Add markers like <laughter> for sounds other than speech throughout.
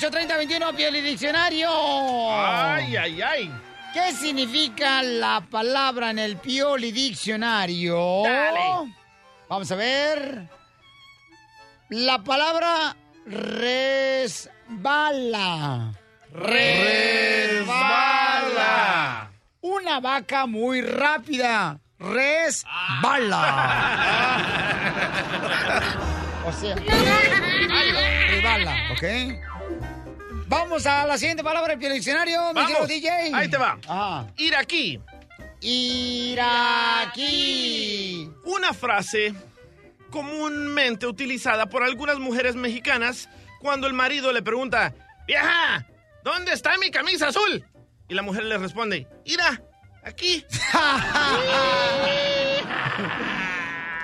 1 triple 8 triple 8 30 21 piel y diccionario. Ay, ay, ay. ¿Qué significa la palabra en el Pioli Diccionario? Dale. Vamos a ver. La palabra resbala. Resbala. Una vaca muy rápida. Resbala. <laughs> o sea, resbala, ¿ok? Vamos a la siguiente palabra del diccionario, mi querido. DJ. Ahí te va. Ajá. Ir aquí. Ir aquí. Una frase comúnmente utilizada por algunas mujeres mexicanas cuando el marido le pregunta, vieja, ¿dónde está mi camisa azul? Y la mujer le responde, ira, aquí. <laughs>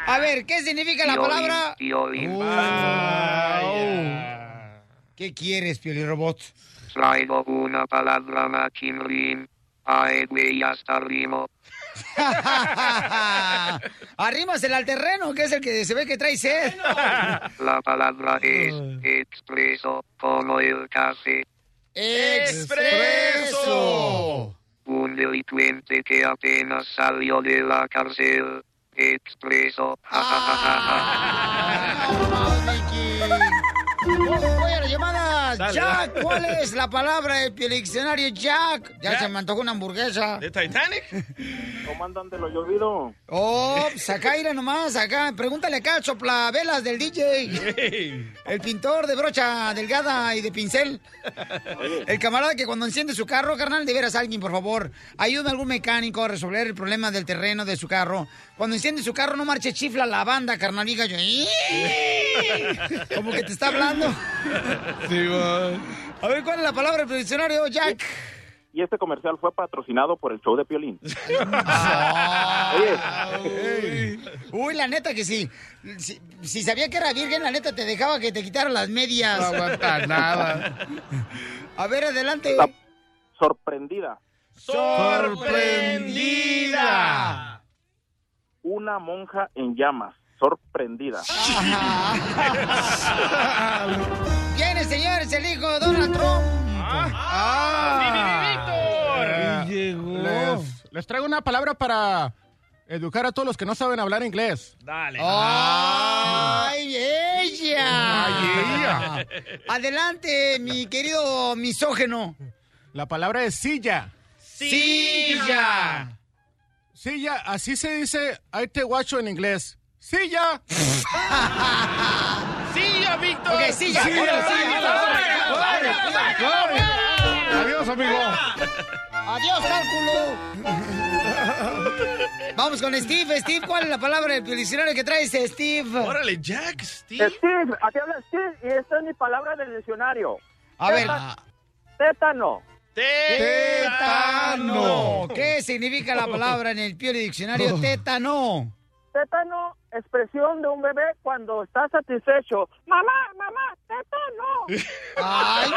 A ver, ¿qué significa la palabra? Piolín. Vaya. ¿Qué quieres, Pioli Robot? Traigo una palabra machinrín. Ay, güey, hasta rimo. <laughs> Arrímasela al terreno, que es el que se ve que trae sed. La palabra es expreso, como el café. ¡Expreso! Un delincuente que apenas salió de la cárcel. Expreso. ¡Vamos, Mickey! <laughs> Voy a la llamada. Dale, Jack, dale. ¿cuál es la palabra del Diccionario, Jack? Ya Jack. se me antojó una hamburguesa. ¿De Titanic? Comandante, lo llovido. Oh, acá, irá nomás, acá. Pregúntale acá al soplavelas del DJ. El pintor de brocha delgada y de pincel. El camarada que cuando enciende su carro, carnal, de veras alguien, por favor, ayude a algún mecánico a resolver el problema del terreno de su carro. Cuando enciende su carro, no marche chifla la banda, carnal, diga yo. Como que te está hablando. A ver, ¿cuál es la palabra del diccionario, Jack? Y este comercial fue patrocinado por el show de Piolín. Uy, Uy, la neta que sí. Si, si sabía que era virgen, la neta te dejaba que te quitaran las medias. No aguanta nada. A ver, adelante. La- sorprendida. ¡Sorprendida! Una monja en llamas. Sorprendida. <laughs> Viene, señores, el hijo de Donald Trump. ¡Ah! ¡Vivi, Víctor! Les, les traigo una palabra para educar a todos los que no saben hablar inglés. Dale. ¡Ay, ella! Ay, ella. Adelante, mi querido misógeno. La palabra es silla. ¡Silla! Silla, así se dice, ahí te guacho en inglés. Silla. ¡Sí, ya, Víctor! Ok, silla. Silla, silla, silla. Adiós, amigo. Adiós, cálculo. Vamos con Steve. Steve, ¿cuál es la palabra del diccionario que traes, Steve? Órale, Jack, Steve. Steve, aquí habla Steve y esta es mi palabra del diccionario. A ver. Tétano. Tétano. ¿Qué significa la palabra en el Pioli Diccionario? Tétano. Tétano, expresión de un bebé cuando está satisfecho. Mamá, mamá, tétano. Ay,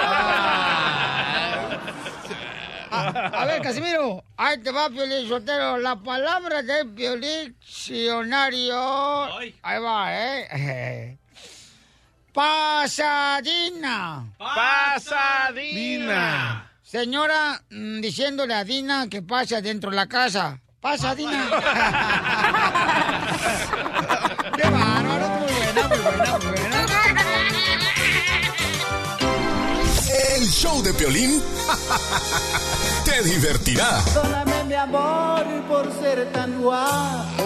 a, <laughs> a ver, Casimiro, ahí te va, Piolín Sotero. La palabra del Diccionario. Ahí va, ¿eh? Pasadina. Pasadina. Señora, mm, diciéndole a Dina que pase adentro de la casa. Pasadina. <laughs> ¡Qué bárbaro! Muy buena, muy buena, muy buena. El show de Piolín <laughs> te divertirá. Perdóname mi amor por ser tan guapo.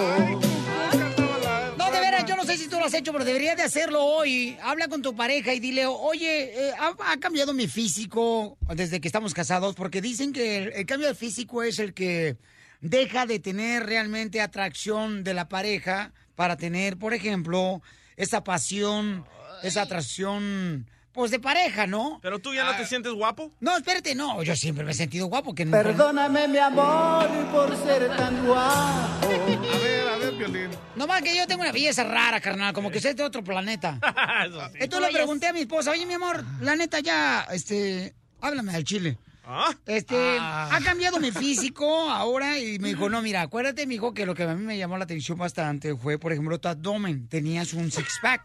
No, de veras, yo no sé si tú lo has hecho, pero deberías de hacerlo hoy. Habla con tu pareja y dile, oye, eh, ha, ha cambiado mi físico desde que estamos casados, porque dicen que el, el cambio de físico es el que deja de tener realmente atracción de la pareja para tener, por ejemplo, esa pasión, esa atracción pues de pareja, ¿no? ¿Pero tú ya no te sientes guapo? No, espérate, no, yo siempre me he sentido guapo. Que no- Perdóname, mi amor, por ser tan guapo. A ver, a ver, Violín. No más que yo tengo una belleza rara, carnal, como que soy de otro planeta. <laughs> Eso sí. Entonces le pregunté a mi esposa, oye, mi amor, la neta ya, este, háblame al chile. ¿Ah? Este, ha cambiado mi físico ahora y me dijo, no, mira, acuérdate, mi hijo, que lo que a mí me llamó la atención bastante fue, por ejemplo, tu abdomen. Tenías un six-pack.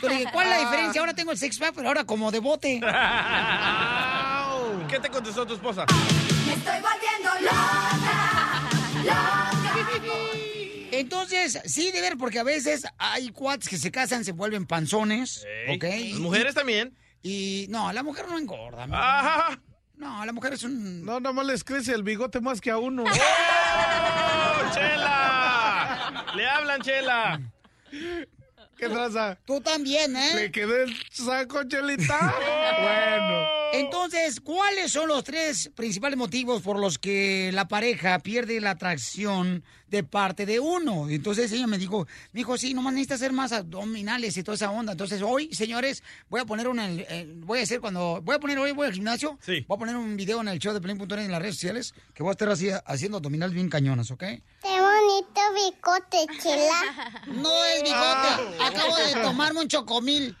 Yo le dije, ¿cuál es la diferencia? Ahora tengo el six-pack, pero ahora como de bote. <laughs> ¿Qué te contestó tu esposa? Me estoy volviendo loca, Entonces, sí, de ver, porque a veces hay cuates que se casan, se vuelven panzones, Ey. ¿ok? Las mujeres también. Y no, la mujer no engorda. Ajá. No, la mujer es un... No, nomás les crece el bigote más que a uno. ¡Oh, Chela! Le hablan, Chela. ¿Qué traza? Tú también, ¿eh? ¿Le quedó el saco, Chelita? bueno. Entonces, ¿cuáles son los tres principales motivos por los que la pareja pierde la atracción de parte de uno? Entonces ella me dijo, me dijo, sí, nomás necesitas hacer más abdominales y toda esa onda. Entonces hoy, señores, voy a poner una, eh, voy a hacer cuando, voy a poner hoy, voy al gimnasio, Sí. voy a poner un video en el show de Pelín.net en las redes sociales, que voy a estar así, haciendo abdominales bien cañonas, ¿ok? Qué bonito bicote, chela. <laughs> No es bigote, acabo de tomarme un chocomil.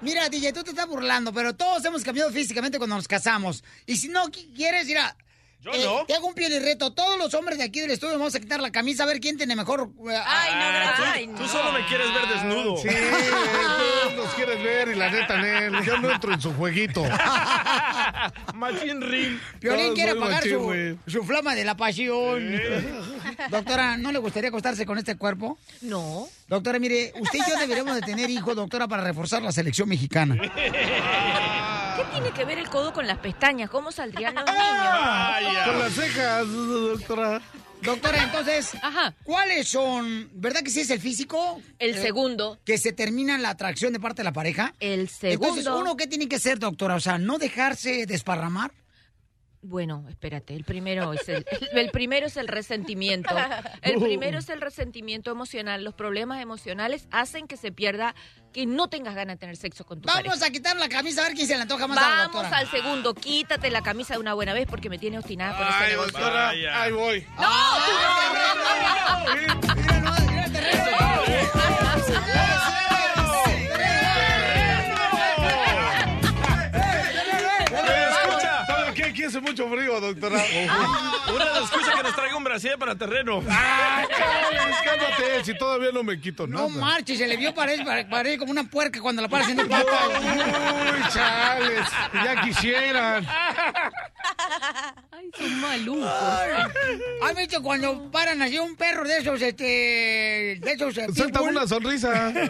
Mira, DJ, tú te estás burlando, pero todos hemos cambiado físicamente cuando nos casamos. Y si no qui- quieres, mira. Yo eh, no. Te hago un pie de reto. Todos los hombres de aquí del estudio vamos a quitar la camisa a ver quién tiene mejor. eh, Ay, no, gracias. Ay, Tú no. solo me quieres ver desnudo. Sí, tú nos quieres ver y la neta, Nel, yo no entro en su jueguito. <laughs> Machín ring. Piolín quiere soy pagar machín, su, su flama de la pasión. <laughs> Doctora, ¿no le gustaría acostarse con este cuerpo? No. Doctora, mire, usted y yo deberíamos de tener hijos, doctora, para reforzar la selección mexicana. <laughs> ¿Qué tiene que ver el codo con las pestañas? ¿Cómo saldrían los <laughs> niños? Con las cejas, doctora. Doctora, entonces, Ajá. ¿cuáles son? ¿Verdad que sí es el físico? El Eh, segundo. Que se termina la atracción de parte de la pareja. El segundo. Entonces, ¿uno qué tiene que hacer, doctora? O sea, no dejarse desparramar. Bueno, espérate, el primero es el, el primero es el resentimiento. El primero es el resentimiento emocional. Los problemas emocionales hacen que se pierda, que no tengas ganas de tener sexo con tu Vamos pareja. a quitar la camisa a ver quién se le antoja más a la Vamos al segundo, quítate la camisa de una buena vez porque me tiene obstinada por este Ay, negocio. doctora, ahí voy. Mira, no, mira el terreno. Escucha. Hace mucho frío, doctora. <laughs> Una excusa que nos traiga un brasier para terreno. Ah, cálmate, si todavía no me quito nada. No marches, se le vio parece, parece como una puerca cuando la para haciendo pata. Uy, chales, ya quisieran. Ay, son malucos. ¿Has visto cuando paran así un perro de esos, este, de esos eh, Suelta pitbull? una sonrisa. <laughs>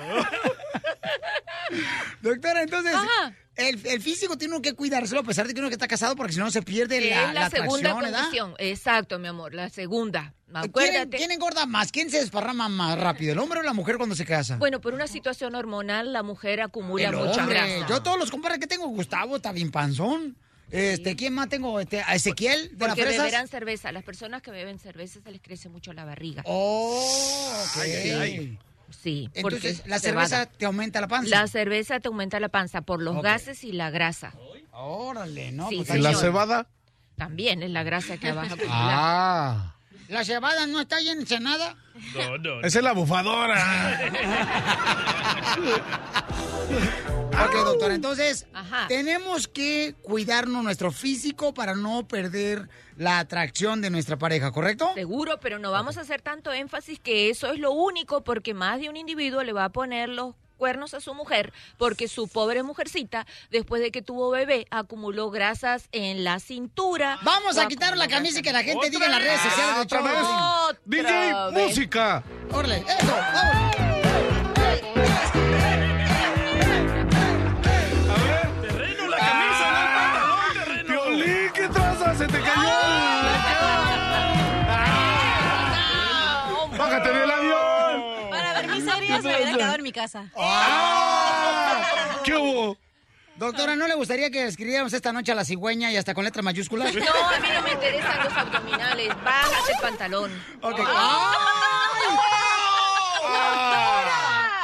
Doctora, entonces, Ajá. El, el físico tiene uno que cuidárselo a pesar de que uno que está casado porque si no se pierde Es la, la, la segunda condición. Exacto, mi amor, la segunda. ¿Quién, Acuérdate. quién engorda más? ¿Quién se desparrama más rápido, el hombre o la mujer cuando se casa? Bueno, por una situación hormonal, la mujer acumula El mucha hombre. grasa. Yo todos los compadres que tengo, Gustavo está bien panzón. Este, ¿quién más tengo? Este, a Ezequiel de las fresas. beberán cerveza. Las personas que beben cerveza se les crece mucho la barriga. Oh, ok. Ay, ay, ay. Sí. Entonces, porque la cerveza te aumenta la panza. La cerveza te aumenta la panza por los gases y la grasa. Órale, ¿no? Sí, Pues ¿Y la cebada? También es la grasa que vas a acumular. Ah, ¿La cebada no está de nada? No, no. esa es la bufadora. <laughs> Ok, doctora, entonces Ajá. tenemos que cuidarnos nuestro físico para no perder la atracción de nuestra pareja, ¿correcto? Seguro, pero no vamos a hacer tanto énfasis que eso es lo único porque más de un individuo le va a poner los cuernos a su mujer porque su pobre mujercita después de que tuvo bebé acumuló grasas en la cintura. Vamos a quitar la camisa y que la gente diga en las redes sociales Otra vez. DJ, vez. música. Órale, eso, vamos. Series me hubiera quedado en mi casa. Ah, ¿Qué hubo? Doctora, ¿no le gustaría que escribiéramos esta noche a la cigüeña y hasta con letras mayúsculas? No, a mí no me interesan los abdominales. Bájate el pantalón. Ok. Ah.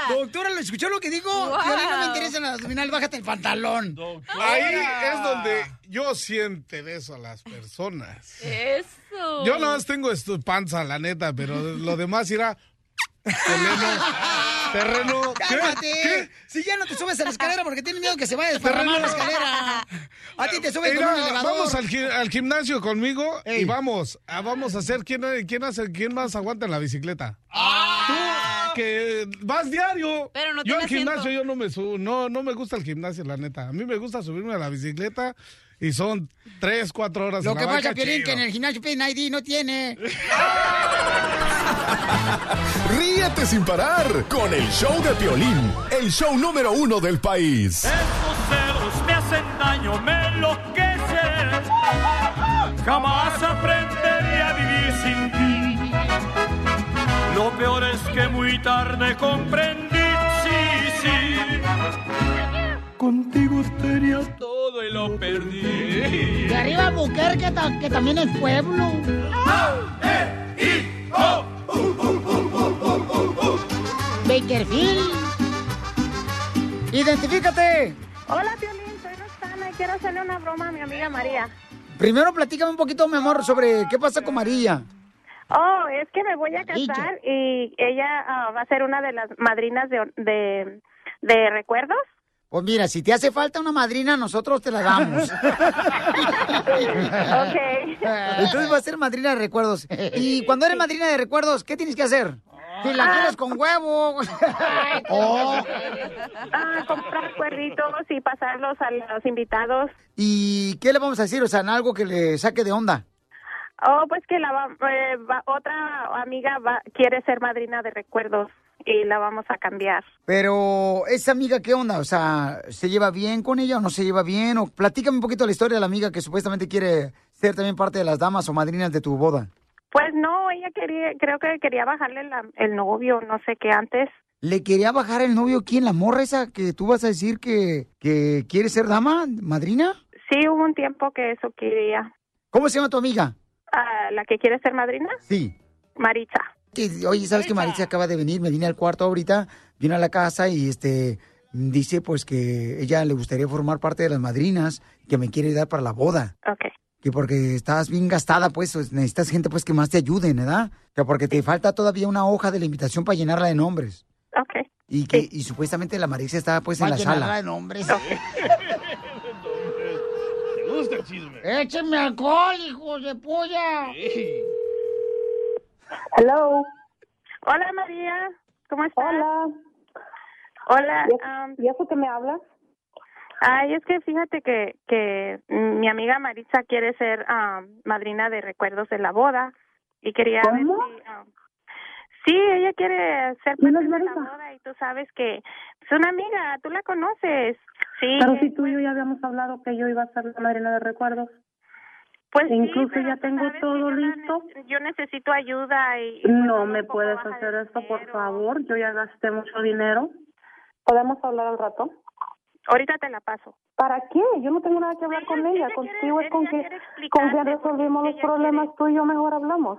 Doctora, ¿lo escuchó lo que dijo? Wow. Piolín, no me interesa la abdominal, bájate el pantalón. Ahí es donde yo siento eso a las personas. Eso. Yo no tengo esto panza, la neta, pero lo demás irá terreno, terreno. Si ya no te subes a la escalera porque tienes miedo que se vaya a desparramar la escalera. A ti te subes con Mira, un elevador. vamos al, gi- al gimnasio conmigo y vamos, a, vamos a hacer quién, quién hace quién más aguanta en la bicicleta. Tú que vas diario. Pero no yo al gimnasio yo no me subo, no no me gusta el gimnasio la neta. A mí me gusta subirme a la bicicleta y son tres, cuatro horas. Lo en la que pasa, Piolín, que en el gimnasio piden ID no tiene. <laughs> Ríete sin parar con el show de Piolín, el show número uno del país. celos me hacen daño, me enloqueces. Jamás aprenderé a vivir sin ti. Lo peor es que muy tarde comprendí, sí, sí. Contigo tenía todo y lo perdí. De arriba Buquerque, que, ta- que también es pueblo. Bakerfield. Identifícate. Hola, Piolín, soy Roxana y quiero hacerle una broma a mi amiga María. Primero platícame un poquito, mi amor, sobre qué pasa con María. Oh, es que me voy a casar y ella ah, va a ser una de las madrinas de, de, de recuerdos. Pues mira, si te hace falta una madrina, nosotros te la damos. <laughs> Entonces va a ser madrina de recuerdos. Y cuando eres madrina de recuerdos, ¿qué tienes que hacer? Si la Ah. con huevo. <laughs> Oh. Ah, comprar cuerditos y pasarlos a los invitados. ¿Y qué le vamos a decir? O sea, en algo que le saque de onda. Oh, pues que la va, eh, va- otra amiga va, quiere ser madrina de recuerdos y la vamos a cambiar. Pero, ¿esa amiga qué onda? O sea, ¿se lleva bien con ella o no se lleva bien? O platícame un poquito la historia de la amiga que supuestamente quiere ser también parte de las damas o madrinas de tu boda. Pues no, ella quería, creo que quería bajarle la- el novio, no sé qué antes. ¿Le quería bajar el novio quién? ¿La morra esa que tú vas a decir que, que quiere ser dama, madrina? Sí, hubo un tiempo que eso quería. ¿Cómo se llama tu amiga? Ah, ¿La que quiere ser madrina? Sí. Maritza. Oye, ¿sabes que Maritza acaba de venir? Me vine al cuarto ahorita, vino a la casa y este dice pues que ella le gustaría formar parte de las madrinas, que me quiere dar para la boda. Ok. Que porque estás bien gastada, pues necesitas gente pues que más te ayuden, ¿verdad? Que porque te falta todavía una hoja de la invitación para llenarla de nombres. Ok. Y que y supuestamente la Maritza está pues en la llenarla sala. de nombres. <laughs> ¿Te gusta el chisme? Écheme alcohol, hijos de polla. Hello. Hola, María. ¿Cómo estás? Hola. Hola. ¿Y eso que me hablas? Ay, es que fíjate que, que mi amiga Maritza quiere ser am, madrina de recuerdos de la boda y quería ver ¿Cómo? si, am, sí, ella quiere ser parte de la boda y tú sabes que es una amiga, tú la conoces. Sí. Pero si tú y yo ya habíamos hablado que yo iba a ser la madrina de recuerdos. Pues sí, incluso pero ya tengo todo yo listo. ne- Yo necesito ayuda y... No me puedes hacer esto, por favor. Yo ya gasté mucho dinero. ¿Podemos hablar al rato? Ahorita te la paso. ¿Para qué? Yo no tengo nada que hablar con ella. Contigo es con que, con que resolvimos los problemas. Tú y yo mejor hablamos.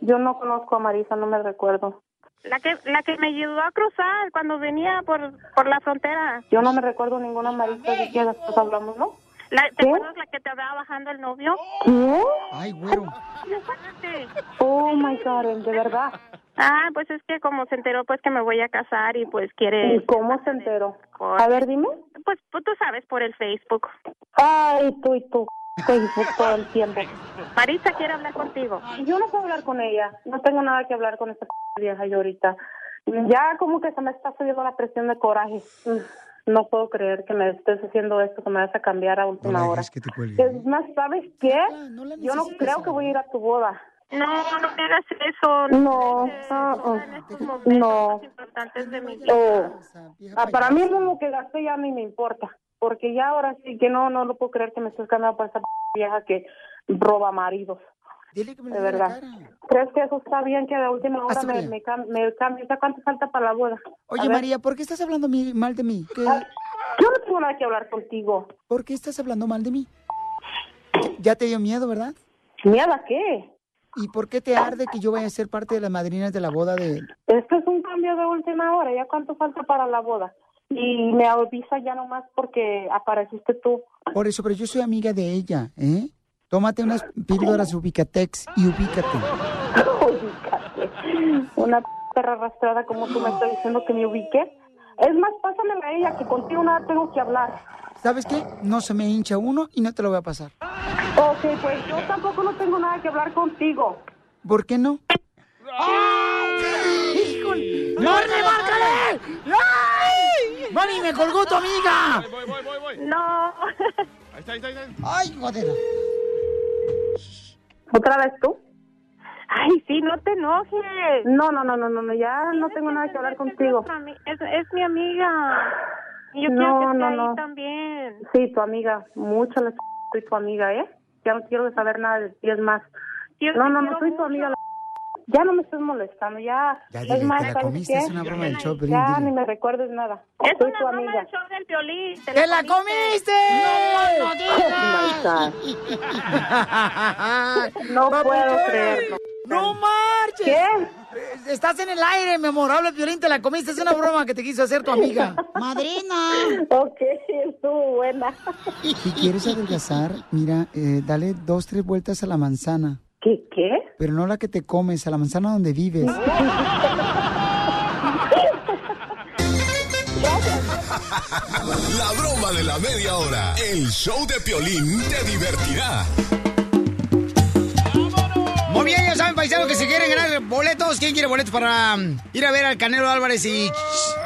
Yo no conozco a Marisa, no me recuerdo. La que la que me ayudó a cruzar cuando venía por por la frontera. Yo no me recuerdo ninguna Marisa de que después hablamos, ¿no? La, ¿Te ¿Qué? acuerdas la que te andaba bajando el novio? ¿Qué? Ay, güero. Oh, my God, de verdad. Ah, pues es que como se enteró pues que me voy a casar y pues quiere... ¿Y cómo se enteró? A ver, dime. Pues, pues tú sabes, por el Facebook. Ay, tú y tú. Facebook todo el tiempo. Marisa quiere hablar contigo. Yo no puedo hablar con ella. No tengo nada que hablar con esta vieja yo ahorita. Ya como que se me está subiendo la presión de coraje. No puedo creer que me estés haciendo esto, que me vas a cambiar a última hora. que te cuelgue. Es más, ¿sabes qué? Yo no creo que voy a ir a tu boda. No, no me hagas eso. No, ah, ah. no. Importantes de mi Oh. Ah, para mí lo que gasté ya ni me importa. Porque ya ahora sí que no, no lo puedo creer que me estés cambiando por esa vieja que roba maridos. De verdad. ¿Crees que eso está bien que a última hora me, me, cam- me cambie? ¿Ya ¿Cuánto falta para la boda? Oye. María, ¿por qué estás hablando mal de mí? ¿Qué- Ah, Yo no tengo nada que hablar contigo. ¿Por qué estás hablando mal de mí? Ya te dio miedo, ¿verdad? ¿Miedo a qué? ¿Y por qué te arde que yo vaya a ser parte de las madrinas de la boda de él? Esto es un cambio de última hora. ¿Ya cuánto falta para la boda? Y me avisa ya nomás porque apareciste tú. Por eso, pero yo soy amiga de ella, ¿eh? Tómate unas píldoras Ubicatex y ubícate. Una perra arrastrada como tú me estás diciendo que me ubique. Es más, pásamela a ella, que contigo nada tengo que hablar. ¿Sabes qué? No se me hincha uno y no te lo voy a pasar. Ok, pues yo tampoco no tengo nada que hablar contigo. ¿Por qué no? ¡Híjole! ¡Márcale, márcale! ¡Ay! ¡Mami, me colgó tu amiga! Voy, voy, voy, voy. No. Ahí está, ahí está, ahí está. ¡Ay, joder! ¿Otra vez tú? Ay, sí, no te enojes. No, no, no, no, no, no, ya no tengo nada que hablar contigo. Es, es mi amiga. Y yo No, quiero que esté no, ahí no. también. Sí, tu amiga. Mucho la soy tu amiga, ¿eh? Ya no quiero saber nada de ti, es más. Yo no, no, no soy tu amiga. la- Ya no me estés molestando, ya. Ya es dile, más, te la ¿sabes comiste, qué? es una broma del show, Ya dile. ni me recuerdes nada. Es soy una tu broma amiga. del show del violín. ¡Te la comiste! Marta. No <laughs> puedo creerlo. ¡No marches! ¿Qué? Estás en el aire, mi amor. Habla violín, te la comiste. Es una broma que te quiso hacer tu amiga. <laughs> ¡Madrina! Ok, estuvo buena. Si quieres adelgazar, mira, eh, dale dos, tres vueltas a la manzana. ¿Qué, qué? Pero no la que te comes, a la manzana donde vives. <laughs> La broma de la media hora. El show de Piolín te divertirá. Muy bien, ya saben, paisanos, que si quieren ganar boletos, ¿quién quiere boletos para um, ir a ver al Canelo Álvarez y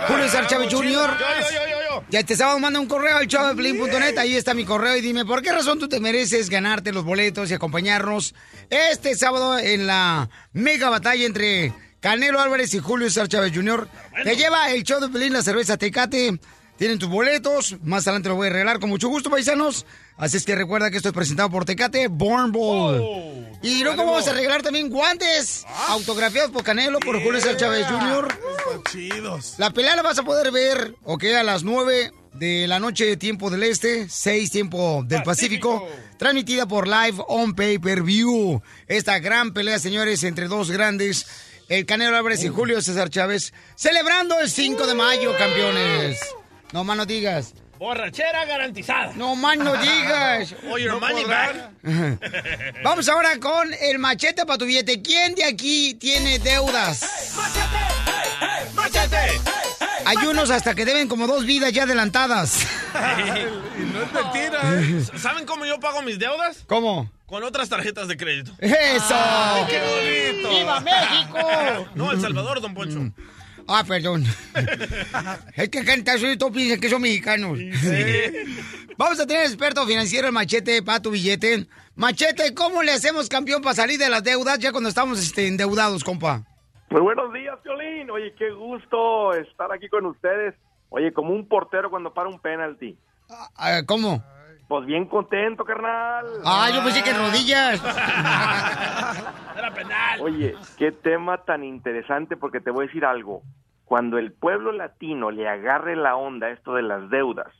Julio César Chávez Jr.? Yo, yo, yo. Ya este sábado manda un correo al showdeplin.net, ahí está mi correo y dime por qué razón tú te mereces ganarte los boletos y acompañarnos este sábado en la mega batalla entre Canelo Álvarez y Julio César Chávez Jr. Te lleva el show de Pelín, la cerveza Tecate. Tienen tus boletos, más adelante los voy a regalar con mucho gusto, paisanos. Así es que recuerda que esto es presentado por Tecate Born Ball. y luego vamos a regalar también guantes autografiados por Canelo, por Julio César Chávez Jr. Chidos. La pelea la vas a poder ver, ok, a las 9 de la noche, tiempo del este, 6 tiempo del Pacífico, transmitida por Live on Pay Per View. Esta gran pelea, señores, entre dos grandes, el Canelo Álvarez y Julio César Chávez, celebrando el 5 de mayo, campeones. No más no digas. Borrachera garantizada. No más no digas. <laughs> O your No money back. <laughs> Vamos ahora con el machete para tu billete. ¿Quién de aquí tiene deudas? ¡Machete! Hay unos hasta que deben como dos vidas ya adelantadas. <laughs> No es mentira. ¿Saben cómo yo pago mis deudas? ¿Cómo? Con otras tarjetas de crédito. ¡Eso! ¡Ay, qué bonito! ¡Viva México! No, El Salvador, don Poncho. Ah, perdón. <laughs> es que acá en Estados Unidos todos piensan que son mexicanos. <laughs> Vamos a tener experto financiero el machete para tu billete. Machete, ¿cómo le hacemos campeón para salir de las deudas ya cuando estamos este, endeudados, compa? Muy buenos días, Violín. Oye, qué gusto estar aquí con ustedes. Oye, como un portero cuando para un penalti. Ah, ¿Cómo? Pues bien contento, carnal. Ah, yo pensé que en rodillas. <laughs> Era penal. Oye, qué tema tan interesante porque te voy a decir algo. Cuando el pueblo latino le agarre la onda a esto de las deudas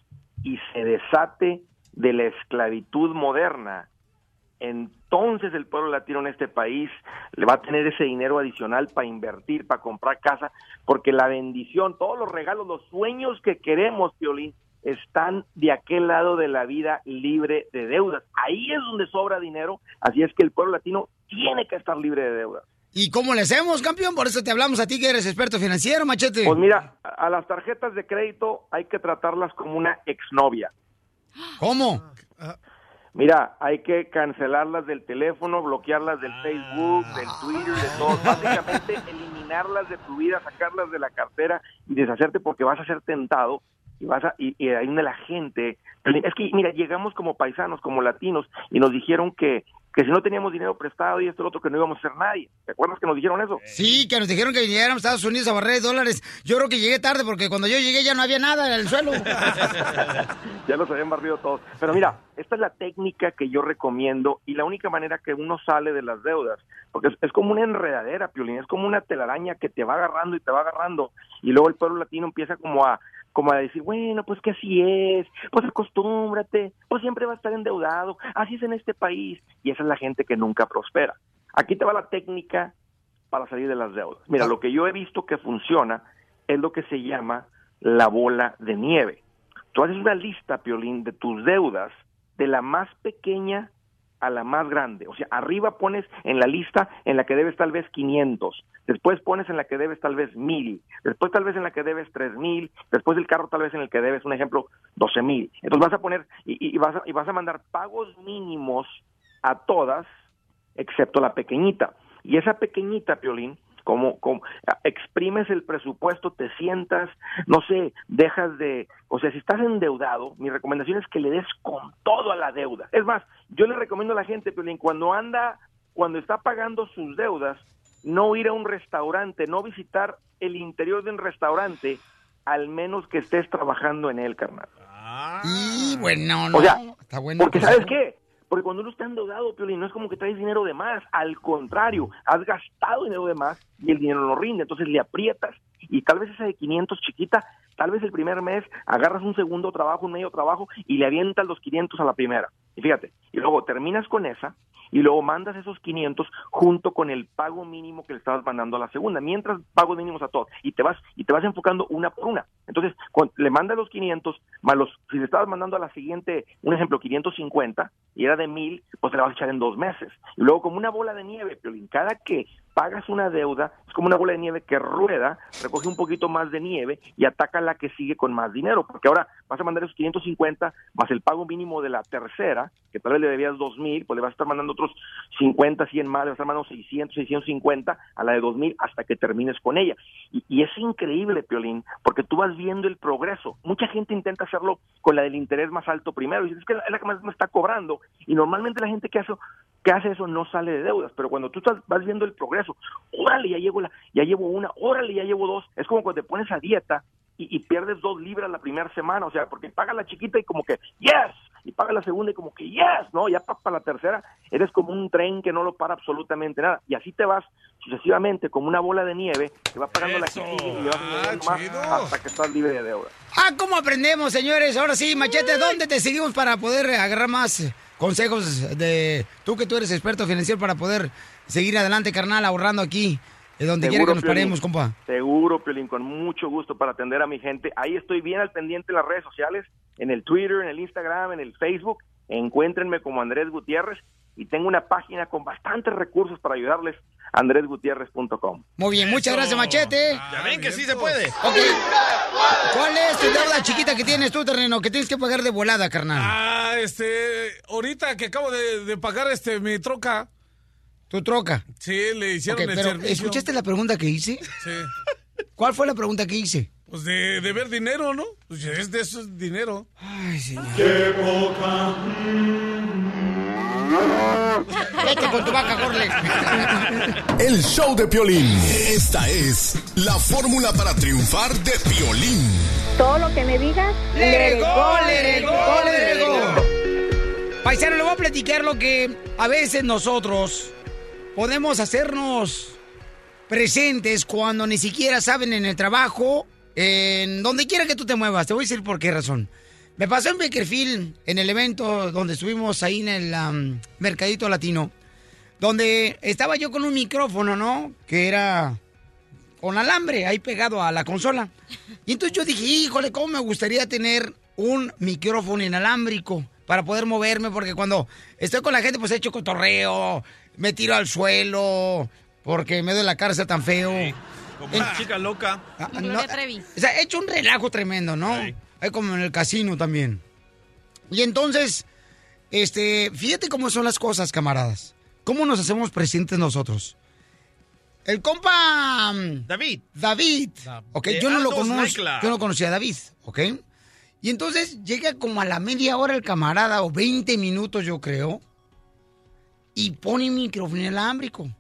y se desate de la esclavitud moderna, entonces el pueblo latino en este país le va a tener ese dinero adicional para invertir, para comprar casa, porque la bendición, todos los regalos, los sueños que queremos, Piolín, están de aquel lado de la vida libre de deudas. Ahí es donde sobra dinero, así es que el pueblo latino tiene que estar libre de deudas. ¿Y cómo le hacemos, campeón? Por eso te hablamos a ti que eres experto financiero, machete. Pues mira, a las tarjetas de crédito hay que tratarlas como una exnovia. ¿Cómo? Mira, hay que cancelarlas del teléfono, bloquearlas del Facebook, del Twitter, de todo. Básicamente eliminarlas de tu vida, sacarlas de la cartera y deshacerte porque vas a ser tentado y vas a y, y ahí donde la gente es que mira llegamos como paisanos como latinos y nos dijeron que que si no teníamos dinero prestado y esto y lo otro que no íbamos a ser nadie te acuerdas que nos dijeron eso Sí, que nos dijeron que viniéramos a Estados Unidos a barrer dólares. Yo creo que llegué tarde porque cuando yo llegué ya no había nada en el suelo. <laughs> ya los habían barrido todos. Pero mira, esta es la técnica que yo recomiendo y la única manera que uno sale de las deudas, porque es, es como una enredadera, Piolín, es como una telaraña que te va agarrando y te va agarrando y luego el pueblo latino empieza como a como a decir, bueno, pues que así es, pues acostúmbrate, pues siempre va a estar endeudado, así es en este país y esa es la gente que nunca prospera. Aquí te va la técnica para salir de las deudas. Mira, lo que yo he visto que funciona es lo que se llama la bola de nieve. Tú haces una lista, Piolín, de tus deudas, de la más pequeña a la más grande. O sea, arriba pones en la lista en la que debes tal vez 500, después pones en la que debes tal vez 1000, después tal vez en la que debes 3000, después del carro tal vez en el que debes, un ejemplo, 12000. Entonces vas a poner y, y vas, a, y vas a mandar pagos mínimos a todas, excepto la pequeñita. Y esa pequeñita, Piolín, como, como exprimes el presupuesto, te sientas, no sé, dejas de, o sea, si estás endeudado, mi recomendación es que le des con todo a la deuda. Es más, yo le recomiendo a la gente, Piolín, cuando anda, cuando está pagando sus deudas, no ir a un restaurante, no visitar el interior de un restaurante, al menos que estés trabajando en él, carnal. Y bueno, no. O sea, está bueno. porque pues, ¿sabes qué? Porque cuando uno está endeudado, Piolín, no es como que traes dinero de más. Al contrario, has gastado dinero de más y el dinero no rinde. Entonces le aprietas y tal vez esa de 500 chiquita, tal vez el primer mes agarras un segundo trabajo, un medio trabajo y le avientas los 500 a la primera. Y fíjate, y luego terminas con esa y luego mandas esos 500 junto con el pago mínimo que le estabas mandando a la segunda, mientras pagos mínimos a todos y te vas y te vas enfocando una por una. Entonces, cuando le mandas los 500 más los si le estabas mandando a la siguiente, un ejemplo 550 y era de 1000, pues te la vas a echar en dos meses. Y luego como una bola de nieve, Piolín, cada que pagas una deuda, es como una bola de nieve que rueda, recoge un poquito más de nieve y ataca la que sigue con más dinero, porque ahora vas a mandar esos 550 más el pago mínimo de la tercera, que tal vez le debías 2000, pues le vas a estar mandando otros 50, 100 más, le vas a estar mandando 600, 650 a la de 2000 hasta que termines con ella. Y, es increíble, Piolín, porque tú vas viendo el progreso. Mucha gente intenta hacerlo con la del interés más alto primero, y dices, es que es la que más me está cobrando, y normalmente la gente que hace, que hace eso no sale de deudas, pero cuando tú estás, vas viendo el progreso, órale, ya llevo, la, ya llevo una, órale, ya llevo dos, es como cuando te pones a dieta y, y pierdes dos libras la primera semana, o sea, porque pagas la chiquita y como que, yes, y pagas la segunda y como que, yes, ¿no? Ya para la tercera eres como un tren que no lo para absolutamente nada, y así te vas sucesivamente como una bola de nieve, que va pagando la que sigue y vas añadiendo más hasta que estás libre de deuda. Ah, ¿cómo aprendemos, señores? Ahora sí, Machete, ¿dónde te seguimos para poder agarrar más consejos de tú que tú eres experto financiero para poder seguir adelante, carnal, ahorrando aquí, de donde quiera que nos Piolín. paremos, compa? Seguro, Piolín, con mucho gusto para atender a mi gente. Ahí estoy bien al pendiente en las redes sociales, en el Twitter, en el Instagram, en el Facebook. Encuéntrenme como Andrés Gutiérrez y tengo una página con bastantes recursos para ayudarles, andresgutierrez.com. Muy bien, muchas gracias, Machete. Ya ven que sí se puede. Ok. ¿Cuál es tu deuda chiquita que tienes tú, terreno, que tienes que pagar de volada, carnal? Ah, este, ahorita que acabo de, de pagar este mi troca. ¿Tu troca? Sí, le hicieron Ok, el pero servicio. ¿escuchaste la pregunta que hice? Sí. ¿Cuál fue la pregunta que hice? Pues de, de ver dinero, ¿no? Pues es de eso es dinero. Ay, señor. Qué poca. <laughs> Vete con tu vaca, corle. <laughs> El show de Piolín. Esta es la fórmula para triunfar de Piolín. Todo lo que me digas, ¡Le go, le go, le go! Paisano, le voy a platicar lo que a veces nosotros podemos hacernos presentes cuando ni siquiera saben en el trabajo, en donde quiera que tú te muevas. Te voy a decir por qué razón. Me pasó en Bakerfield, en el evento donde estuvimos ahí en el Mercadito Latino, donde estaba yo con un micrófono, ¿no? Que era con alambre ahí pegado a la consola. Y entonces yo dije, híjole, ¿cómo me gustaría tener un micrófono inalámbrico para poder moverme? Porque cuando estoy con la gente, pues he hecho cotorreo, me tiro al suelo, porque me doy la cárcel tan feo. Como una chica loca. Ah, no, o sea, he hecho un relajo tremendo, ¿no? Es como en el casino también. Y entonces, este, fíjate cómo son las cosas, camaradas. ¿Cómo nos hacemos presentes nosotros? El compa... mm, David. David. Ok, De yo no lo conozco. Yo no conocía a David, ¿ok? Y entonces llega como a la media hora el camarada, o 20 minutos yo creo, y pone mi micrófono inalámbrico.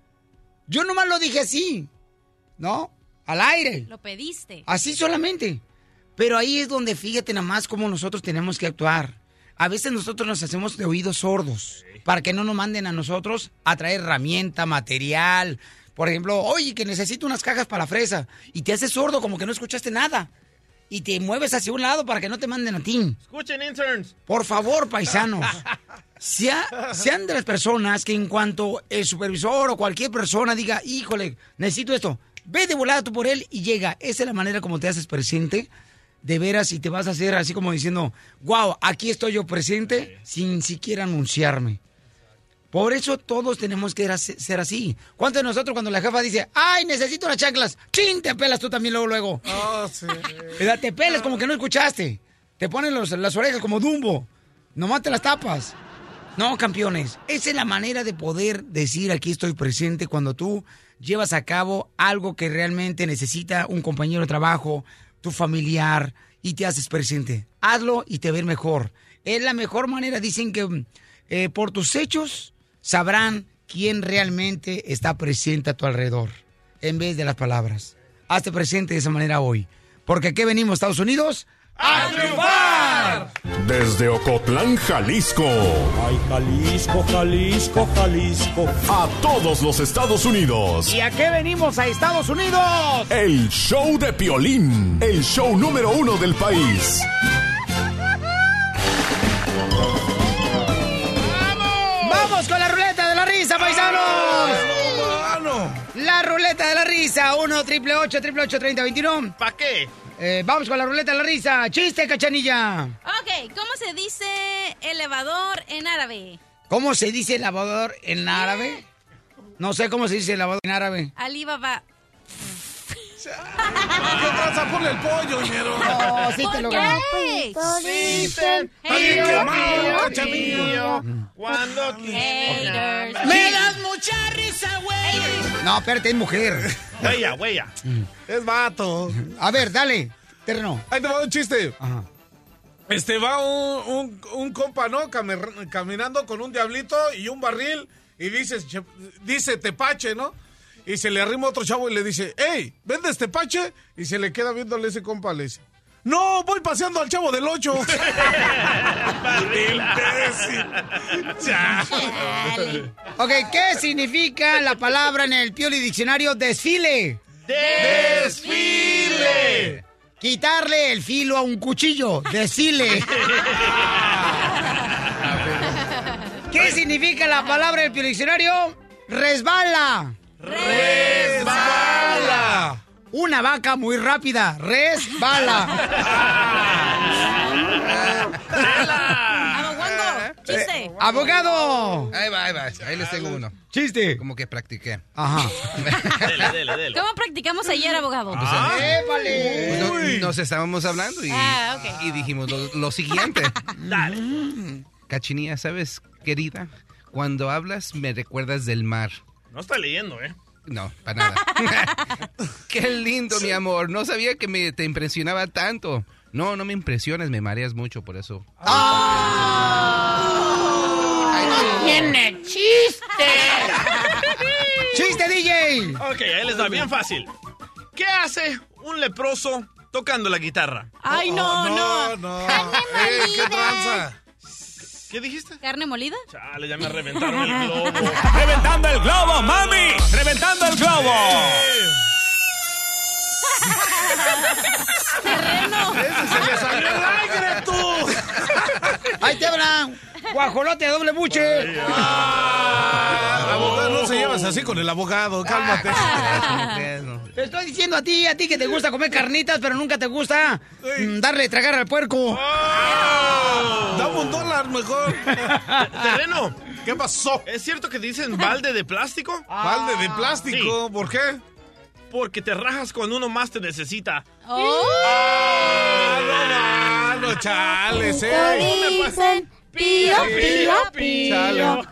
Yo nomás lo dije así, ¿no? Al aire. Lo pediste. Así solamente. Pero ahí es donde fíjate nada más cómo nosotros tenemos que actuar. A veces nosotros nos hacemos de oídos sordos para que no nos manden a nosotros a traer herramienta, material. Por ejemplo, oye, que necesito unas cajas para la fresa. Y te haces sordo como que no escuchaste nada. Y te mueves hacia un lado para que no te manden a ti. Escuchen, interns. Por favor, paisanos. <laughs> sea- sean de las personas que en cuanto el supervisor o cualquier persona diga, híjole, necesito esto, ve de volada tú por él y llega. Esa es la manera como te haces presente, de veras, y te vas a hacer así como diciendo, wow, aquí estoy yo presente sin siquiera anunciarme. Por eso todos tenemos que ser así. ¿Cuántos de nosotros cuando la jefa dice, ay, necesito las chanclas? ¡Chin! Te pelas tú también luego, luego. Oh, sí. <laughs> Te pelas como que no escuchaste. Te ponen los- las orejas como Dumbo. Nomás te las tapas. No, campeones. Esa es la manera de poder decir aquí estoy presente cuando tú llevas a cabo algo que realmente necesita un compañero de trabajo, tu familiar, y te haces presente. Hazlo y te ver mejor. Es la mejor manera. Dicen que eh, por tus hechos sabrán quién realmente está presente a tu alrededor, en vez de las palabras. Hazte presente de esa manera hoy. Porque aquí venimos, Estados Unidos, a triunfar. Desde Ocotlán, Jalisco. Ay, Jalisco, Jalisco, Jalisco. A todos los Estados Unidos. ¿Y a qué venimos a Estados Unidos? El show de Piolín. El show número uno del país. ¡Vamos con la ruleta de la risa, paisanos! La ruleta de la risa, 1 triple 8 triple 8 30 21. ¿Para qué? Eh, vamos con la ruleta de la risa. Chiste, cachanilla. Ok, ¿cómo se dice elevador en árabe? ¿Cómo se dice lavador en árabe? No sé cómo se dice lavador en árabe. Alibaba. ¿Qué pasa? Ponle el pollo, ñero. No, sí te lo gané. Dicen, Ay, qué malo, cachanillo, Cuando quieras. ¡Me das mucha risa, güey! No, espérate, es mujer. Huella, huella. Es vato. A ver, dale, terreno. Ahí te va un chiste. Este va un, un, un compa, ¿no? Cami- caminando con un diablito y un barril y dice, che- dice tepache, ¿no? Y se le arrima otro chavo y le dice, hey, ¿vendes tepache? Y se le queda viéndole ese compa, le dice, no, voy paseando al chavo del 8. <laughs> Ok, ¿qué significa la palabra en el Pioli Diccionario desfile? ¡Desfile! Quitarle el filo a un cuchillo. Desfile. <laughs> ¿Qué significa la palabra en el Pioli Diccionario? Resbala. ¡Resbala! Una vaca muy rápida. Resbala. Aboguango, chiste. Abogado. Ahí va, ahí va. Ahí les tengo uno. Chiste. Como que practiqué. Ajá. Dele, dele, dele. ¿Cómo practicamos ayer, abogado? ¡Épale! Pues no- nos estábamos hablando y, Ah, y dijimos lo, lo siguiente. <laughs> Dale. Cachinilla, ¿sabes, querida? Cuando hablas me recuerdas del mar. No está leyendo, ¿eh? No, para nada. <laughs> Qué lindo, mi amor. No sabía que me, te impresionaba tanto. No, no me impresiones, me mareas mucho por eso. ¡Tiene chiste! <laughs> ¡Chiste, DJ! Ok, ahí les da bien fácil. ¿Qué hace un leproso tocando la guitarra? Ay, no, no. no. Eh, ¿Qué tranza? ¿Qué dijiste? ¿Carne molida? Chale, ya me reventaron el globo. <laughs> ¡Reventando el globo, mami! ¡Reventando el globo! <laughs> ¡Ese se le salió el aire, tú! ¡Ahí te hablan! ¡Guajolote de doble buche! Abogado, no se llevas así con el abogado, cálmate. Te estoy diciendo a ti, a ti que te gusta comer carnitas, pero nunca te gusta mm, darle tragar al puerco. Dame un dólar mejor. Terreno. ¿Qué pasó? ¿Es cierto que dicen balde de plástico? Balde de plástico, ¿por qué? Porque te rajas cuando uno más te necesita. Oh. Ah, no, no, chales, eh. Pío, pío, pío.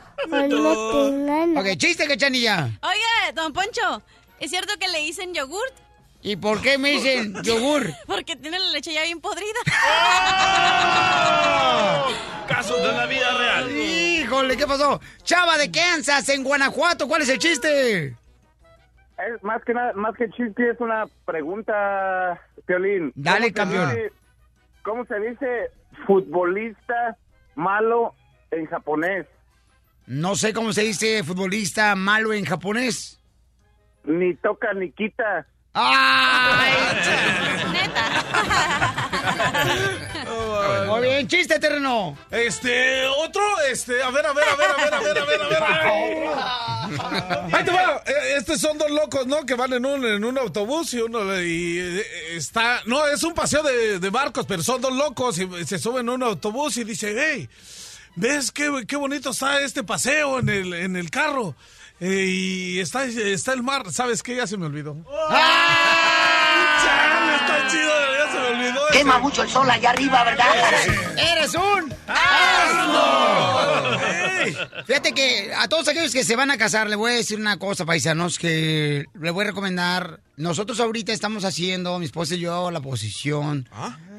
Ok, chiste, cachanilla. Oye, don Poncho, ¿es cierto que le dicen yogurt? ¿Y por qué me dicen <laughs> yogur? Porque tiene la leche ya bien podrida. Casos de la vida real. Híjole, ¿qué pasó? Chava de Kansas, en Guanajuato, ¿cuál es el chiste? Es más que nada, más que chiste, es una pregunta, Piolín. Dale, ¿Cómo se campeón. ¿Cómo se dice futbolista malo en japonés? No sé cómo se dice futbolista malo en japonés. Ni toca ni quita. ¡Ay! <laughs> Muy bien, chiste, terreno. Este, otro, este, a ver, a ver, a ver, a ver, a ver, a ver, a ver. A <laughs> ver. Ahí te va. Eh, Estos son dos locos, ¿no? Que van en un, en un autobús y uno y, eh, está. No, es un paseo de, de barcos, pero son dos locos y se suben a un autobús y dicen, hey, ¿ves qué, qué bonito está este paseo en el, en el carro? Eh, y está, está el mar, ¿sabes qué? Ya se me olvidó. Chale, está chido, ya se me olvidó. Quema mucho el sol allá arriba, ¿verdad? ¡Eres un asno! Fíjate que a todos aquellos que se van a casar, le voy a decir una cosa, paisanos, que le voy a recomendar. Nosotros ahorita estamos haciendo, mi esposa y yo, la posición.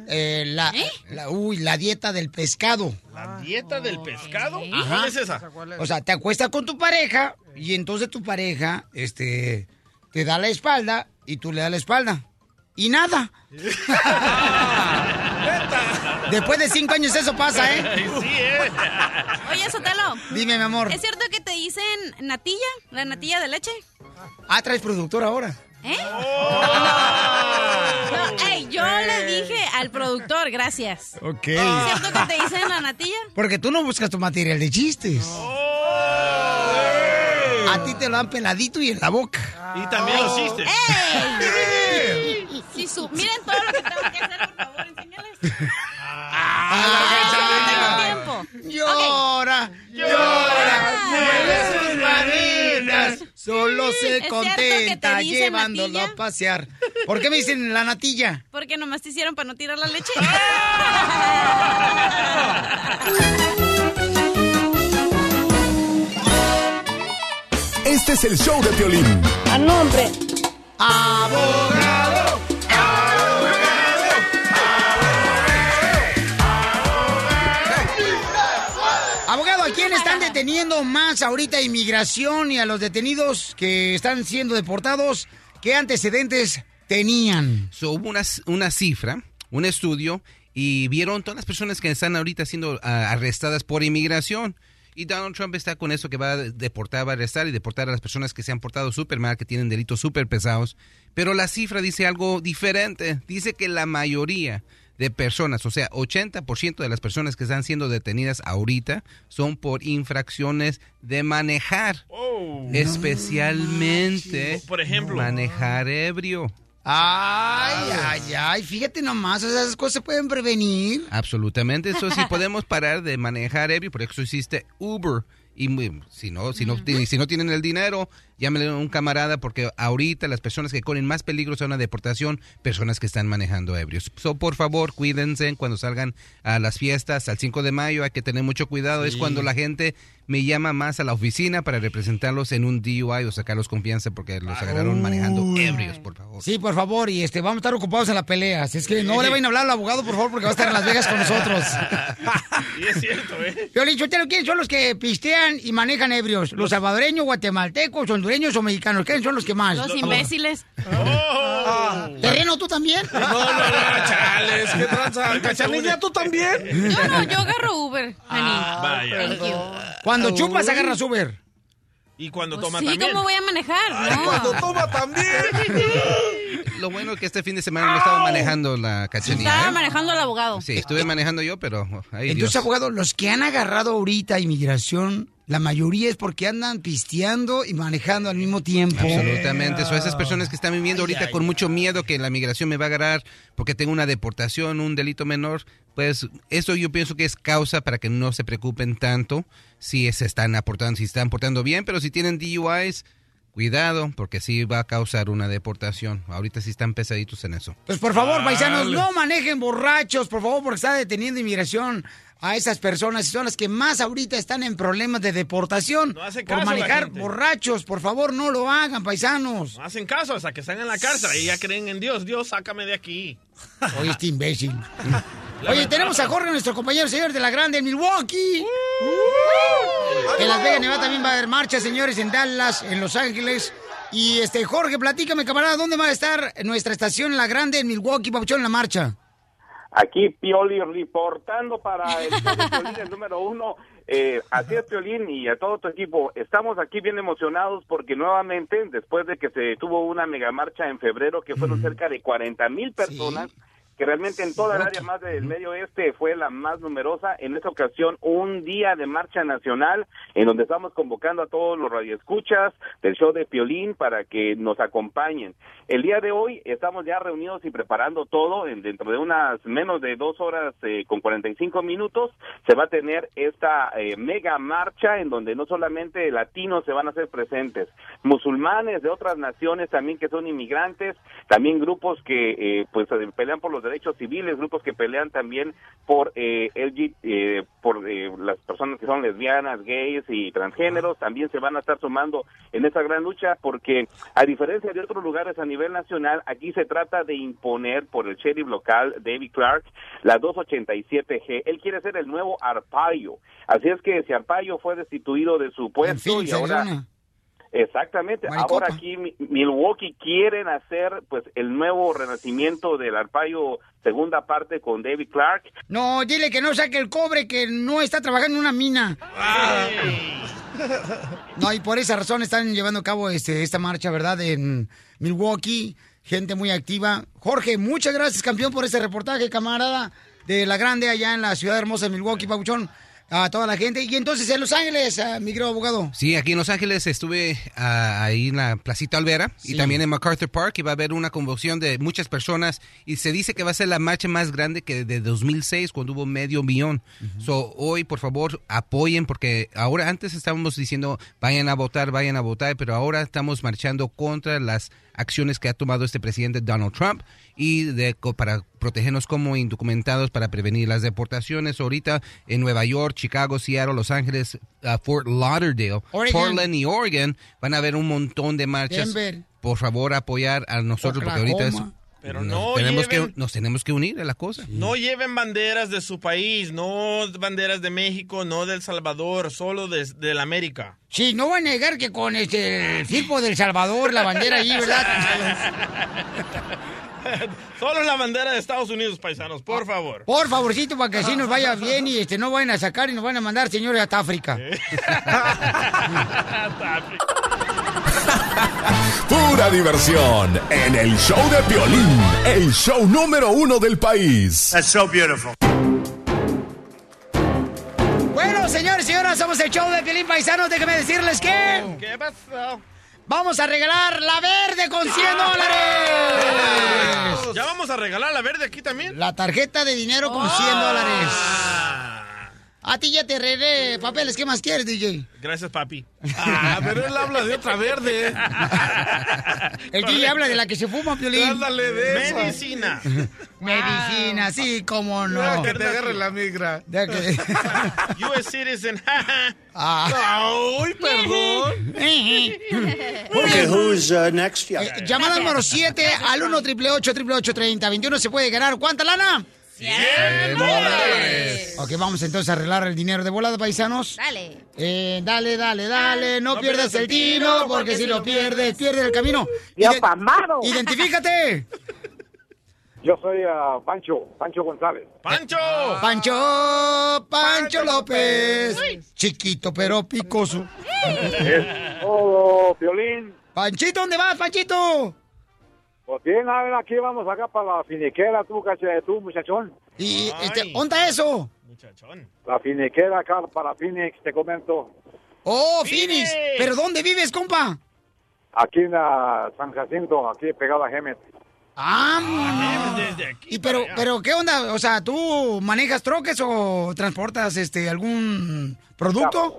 eh, la, la- uy, la dieta del pescado. ¿La dieta del pescado? Ajá. ¿Cuál es esa? O sea, te acuestas con tu pareja y entonces tu pareja, este, te da la espalda y tú le das la espalda. Y nada. Después de cinco años eso pasa, ¿eh? Sí, ¿eh? Oye, Sotelo. Dime, mi amor. ¿Es cierto que te dicen natilla? ¿La natilla de leche? Ah, traes productor ahora. ¿Eh? No, ey, yo le dije al productor, gracias. Ok. ¿Es cierto que te dicen la natilla? Porque tú no buscas tu material de chistes. A ti te lo han peladito y en la boca. Y también los chistes. ¡Ey! Su- miren todo lo que tengo que hacer, por favor, enséñales. Ah, tiempo. Llora, llora, mueve sus manitas. Solo Sí, se contenta llevándolo natilla. a pasear. ¿Por qué me dicen la natilla? Porque nomás te hicieron para no tirar la leche. Este es el show de Piolín. A nombre. Abogado. Deteniendo más ahorita inmigración y a los detenidos que están siendo deportados? ¿Qué antecedentes tenían? So, hubo una, una cifra, un estudio, y vieron todas las personas que están ahorita siendo ah, arrestadas por inmigración. Y Donald Trump está con eso que va a deportar, va a arrestar y deportar a las personas que se han portado súper mal, que tienen delitos súper pesados. Pero la cifra dice algo diferente. Dice que la mayoría de personas, o sea, 80% de las personas que están siendo detenidas ahorita son por infracciones de manejar. Especialmente Por ejemplo. manejar ebrio. Ay, ay, ay, fíjate nomás, esas cosas se pueden prevenir. Absolutamente, eso sí <laughs> podemos parar de manejar ebrio, por eso existe Uber. Y si no, si no, si no tienen el dinero, llámenle a un camarada porque ahorita las personas que corren más peligro son una deportación, personas que están manejando ebrios. So, por favor, cuídense cuando salgan a las fiestas al 5 de mayo, hay que tener mucho cuidado, es cuando la gente me llama más a la oficina para representarlos en un DUI o sacarlos confianza porque los agarraron manejando ebrios, por favor. Sí, por favor, y este, vamos a estar ocupados en la pelea. Así es que no le vayan a hablar al abogado, por favor, porque va a estar en Las Vegas con nosotros. <laughs> Y es cierto, ¿eh? Piolín Sotelo, ¿quiénes son los que pistean y manejan ebrios? ¿Los salvadoreños, guatemaltecos, hondureños o mexicanos? ¿Quiénes son los que más? Los imbéciles. ¿Terreno tú también? No, no, no, chales, qué tranza. Cachanilla, ¿tú también? Yo no, yo agarro Uber. Ah, Vaya. Thank you. Cuando chupas, agarras Uber. Y cuando Pues toma sí, también. ¿cómo voy a manejar? No. Cuando toma también. <laughs> Lo bueno es que este fin de semana no estaba manejando la cachanilla. Estaba ¿eh? manejando al abogado. Sí, estuve manejando yo, pero ay, Entonces, Dios. abogado, los que han agarrado ahorita inmigración, la mayoría es porque andan pisteando y manejando al mismo tiempo. Absolutamente. So, esas personas que están viviendo ahorita con mucho miedo que la migración me va a agarrar porque tengo una deportación, un delito menor, pues eso yo pienso que es causa para que no se preocupen tanto si se están aportando, si están portando bien, pero si tienen DUIs, cuidado, porque sí va a causar una deportación. Ahorita sí están pesaditos en eso. Pues por favor, paisanos, no manejen borrachos, por favor, porque está deteniendo inmigración a esas personas y son las que más ahorita están en problemas de deportación No hace por caso la manejar borrachos. Por favor, no lo hagan, paisanos. No hacen caso hasta que están en la cárcel y ya creen en Dios. Dios, sácame de aquí. Oye, este imbécil. <laughs> Oye, tenemos a Jorge, nuestro compañero, señor de la Grande en Milwaukee. En Las Vegas, Nevada también va a haber marcha, señores, en Dallas, en Los Ángeles. Y este, Jorge, platícame, camarada, ¿dónde va a estar nuestra estación La Grande en Milwaukee, Papuchón, en la marcha? Aquí Pioli reportando para el número uno. Eh, así es, Piolín, y a todo tu equipo. Estamos aquí bien emocionados porque nuevamente, después de que se tuvo una mega marcha en febrero, que fueron cerca de 40 mil personas, que realmente en toda el área más del medio oeste fue la más numerosa. En esta ocasión, un día de marcha nacional en donde estamos convocando a todos los radioescuchas del show de Piolín para que nos acompañen. El día de hoy estamos ya reunidos y preparando todo. En, dentro de unas menos de dos horas eh, con 45 minutos se va a tener esta eh, mega marcha en donde no solamente latinos se van a hacer presentes, musulmanes de otras naciones también que son inmigrantes, también grupos que eh, pues eh, pelean por los derechos civiles, grupos que pelean también por eh, LG, por las personas que son lesbianas, gays y transgéneros, también se van a estar sumando en esta gran lucha porque a diferencia de otros lugares a nivel nacional, aquí se trata de imponer por el sheriff local David Clark la 287G. Él quiere ser el nuevo Arpaio. Así es que si Arpaio fue destituido de su puesto y ahora Exactamente. Ahora aquí Mi- Milwaukee quieren hacer pues el nuevo renacimiento del Arpaio segunda parte con David Clark. No, dile que no saque el cobre, que no está trabajando en una mina. No, y por esa razón están llevando a cabo este, esta marcha, ¿verdad? En Milwaukee, gente muy activa. Jorge, muchas gracias, campeón, por este reportaje, camarada, de la grande allá en la ciudad hermosa de Milwaukee, Pabuchón, a toda la gente. Y entonces en Los Ángeles, ah, mi querido abogado. Sí, aquí en Los Ángeles estuve ah, ahí en la Placita Olvera Sí. y también en MacArthur Park y va a haber una convocción de muchas personas y se dice que va a ser la marcha más grande que de 2006 cuando hubo medio millón. So, hoy, por favor, apoyen porque ahora antes estábamos diciendo vayan a votar, vayan a votar, pero ahora estamos marchando contra las acciones que ha tomado este presidente Donald Trump y de, para protegernos como indocumentados para prevenir las deportaciones. Ahorita en Nueva York, Chicago, Seattle, Los Ángeles, ah, Fort Lauderdale, Oregon. Portland y Oregon van a haber un montón de marchas. Denver. Por favor, apoyar a nosotros porque ahorita es-. Pero nos, no tenemos que, lleven- nos tenemos que unir a la cosa. No lleven banderas de su país, no banderas de México, no del Salvador, solo de, de la América. Sí, no va a negar que con este el circo del Salvador, la bandera ahí, ¿verdad? <laughs> Solo la bandera de Estados Unidos, paisanos, por favor. Por favorcito, para que así nos vaya bien y este no vayan a sacar y nos van a mandar, señores, hasta África. <laughs> Pura diversión en el show de violín, el show número uno del país. That's so beautiful. Bueno, señores y señoras, somos el show de Piolín Paisanos. Déjenme decirles que... ¿Qué pasó? Vamos a regalar la verde con 100 dólares. ¿Ya vamos a regalar la verde aquí también? La tarjeta de dinero con 100 dólares. A ti ya te regalé papeles. ¿Qué más quieres, DJ? Gracias, papi. Ah, pero él habla de otra verde. <laughs> El DJ habla de la que se fuma, Piolín. Ándale de esa. Medicina. <laughs> Medicina, sí, cómo no. Deja que te agarre la migra. Deja que- <laughs> US citizen. Ah. Ay, perdón. Okay, who's uh, next? Eh, llamada número 7 al 1 888 30 21 se puede ganar. ¿Cuánta lana? 100 dólares. Ok, vamos entonces a arreglar el dinero de volada, paisanos. Dale. Eh, dale, dale, dale, no, No pierdas pierdas el tino, porque si lo pierdes, pierdes el camino. Dios Ide- amado. Identifícate. <laughs> Yo soy ah, Pancho, Pancho González. ¡Pancho! Pancho, Pancho López. Chiquito pero picoso. Oh, Piolín. Panchito, ¿dónde vas, Panchito? Pues bien, a ver, aquí vamos acá para la finiquera, tú, caché, tú, muchachón. Y, este, ¿dónde está eso? Muchachón. La finiquera acá para Phoenix, te comento. Oh, Phoenix. ¿Pero dónde vives, compa? Aquí en ah, San Jacinto, aquí pegado a Gemet. Ah, y pero, pero, ¿qué onda? O sea, ¿tú manejas troques o transportas este algún producto?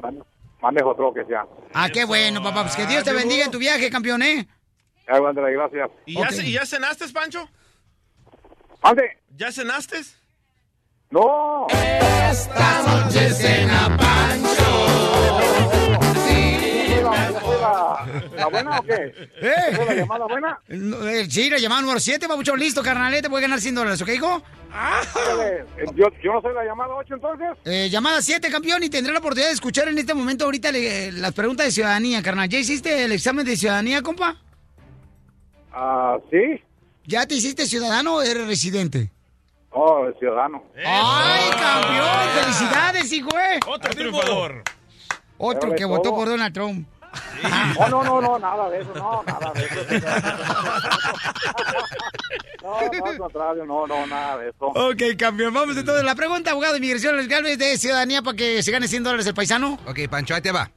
Manejo troques ya. Ah, qué bueno, papá. Pues que Dios te bendiga en tu viaje, campeón, ¿eh? Ándale, gracias. ¿Y ya, ce- y ya cenaste, Pancho? ¿Ande? ¿Ya cenaste? No. Esta noche cena ¿La buena o qué? <laughs> ¿Eh? ¿Fue la llamada buena? Eh, Sí, la llamada número 7, papuchón. Listo, carnal. Te puede ganar 100 dólares, ¿ok, hijo? Eh, Yo, yo no soy la llamada 8 entonces. Eh, llamada 7, campeón, y tendré la oportunidad de escuchar en este momento ahorita le- las preguntas de ciudadanía, carnal. ¿Ya hiciste el examen de ciudadanía, compa? Ah, sí. ¿Ya te hiciste ciudadano o eres residente? Oh, ciudadano. ¡Ay, campeón! ¡Felicidades, hijo! eh! Otro triunfador. Otro que votó por Donald Trump. No, no, no, no, nada de eso, no, nada de eso. <laughs> No, no, al contrario, no, no, nada de eso. Ok, campeón. Vamos entonces. La pregunta, abogado de inmigración legal es de ciudadanía para que se gane 100 dólares el paisano. Ok, Pancho, ahí te va.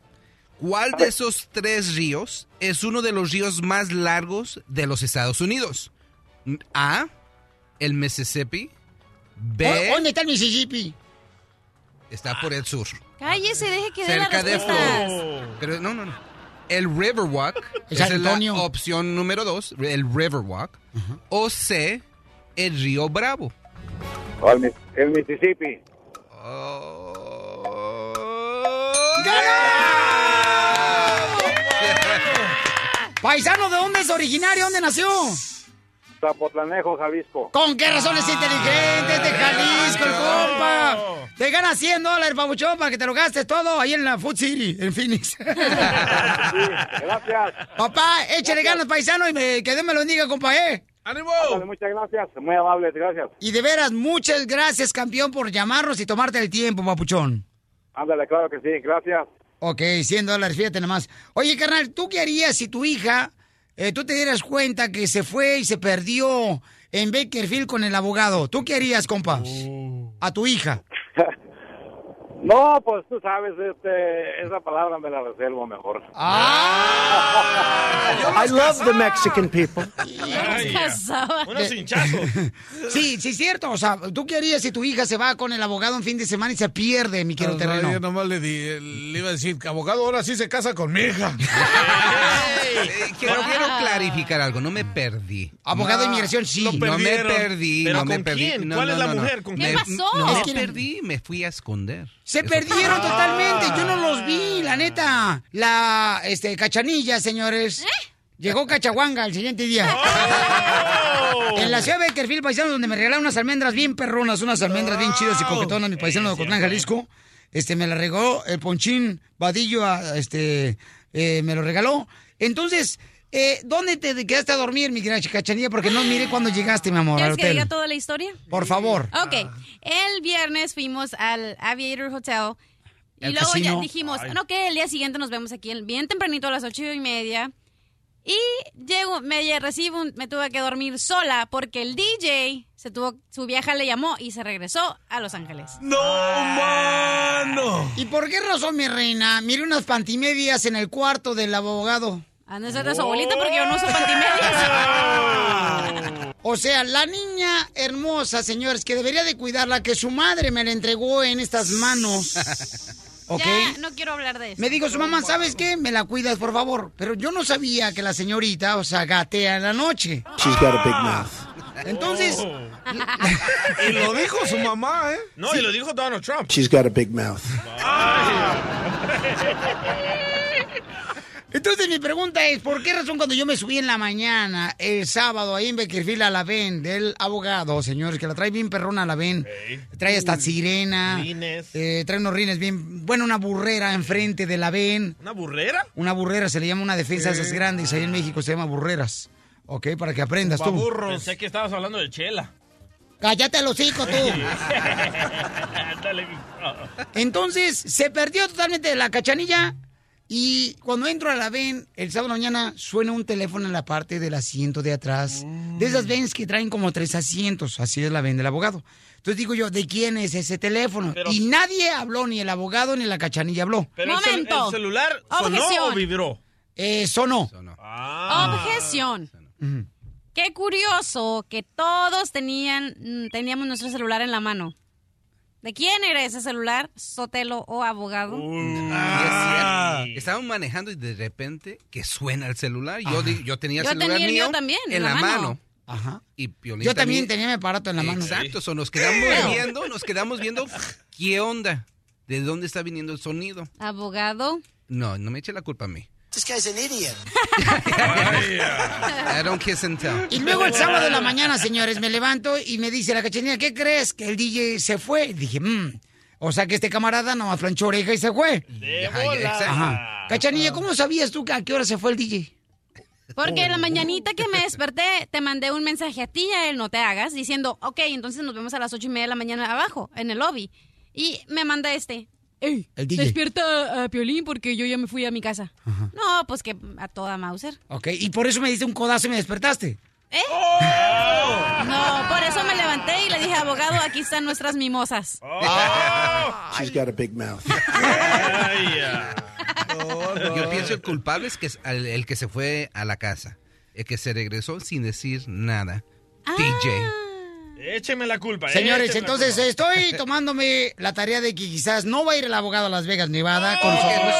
¿Cuál de esos tres ríos es uno de los ríos más largos de los Estados Unidos? A, el Mississippi. B, ¿Dó- ¿Dónde está el Mississippi? está por el sur. Cállese, deje que dé las Cerca de. Florida. Pero no, no, no. El Riverwalk. Es esa es la Antonio. opción número dos, el Riverwalk. O C, el río Bravo. Oh, el, el Mississippi. Paisano, ¿de dónde es originario? ¿Dónde nació? Zapotlanejo, Jalisco. ¿Con qué razón es inteligente? Es de Jalisco, el compa. Te gana 100 dólares, babuchón, para que te lo gastes todo ahí en la Food City, en Phoenix. <laughs> Gracias. Papá, échale ganas, paisano, y me, que Dios me lo bendiga, compa, ¿eh? ¡Ánimo! muchas gracias, muy amable, gracias. Y de veras, muchas gracias, campeón, por llamarnos y tomarte el tiempo, papuchón. Ándale, claro que sí, gracias. Ok, 100 dólares, fíjate nomás. Oye, carnal, ¿tú qué harías si tu hija, eh, tú te dieras cuenta que se fue y se perdió en Bakerfield con el abogado? ¿Tú qué harías, compa? A tu hija. <laughs> No, pues tú sabes, este, esa palabra me la reservo mejor. Ah. I love the Mexican people. Unos hinchazos. <laughs> Sí, sí, es cierto. O sea, ¿tú qué harías si tu hija se va con el abogado un fin de semana y se pierde, mi querido No, no, terreno? yo nomás le, di- le iba a decir que abogado ahora sí se casa con mi hija. <laughs> Eh, Quiero, quiero clarificar algo, no me perdí. Abogado de inmigración, sí. No me perdí, ¿Pero no me con perdí. quién? No, ¿Cuál no, es la no, no. mujer? ¿Con Me- quién? ¿Qué pasó? No me perdí, me fui a esconder. Se Eso perdieron totalmente. Yo no los vi, la neta. La, este, cachanilla, señores. Llegó Cachahuanga el siguiente día. <laughs> En la ciudad de Beckerfield, paisano, donde me regalaron unas almendras bien perronas, unas almendras bien chidas y coquetonas, mi paisano de Ocotlán, Jalisco. Este, me la regaló el Ponchín Vadillo, a- este, eh, me lo regaló. Entonces, eh, ¿dónde te quedaste a dormir, mi querida cachanilla? Porque no miré cuando llegaste, mi amor, al ¿Quieres que diga toda la historia? Por favor. Ok, el viernes fuimos al Aviator Hotel y El luego casino. ya dijimos, Ay. no, que el día siguiente nos vemos aquí bien tempranito a las ocho y media. Y llego, me recibo, me tuve que dormir sola porque el DJ se tuvo, su vieja le llamó y se regresó a Los Ángeles. ¡No, mano! ¿Y por qué razón, mi reina? Mire unas pantimedias en el cuarto del abogado. Ah, no es de su abuelita porque yo no uso pantimedias. <laughs> O sea, la niña hermosa, señores, que debería de cuidarla, que su madre me la entregó en estas manos. <laughs> ¿Ok? Ya, no quiero hablar de eso. Me dijo su mamá, ¿sabes qué? Me la cuidas, por favor. Pero yo no sabía que la señorita, o sea, gatea en la noche. She's got a big mouth. <laughs> Entonces, Y lo dijo su mamá, ¿eh? No, y lo dijo Donald Trump. She's got a big mouth. Entonces mi pregunta es, ¿por qué razón cuando yo me subí en la mañana, el sábado, ahí en Beckerfield, a la ven del abogado, señores, que la trae bien perrona a la ven, trae hasta sirena, Rines. eh, trae unos rines bien, bueno, una burrera enfrente de la ven, ¿Una burrera? una burrera, se le llama una defensa de esas grandes, ahí en México se llama burreras, ¿ok? Para que aprendas tú. Pensé que estabas hablando de chela. Cállate el hocico tú. <laughs> Entonces, se perdió totalmente la cachanilla. Y cuando entro a la ven, el sábado mañana suena un teléfono en la parte del asiento de atrás. De esas vens que traen como tres asientos. Así es la ven del abogado. Entonces digo yo, ¿de quién es ese teléfono? Pero- y nadie habló, ni el abogado ni la cachanilla habló. Pero Momento. el celular sonó Objeción. o vibró. Eh, sonó. Ah. Objeción. Qué curioso que todos tenían, mm, teníamos nuestro celular en la mano. ¿De quién era ese celular? ¿Sotelo o abogado? Ah, es cierto. Estaban manejando y de repente que suena el celular. Yo, di- yo tenía el Yo celular tenía mío también, en la mano. Ajá. Y Piolín Yo también tenía mi aparato en la mano. Exacto, so nos quedamos viendo, nos quedamos viendo qué onda, de dónde está viniendo el sonido. Abogado. No, no me eche la culpa a mí. This guy's an idiot. I don't kiss and tell. Y luego el sábado de la mañana, señores, me levanto y me dice la cachanilla, ¿qué crees? Que el DJ se fue. Y dije, mmm. O sea que este camarada nomás planchó oreja y se fue. De bola. Ajá. Cachanilla, ¿cómo sabías tú que a qué hora se fue el DJ? Porque la mañanita que me desperté, te mandé un mensaje a ti y a él, no te hagas, diciendo, ok, entonces nos vemos a las ocho y media de la mañana abajo, en el lobby. Y me manda este, ¡Ey! El DJ. Despierta a Piolín porque yo ya me fui a mi casa. No, pues que a toda Mauser. Ok, y por eso me diste un codazo y me despertaste. ¿Eh? No, por eso me levanté y le dije, abogado, aquí están nuestras mimosas. <laughs> She's got a big mouth. <laughs> Yo pienso el culpable es que es el, el que se fue a la casa, el que se regresó sin decir nada. DJ. Écheme la culpa. Señores, écheme la entonces culpa. estoy <laughs> tomándome la tarea de que quizás no va a ir el abogado a Las Vegas, Nevada, con nosotros.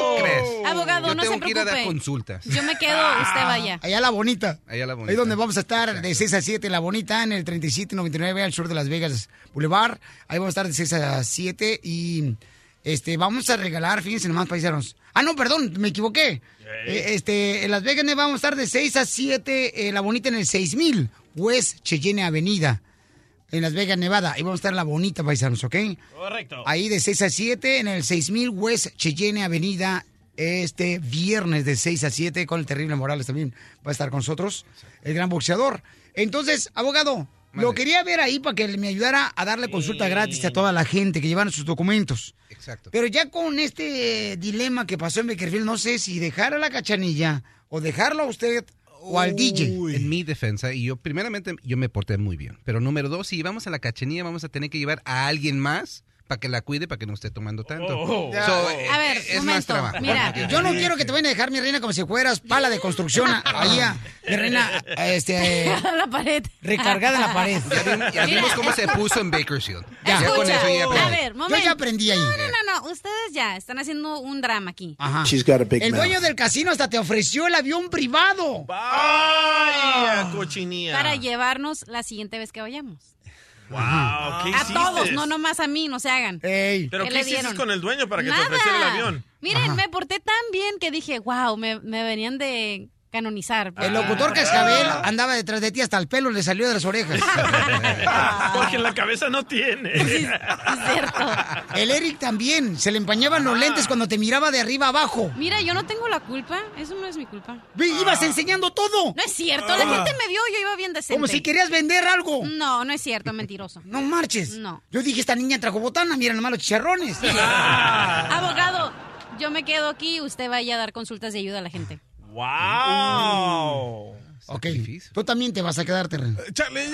¿Cómo crees? Abogado, Yo no tengo se que ir a dar preocupe. consultas. Yo me quedo, usted vaya. Allá la bonita. Allá la bonita. Ahí donde vamos a estar de 6 a 7, La Bonita, en el 3799 al sur de Las Vegas Boulevard. Ahí vamos a estar de 6 a 7 y este vamos a regalar, fíjense nomás, paisanos. Ah, no, perdón, me equivoqué. Eh, este, en Las Vegas Nevada, vamos a estar de 6 a 7, eh, La Bonita en el 6000 West Cheyenne Avenida. En Las Vegas, Nevada. Ahí vamos a estar en La Bonita, paisanos, ¿ok? Correcto. Ahí de 6 a 7 en el 6000 West Cheyenne Avenida este viernes de 6 a 7 con el terrible Morales también va a estar con nosotros, el gran boxeador. Entonces, abogado, lo quería ver ahí para que me ayudara a darle consulta gratis a toda la gente que llevan sus documentos. Exacto. Pero ya con este dilema que pasó en Beckerfield, no sé si dejar a la cachanilla o dejarlo a usted o al DJ. En mi defensa, y yo primeramente yo me porté muy bien. Pero número dos, si llevamos a la cachanilla, vamos a tener que llevar a alguien más para que la cuide, para que no esté tomando tanto. Oh. So, A eh, ver, es más momento, trabajo. Mira, yo no quiero que te vayan a dejar, mi reina, como si fueras pala de construcción <laughs> ahí, a- mi reina, este, <laughs> la pared. recargada en la pared. Ya, vimos- ya vimos cómo se puso en Bakersfield. Ya. Ya con eso ya A aprendí. ver, momento. Yo ya aprendí ahí. No, no, no, no. Ustedes ya están haciendo un drama aquí. Ajá. She's got a big El mouth. dueño del casino hasta te ofreció el avión privado. ¡Ay, cochinilla! Para llevarnos la siguiente vez que vayamos. Wow, ¿qué A hiciste? todos, no nomás a mí, no se hagan. ¿Pero ¿Qué qué le hiciste dieron? con el dueño para que Nada. te ofreciera el avión? Miren, me porté tan bien que dije, wow, me, me venían de canonizar. El locutor Cascabel andaba detrás de ti hasta el pelo le salió de las orejas. <laughs> Porque en la cabeza no tiene. El Eric también, se le empañaban los lentes cuando te miraba de arriba abajo. Mira, yo no tengo la culpa. Eso no es mi culpa. Ve, Ibas enseñando todo. No es cierto. La Ah. gente me vio, yo iba bien decente. Como si querías vender algo. No, no es cierto, mentiroso. No marches. No. Yo dije, esta niña trajo botana, mira nomás los chicharrones. <laughs> Abogado, yo me quedo aquí, usted vaya a dar consultas de ayuda a la gente. ¡Wow! Ok, tú también te vas a quedar, terreno. Chale, ey,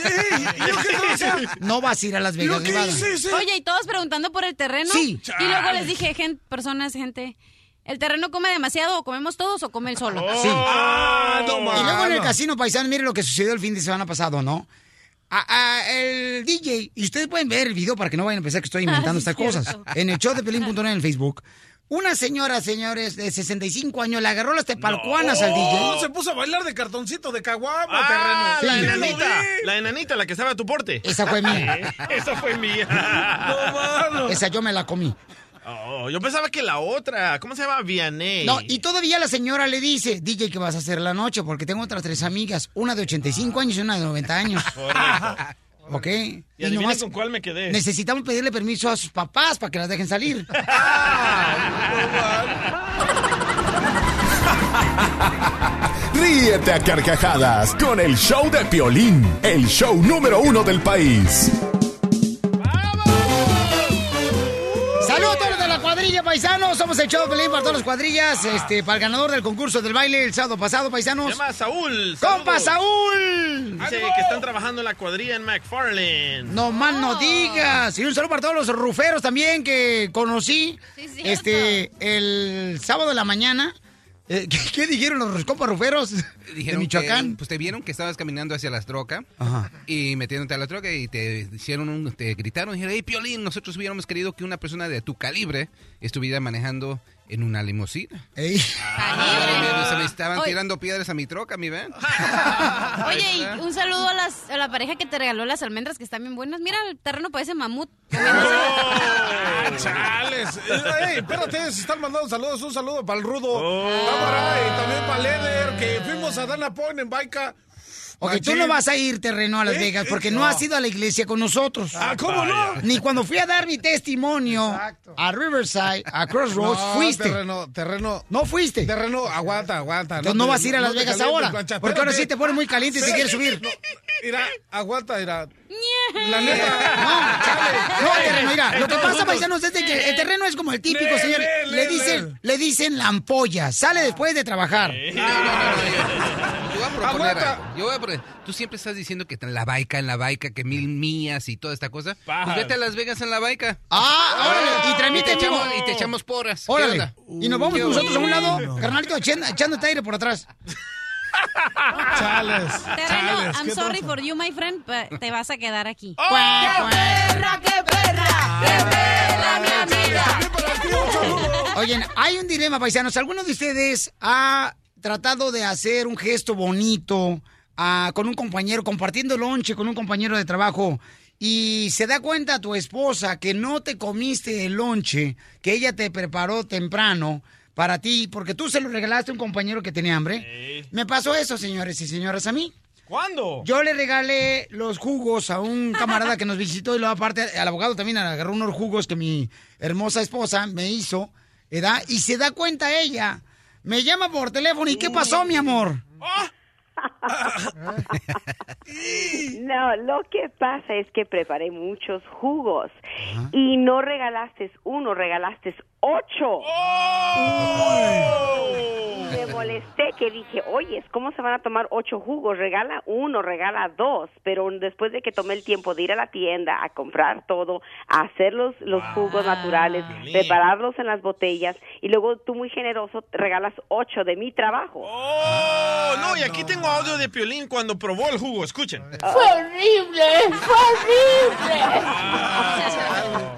¿y yo qué tengo que hacer? No vas a ir a Las Vegas? Oye, y todos preguntando por el terreno. Sí. Y luego les dije, gente, personas, gente, ¿el terreno come demasiado o comemos todos o come él solo? Sí. Ah, no, y luego en el casino paisano, mire lo que sucedió el fin de semana pasado, ¿no? A- a- el DJ, y ustedes pueden ver el video para que no vayan a pensar que estoy inventando Ah, estas cosas. En el show de Pelín.net en el Facebook. Una señora, señores, de 65 años, le agarró las tepalcuanas al Oh, DJ. se puso a bailar de cartoncito de caguama, Ah, terreno. la Sí, enanita. La enanita, la que estestaba a tu porte. Esa fue mía. <laughs> Esa fue mía. <laughs> No, mano. Esa yo me la comí. Oh, yo pensaba que la otra, ¿cómo se llama? Vianney. No, y todavía la señora le dice, DJ, ¿qué vas a hacer la noche? Porque tengo otras tres amigas, una de 85 años y una de 90 años. <laughs> ¿Ok? Y Y nomás con cuál me quedé. necesitamos pedirle permiso a sus papás para que las dejen salir. <laughs> <laughs> Ríete a carcajadas con el show de Piolín, el show número uno del país. Cuadrilla, paisanos. Somos el show Pelín para todas las cuadrillas. Este, para el ganador del concurso del baile el sábado pasado, paisanos. Se llama Saúl. ¡Compa. Saúl! Dice que están trabajando en la cuadrilla en McFarland. No más no digas. Y un saludo para todos los ruferos también que conocí. Sí, este, el sábado de la mañana. Eh, ¿qué, qué dijeron los compas ruferos de Michoacán? que, pues te vieron que estabas caminando hacia la troca Ajá. y metiéndote a la troca y te hicieron un, te gritaron, dijeron, hey Piolín, nosotros hubiéramos querido que una persona de tu calibre estuviera manejando en una limusina. Ey. Ah, se me estaban Oye. tirando piedras a mi troca, mi ven. <laughs> Oye, y un saludo a, las, a la pareja que te regaló las almendras que están bien buenas. Mira, el terreno parece mamut. <laughs> Ah, chales. Eh, Ey, espérate, se están mandando saludos. Un saludo para el Rudo. Cámara, y también para Leder, que fuimos a Dana Point en Baica. Ok, tú Machín. no vas a ir terreno a Las ¿Eh? Vegas porque no No. has ido a la iglesia con nosotros. Ah, ¿cómo no? Ni cuando fui a dar mi testimonio a Riverside, a Crossroads, <laughs> No, fuiste. Terreno, terreno. No fuiste. Terreno, aguanta, aguanta. Entonces no vas a ir a Las Vegas ahora, plancha. porque ahora sí te pones muy caliente y te quieres subir. No, Mira, aguanta, mira. La neta. No, chale. No, terreno, mira, lo que pasa, paisanos, es de que el terreno es como el típico, señor. Le dicen, le dicen la ampolla. Sale después de trabajar. Yo voy a proponer Aguanta. algo. Yo voy a proponer- Tú siempre estás diciendo que en la baica, en la baica, que mil millas y toda esta cosa. Pues vete a Las Vegas en la baica. Ah, órale, y y te, transmite en vivo. echamos, y te echamos porras. Y nos vamos ¿Qué nosotros a un lado, carnalito, echando- echándote aire por atrás. <laughs> Chales. Terreno, chales, I'm ¿qué sorry for you, my friend, but te vas a quedar aquí. ¡Qué perra, qué perra! ¡Qué perra, mi amiga! <laughs> Oyen, hay un dilema, paisanos. ¿Alguno de ustedes ha tratado de hacer un gesto bonito ah, con un compañero, compartiendo lonche con un compañero de trabajo? Y se da cuenta tu esposa que no te comiste el lonche que ella te preparó temprano para ti, porque tú se lo regalaste a un compañero que tenía hambre. Me pasó eso, señores y señoras, a mí. ¿Cuándo? Yo le regalé los jugos a un camarada que nos visitó y luego aparte al abogado también agarró unos jugos que mi hermosa esposa me hizo, ¿verdad? Y se da cuenta ella. Me llama por teléfono y ¿qué pasó, mi amor? <laughs> No, lo que pasa es que preparé muchos jugos y no regalaste uno, regalaste ocho. Y me molesté que dije, oye, ¿cómo se van a tomar ocho jugos? Regala uno, regala dos. Pero después de que tomé el tiempo de ir a la tienda a comprar todo, a hacer los, los jugos naturales, prepararlos en las botellas y luego tú muy generoso regalas ocho de mi trabajo. Oh, no, y aquí tengo audio de Piolín cuando probó el jugo. Escuchen. Fue horrible, fue horrible.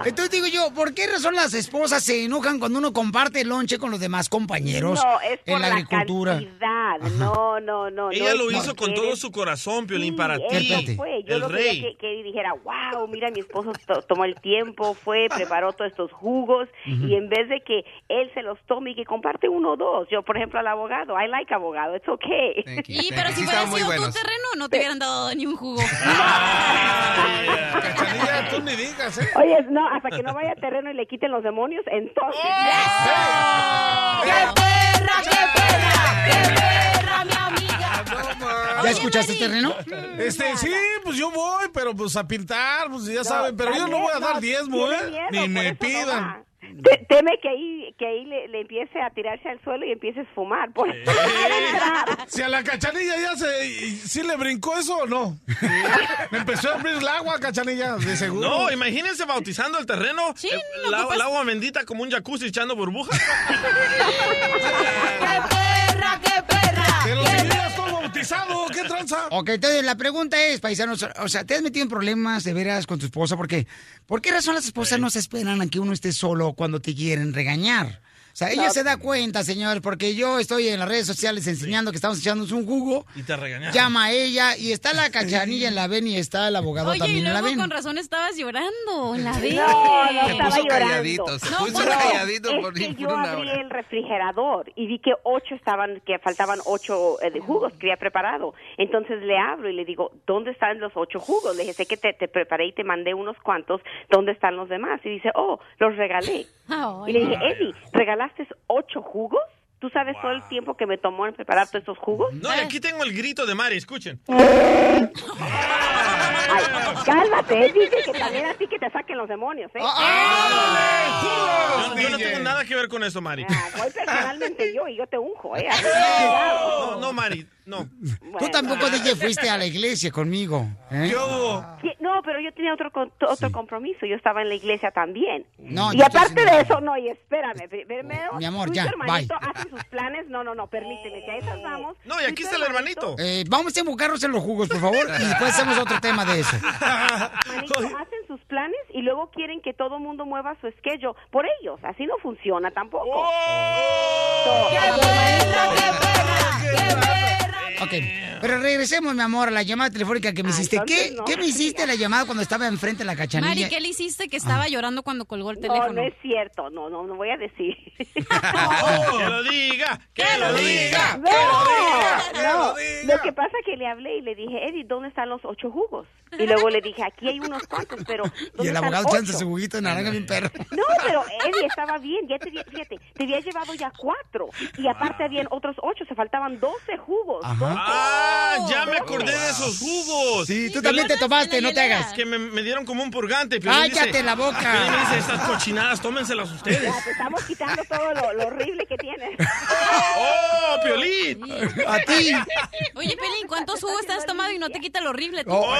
Entonces digo yo, ¿por qué razón las esposas se enojan cuando uno comparte lonche con los demás compañeros No, es por en la la agricultura? cantidad. No, no, no. Ella no lo hizo con todo su corazón, Piolín, para Sí, ti. fue. Yo el lo rey. que, que dijera, wow, mira, mi esposo to- tomó el tiempo, fue, preparó todos estos jugos y en vez de que él se los tome y que comparte uno o dos, yo, por ejemplo, al abogado, I like abogado, it's okay. Y pero si fuera sido tu terreno, no te hubieran dado ni un jugo. <laughs> Tú ni digas, ¿eh? Oye, no, hasta que no vaya a terreno y le quiten los demonios, entonces. ¡Qué perra, qué perra! ¡Qué perra, mi amiga! ¿Ya escuchaste terreno? Este, sí, pues yo voy, pero pues a pintar, pues ya No, saben, pero yo no voy a dar diezmo, ¿eh? miedo, Ni me eso no pidan. Te- teme que ahí, que ahí le, le empiece a tirarse al suelo y empieces a fumar. Por eso no entrar. <laughs> Si a la cachanilla ya se. ¿Sí le brincó eso o no? Me <laughs> empezó a abrir el agua, cachanilla, de seguro. No, imagínense bautizando el terreno. eh, la, el agua bendita como un jacuzzi echando burbujas. <laughs> perra, qué perra! Pero si yo ya estoy bautizado, ¿qué tranza? Ok, entonces la pregunta es, paisanos, o sea, ¿te has metido en problemas de veras con tu esposa? Porque, ¿por qué razón las esposas no se esperan a que uno esté solo cuando te quieren regañar? Sea, ella No. se da cuenta, señor, porque yo estoy en las redes sociales enseñando que estamos echándonos un jugo. Y te regañaron. Llama a ella y está la cachanilla en la ven y está el abogado Oye, y también en la luego ven. con razón estabas llorando. La vi. No, no Se estaba puso llorando. calladito, se No, puso no, calladito es por, que por yo una abrí hora. el refrigerador y vi que ocho estaban, que faltaban ocho eh, de jugos que había preparado. Entonces le abro y le digo, ¿dónde están los ocho jugos? Le dije, sé que te, te preparé y te mandé unos cuantos, ¿dónde están los demás? Y dice, oh, los regalé. <laughs> y le dije, Eddie, ¿regalaste ocho jugos? ¿Tú sabes todo el tiempo que me tomó en preparar todos estos jugos? No, y aquí tengo el grito de Mari, escuchen. <laughs> Ay, cálmate, él dice que <laughs> también así que te saquen los demonios, ¿eh? Yo, yo no tengo nada que ver con eso, Mari. Voy personalmente yo y yo te unjo, ¿eh? <laughs> No, no, Mari, no. Tú tampoco, DJ, fuiste a la iglesia conmigo. ¿eh? Sí, No, pero yo tenía otro otro compromiso. Yo estaba en la iglesia también. No, y yo aparte de eso, no, y espérame, pri- primero, Mi amor, tú ya, tu hermanito bye. hacen sus planes. No, no, no, permíteme, que a esas vamos. No, y aquí está el hermanito. Eh, vamos a enfocarnos en los jugos, por favor, y después hacemos otro tema de eso. Manito, hacen sus planes y luego quieren que todo el mundo mueva su schedule por ellos. Así no funciona tampoco. ¡Oh! Ok, pero regresemos, mi amor, a la llamada telefónica que me hiciste. ¿Qué, no. ¿Qué me hiciste la llamada cuando estaba enfrente de la cachanilla? Mari, ¿qué le hiciste que estaba llorando cuando colgó el No, teléfono? no es cierto. No, no, no voy a decir. <laughs> Que lo diga, que lo diga. No, que no. lo diga. Lo que pasa es que le hablé y le dije, Eddie, ¿dónde están los ocho jugos? Y luego le dije, aquí hay unos cuantos, pero <laughs> Y ¿dónde el están abogado echándose su juguito de naranja bien perro. <laughs> No, pero Eddie estaba bien, ya te, había- fíjate, te había llevado ya cuatro y aparte habían otros ocho, se faltaban doce jugos, Ajá. Ah, ya me acordé de esos jugos. Sí, tú también te tomaste, no te hagas. Que me, me dieron como un purgante. Cállate dice- la boca. Piolín me dice, estas cochinadas, tómenselas ustedes. Ya, te estamos quitando todo lo, lo horrible que tienes. ¡Oh, Piolín! A ti. Oye, Pelín, ¿cuántos jugos te has tomado y no te quita lo horrible? tú? Oh,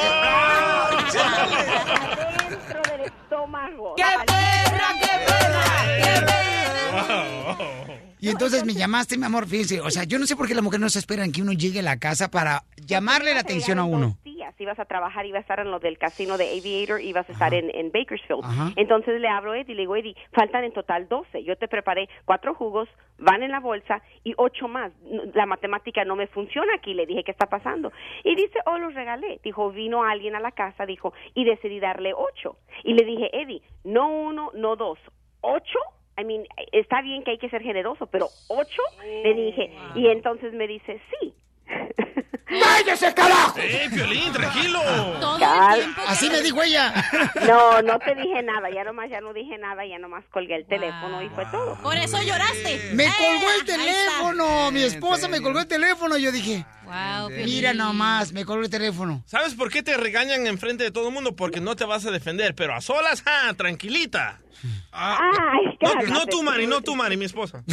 Dentro del estómago. ¡Qué perra, qué perra! ¡Qué perra! Y entonces me llamaste, mi amor, fíjense, o sea, yo no sé por qué las mujeres no se esperan que uno llegue a la casa para llamarle la atención a uno. Días ibas a trabajar, ibas a estar en lo del casino de Aviator, ibas a estar en, en Bakersfield. Ajá. Entonces le hablo a Eddie y le digo, Eddie, faltan en total 12. Yo te preparé cuatro jugos, van en la bolsa y ocho más. La matemática no me funciona aquí. Le dije, ¿qué está pasando? Y dice, oh, los regalé. Dijo, vino alguien a la casa, dijo, y decidí darle ocho. Y le dije, Eddie, no uno, no dos, ocho. I mean, está bien que hay que ser generoso, pero ocho, le dije. Y entonces me dice, sí. <laughs> ¡Váyase, carajo! ¡Eh, Piolín, tranquilo! Cal- Así me dijo ella. <laughs> No, no te dije nada, ya nomás ya no dije nada, ya nomás colgué el teléfono y fue todo. Por eso lloraste. Me Eh, colgó el teléfono. Mi esposa me colgó el teléfono. Yo dije, Wow, mira nomás, me colgó el teléfono. ¿Sabes por qué te regañan enfrente de todo el mundo? Porque no te vas a defender, pero a solas, ¡ah, tranquilita! Ay, No, cálmate, no tú, Mari, no tú, Mari, mi esposa. <laughs>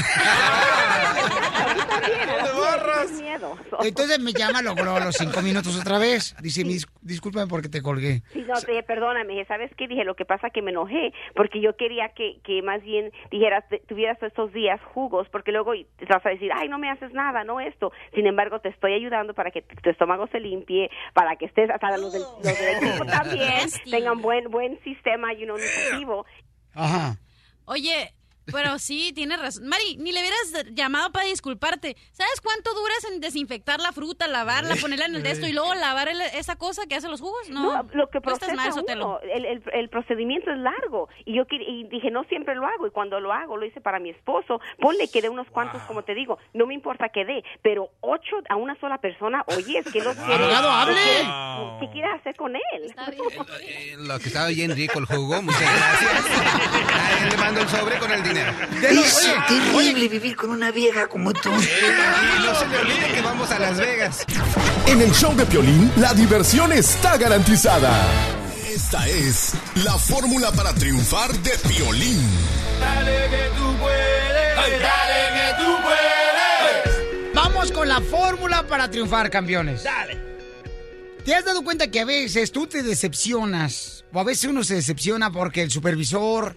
Entonces me llama, logró los cinco minutos otra vez. Dice, "Mis- discúlpame porque te colgué. Sí, no, te, perdóname, dije, ¿sabes qué? Dije, lo que pasa que me enojé, porque yo quería que, que más bien dijeras, tuvieras estos días jugos, porque luego te vas a decir, ay, no me haces nada, no esto. Sin embargo, te estoy ayudando para que tu estómago se limpie, para que estés, hasta los del, los del equipo <laughs> también, tengan buen buen sistema, you know, nutritivo. Ajá. Oye, pero sí, tienes razón. Mari, ni le hubieras llamado para disculparte. ¿Sabes cuánto duras en desinfectar la fruta, lavarla, ponerla en el de esto y luego lavar el- esa cosa que hacen los jugos? No, No, lo que procesa mal, uno, el, el, el procedimiento es largo y yo y dije no siempre lo hago y cuando lo hago lo hice para mi esposo ponle que dé unos cuantos como te digo no me importa que dé pero ocho a una sola persona oye es que lo quiere Abogado, hable. ¿qué quieres- qué quieres hacer con él <laughs> Lo que estaba bien rico el jugo, muchas gracias. <laughs> Ahí le mando el sobre con el dinero. Es terrible vivir con una vieja como tú. Y no se le olvide que vamos a Las Vegas. En el show de Piolín, la diversión está garantizada. Esta es la fórmula para triunfar de Piolín. Dale que tú puedes, dale que tú puedes. Vamos con la fórmula para triunfar, campeones. Dale. ¿Te has dado cuenta que a veces tú te decepcionas? O a veces uno se decepciona porque el supervisor,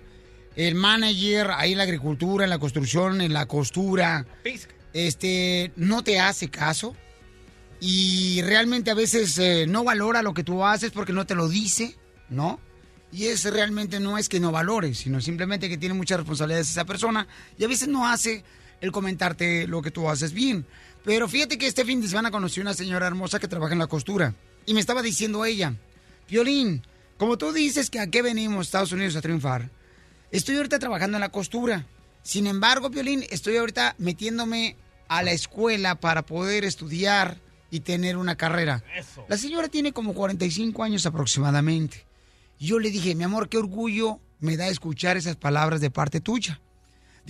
el manager, ahí en la agricultura, en la construcción, en la costura, este, no te hace caso. Y realmente a veces eh, no valora lo que tú haces porque no te lo dice, ¿no? Y es realmente no es que no valores, sino simplemente que tiene muchas responsabilidades esa persona y a veces no hace el comentarte lo que tú haces bien. Pero fíjate que este fin de semana conocí una señora hermosa que trabaja en la costura y me estaba diciendo ella, Violín, como tú dices que a qué venimos Estados Unidos a triunfar, estoy ahorita trabajando en la costura. Sin embargo, Violín, estoy ahorita metiéndome a la escuela para poder estudiar y tener una carrera. La señora tiene como 45 años aproximadamente. Yo le dije, mi amor, qué orgullo me da escuchar esas palabras de parte tuya.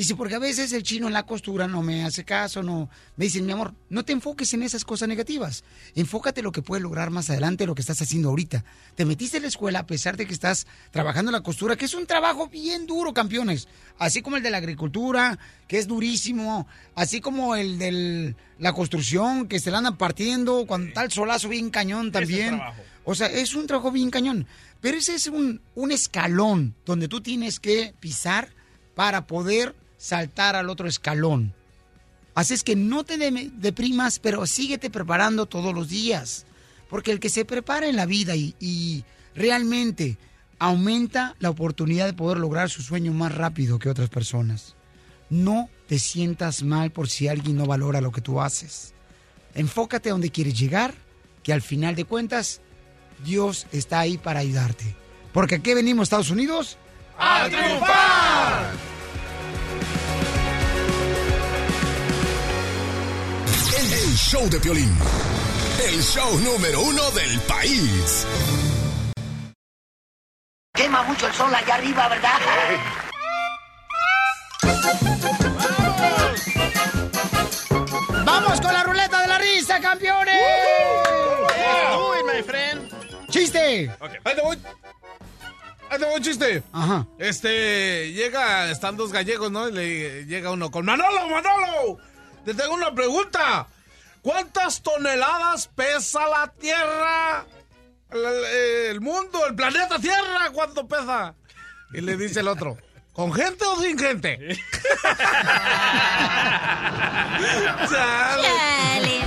Dice, porque a veces el chino en la costura no me hace caso, no. Me dicen, mi amor, no te enfoques en esas cosas negativas. Enfócate en lo que puedes lograr más adelante, lo que estás haciendo ahorita. Te metiste en la escuela a pesar de que estás trabajando en la costura, que es un trabajo bien duro, campeones. Así como el de la agricultura, que es durísimo. Así como el de la construcción, que se la andan partiendo cuando tal solazo bien cañón también. O sea, es un trabajo bien cañón. Pero ese es un, un escalón donde tú tienes que pisar para poder saltar al otro escalón. Así es que no te de- deprimas, pero síguete preparando todos los días. Porque el que se prepara en la vida y, y realmente aumenta la oportunidad de poder lograr su sueño más rápido que otras personas. No te sientas mal por si alguien no valora lo que tú haces. Enfócate a donde quieres llegar, que al final de cuentas Dios está ahí para ayudarte. Porque aquí venimos, Estados Unidos, ¡A triunfar! el show de Piolín. El show número uno del país. Quema mucho el sol allá arriba, ¿verdad? ¡Vamos! ¡Vamos con la ruleta de la risa, campeones! Uh my friend. ¡Chiste! Okay. Ahí te chiste. Ajá. Este, llega, están dos gallegos, ¿no? Y le llega uno con Manolo, Manolo. Te tengo una pregunta. ¿Cuántas toneladas pesa la Tierra? El, el mundo, el planeta Tierra, ¿cuánto pesa? Y le dice el otro, ¿con gente o sin gente? <laughs> Chale.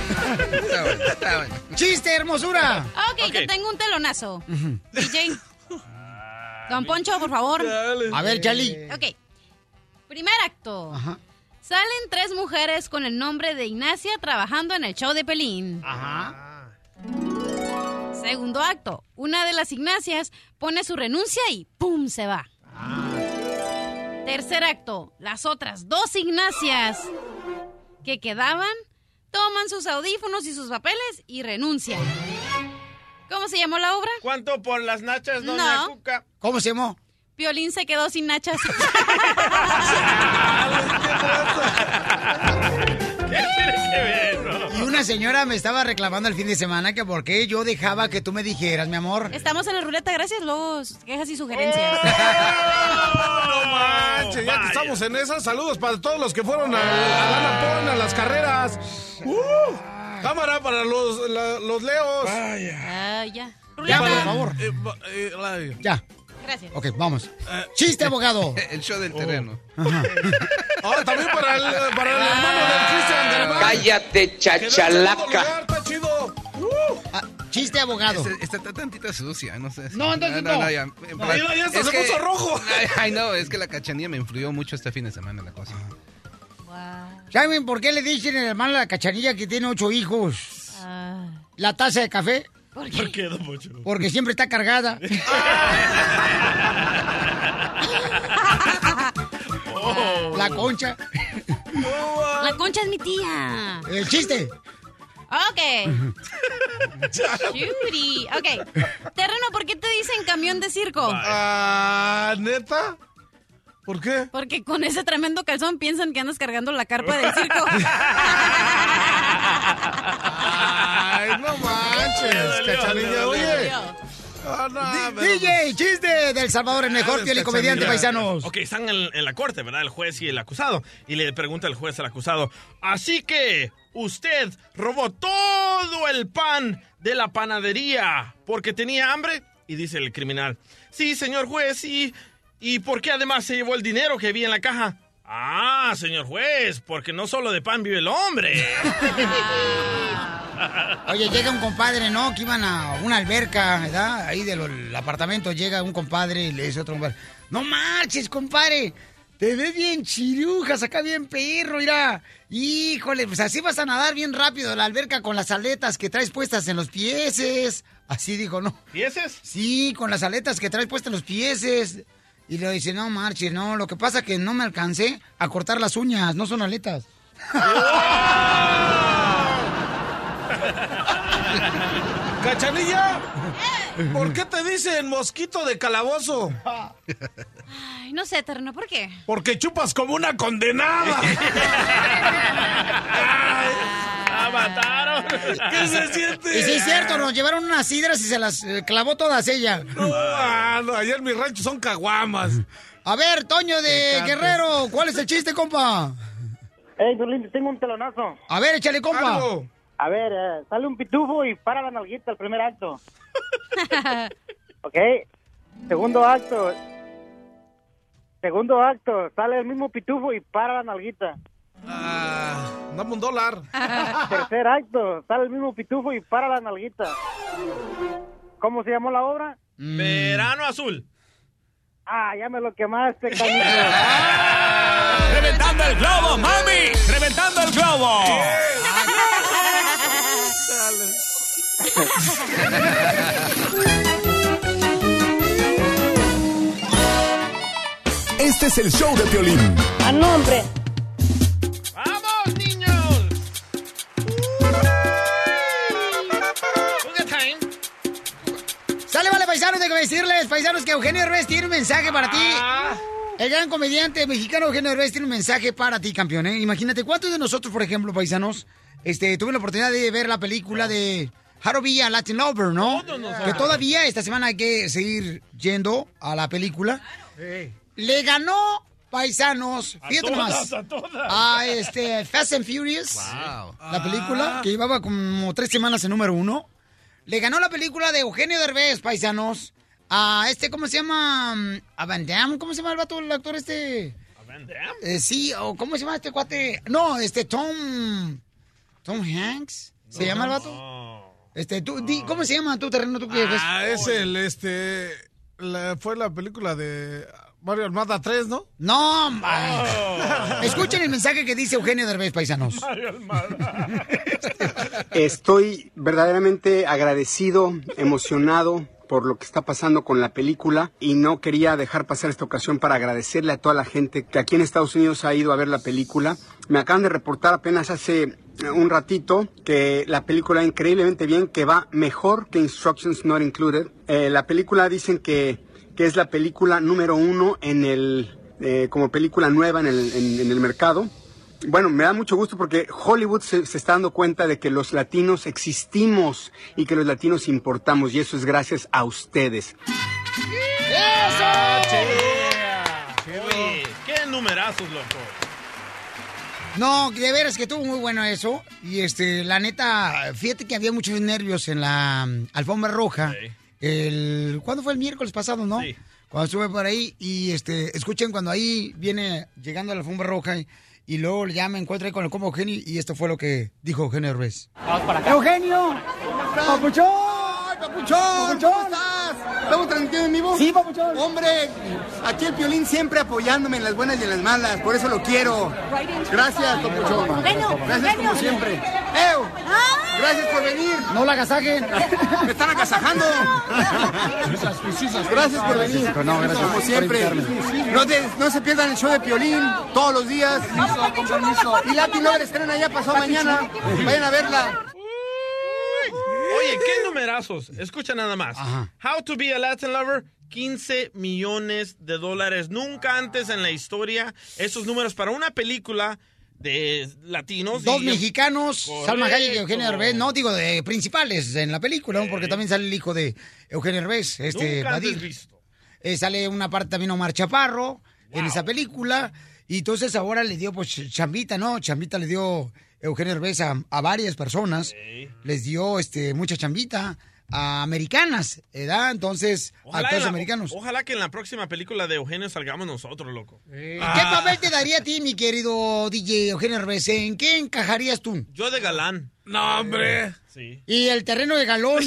¡Chiste, hermosura! Ok, que tengo un telonazo. DJ. Don Poncho, por favor. A ver, Chali. Ok. Primer acto. Salen tres mujeres con el nombre de Ignacia trabajando en el show de Pelín. Ajá. Segundo acto. Una de las Ignacias pone su renuncia y ¡pum! se va. Tercer acto. Las otras dos Ignacias que quedaban toman sus audífonos y sus papeles y renuncian. ¿Cómo se llamó la obra? ¿Cuánto por las nachas, doña No. Cuca? ¿Cómo se llamó? Piolín se quedó sin nachas. <laughs> ¿Qué tiene que ver eso? Y una señora me estaba reclamando el fin de semana que por qué yo dejaba que tú me dijeras, mi amor. Estamos en la ruleta, gracias, luego quejas y sugerencias. No manches, ya que estamos en esas, saludos para todos los que fueron a, a Pon, a las carreras. Uh, cámara para los, la- los leos. Ah, ya. Ya, Ruleta. por favor. Eh, eh, la- Ya. Gracias. Ok, vamos. Chiste, abogado. <laughs> El show del terreno. Ah, <laughs> también para el, para el hermano del Cristian. Cállate, chachalaca. Ah, chiste, abogado. Está, está- está tantita sucia, no sé. No, entonces no. ya, No, ya- ya hasta se puso rojo. Ay, no, es que la cachanilla me influyó mucho este fin de semana la cosa. ¿Saben por qué le dicen el hermano a la cachanilla que tiene ocho hijos? ¿La taza de café? ¿Por ¿Por qué, don Pocho? Porque siempre está cargada. <laughs> La concha. La concha es mi tía. El chiste. Ok. <laughs> Shuri. Ok. Terreno, ¿por qué te dicen camión de circo? Ah, ¿neta? ¿Por qué? Porque con ese tremendo calzón piensan que andas cargando la carpa del circo. <laughs> Ay, no <laughs> manches, cachanilla. Oye. Ah, no, pero- DJ, chiste del Salvador, el mejor Sabes, piel y comediante, paisanos. Ok, están en, en la corte, ¿verdad? El juez y el acusado. Y le pregunta el juez al acusado, así que usted robó todo el pan de la panadería porque tenía hambre. Y dice el criminal, sí, señor juez, y, ¿y por qué además se llevó el dinero que había en la caja? Ah, señor juez, porque no solo de pan vive el hombre. <laughs> Oye, llega un compadre, ¿no? Que iban a una alberca, ¿verdad? Ahí del apartamento llega un compadre y le dice a otro compadre, no marches, compadre. Te ves bien chirujas, acá bien perro, mira. Híjole, pues así vas a nadar bien rápido a la alberca con las aletas que traes puestas en los pieses. Así dijo, ¿no? ¿Pieses? Sí, con las aletas que traes puestas en los pieses. Y le dice, no marches, no, lo que pasa es que no me alcancé a cortar las uñas, no son aletas. <laughs> ¿Cachanilla? ¿Por qué te dicen mosquito de calabozo? Ay, no sé, Terreno, ¿por qué? Porque chupas como una condenada. <laughs> ¡La mataron! ¿Qué se siente? Y sí, es cierto, nos llevaron unas sidras y se las eh, clavó todas ella. No, ah, no, allá en mi rancho son caguamas. A ver, Toño de. Guerrero, ¿cuál es el chiste, compa? Hey, Piolín, tengo un telonazo. A ver, échale, compa. Algo. A ver, eh, sale un pitufo y para la nalguita el primer acto. <laughs> ¿Ok? Segundo acto. Segundo acto, sale el mismo pitufo y para la nalguita. Ah, dame un dólar. <laughs> Tercer acto, sale el mismo pitufo y para la nalguita. ¿Cómo se llamó la obra? Verano azul. Ah, ya me lo quemaste, <laughs> canijo. ¡Reventando el globo, mami! ¡Reventando el globo! Este es el show de Piolín. ¡A nombre! ¡Vamos, niños! Good time. Sale, vale, paisanos, déjame decirles, paisanos, que Eugenio Derbez tiene un mensaje para ti. El gran comediante mexicano Eugenio Derbez tiene un mensaje para ti, campeón, ¿eh? Imagínate, ¿cuántos de nosotros, por ejemplo, paisanos, este, tuve la oportunidad de ver la película de How to be a Latin Lover, ¿no? Que todavía esta semana hay que seguir yendo a la película. Le ganó paisanos, A fíjate todas, nomás, a todas. a este Fast and Furious, Wow. la película que llevaba como tres semanas en número uno. Le ganó la película de Eugenio Derbez, paisanos, a este, ¿cómo se llama? A Van Damme, ¿cómo se llama el vato, el actor este? Van Damme? Eh, sí, o ¿cómo se llama este cuate? No, este Tom. Tom Hanks. ¿Se llama el vato? Este, tú, di- ¿cómo se llama tu terreno tú Ah, es el, este, la- fue la película de Mario Almada 3, ¿no? No, ma- escuchen el mensaje que dice Eugenio Derbez, paisanos. Estoy verdaderamente agradecido, emocionado por lo que está pasando con la película y no quería dejar pasar esta ocasión para agradecerle a toda la gente que aquí en Estados Unidos ha ido a ver la película. Me acaban de reportar apenas hace un ratito que la película va increíblemente bien, que va mejor que Instructions Not Included. Eh, la película dicen que, que es la película número uno en el, eh, como película nueva en el, en- en el mercado. Bueno, me da mucho gusto porque Hollywood se, se está dando cuenta de que los latinos existimos y que los latinos importamos y eso es gracias a ustedes. Qué numerazos, loco. No, de veras que estuvo muy bueno eso. Y este, la neta, fíjate que había muchos nervios en la mm, alfombra roja. El, ¿Cuándo fue el miércoles pasado, no? Cuando estuve por ahí y este, escuchen cuando ahí viene llegando a la alfombra roja y, y luego ya me encuentro ahí con el combo Eugenio y esto fue lo que dijo Eugenio Derbez. Eugenio, papuchón, papuchón, ¿cómo estás? ¿Estamos transmitiendo en vivo? Sí, papuchón. Hombre, aquí el Piolín siempre apoyándome en las buenas y en las malas, por eso lo quiero. Gracias, papuchón. Gracias como siempre. ¡Ew! Gracias por venir. No la agasajen. Me están agasajando. Gracias por venir. No, gracias Como siempre. No, te- no se pierdan el show de Piolín todos los días. Y Latin Lover estrena ya pasado mañana. Vayan a verla. Oye, qué numerazos. Escucha nada más. How to be a Latin lover. 15 millones de dólares. Nunca antes en la historia esos números para una película de latinos. Dos y- mexicanos, Salma Hayek y Eugenio. Derbez, no digo de principales en la película, porque también sale el hijo de Eugenio Derbez, este Nunca antes visto. Eh, sale una parte también Omar Chaparro en esa película. Y entonces ahora le dio, pues, chambita, ¿no? Chambita le dio Eugenio Derbez a, a varias personas. Les dio este mucha chambita a americanas, ¿verdad? Entonces, Ojalá, actores en la- americanos. ojalá que en la próxima película de Eugenio salgamos nosotros, loco. ¿Qué papel te daría a ti, mi querido DJ Eugenio Derbez? ¿En qué encajarías tú? Yo de galán. No, hombre. Sí. ¿Y el terreno de galón?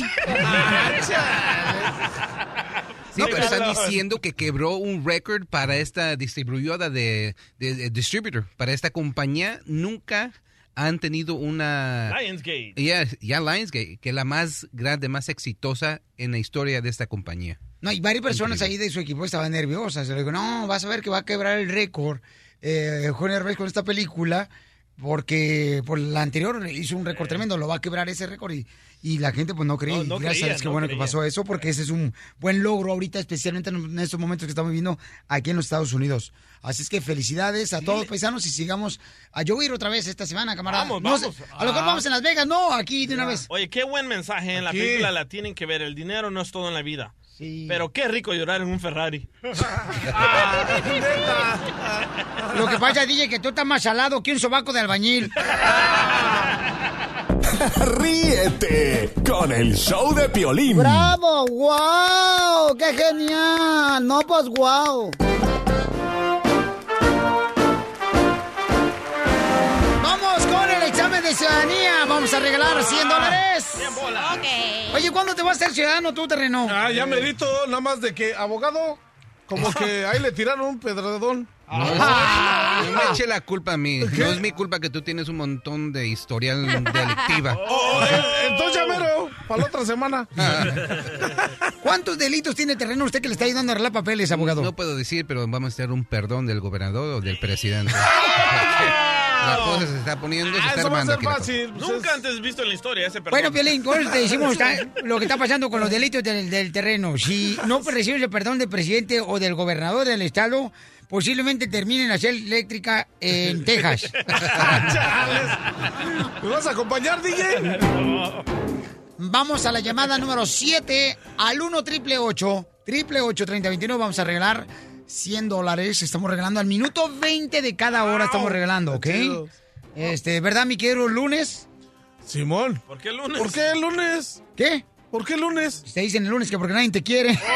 Sí, pero están diciendo que quebró un récord para esta distribuidora de, de- de distributor, para esta compañía. Nunca han tenido una... Lionsgate. Ya, ya Lionsgate, que es la más grande, más exitosa en la historia de esta compañía. No, y varias personas ahí de su equipo estaban nerviosas. Le digo, no, vas a ver que va a quebrar el récord eh, Eugenio Derbez con esta película, porque por la anterior hizo un récord tremendo, lo va a quebrar ese récord y, y la gente pues no creía. No, no Gracias creía, qué no bueno creía. que pasó eso, porque ese es un buen logro ahorita, especialmente en estos momentos que estamos viviendo aquí en los Estados Unidos. Así es que felicidades a todos los paisanos y sigamos. A yo voy a ir otra vez esta semana, camarada. Vamos, sé, vamos. a lo mejor Ah. vamos en Las Vegas, no, aquí de una vez. Oye, qué buen mensaje. En la Aquí. película la tienen que ver. El dinero no es todo en la vida. Pero qué rico llorar en un Ferrari. <laughs> Lo que pasa, DJ, que tú estás más salado que un sobaco de albañil. <laughs> <laughs> Ríete con el show de Piolín. ¡Bravo! ¡Wow! ¡Qué genial! No, pues wow. Vamos con el examen de ciudadanía. Vamos a regalar 100 dólares. Oye, ¿cuándo te vas a ser ciudadano tú, terreno? Ah, ya merito, nada más de que abogado, como que ahí le tiraron un pedradón. No, no me eche la culpa a mí. No es mi culpa que tú tienes un montón de historial delictiva. <laughs> Oh, eh, entonces ya mero, para la otra semana. ¿Cuántos delitos tiene el terreno usted que le está ayudando a arreglar papeles, abogado? No puedo decir, pero vamos a tener un perdón del gobernador o del presidente. <laughs> La cosa se está poniendo, se está armando aquí. la cosa. Nunca antes visto en la historia ese perdón. Bueno, Piolín, con eso te decimos <laughs> lo que está pasando con los delitos del, del terreno. Si no <laughs> recibes el perdón del presidente o del gobernador del estado, posiblemente terminen la cel eléctrica en Texas. <laughs> ¿Me vas a acompañar, DJ? Vamos a la llamada número 7 al 1 triple 8 triple 8 3021. Vamos a regalar 100 dólares. Estamos regalando al minuto 20 de cada hora. Estamos regalando, ¿ok? Este, ¿verdad, mi querido lunes? Simón. ¿Por qué el lunes? ¿Por qué el lunes? ¿Qué? ¿Por qué el lunes? Se dicen el lunes que porque nadie te quiere. <laughs>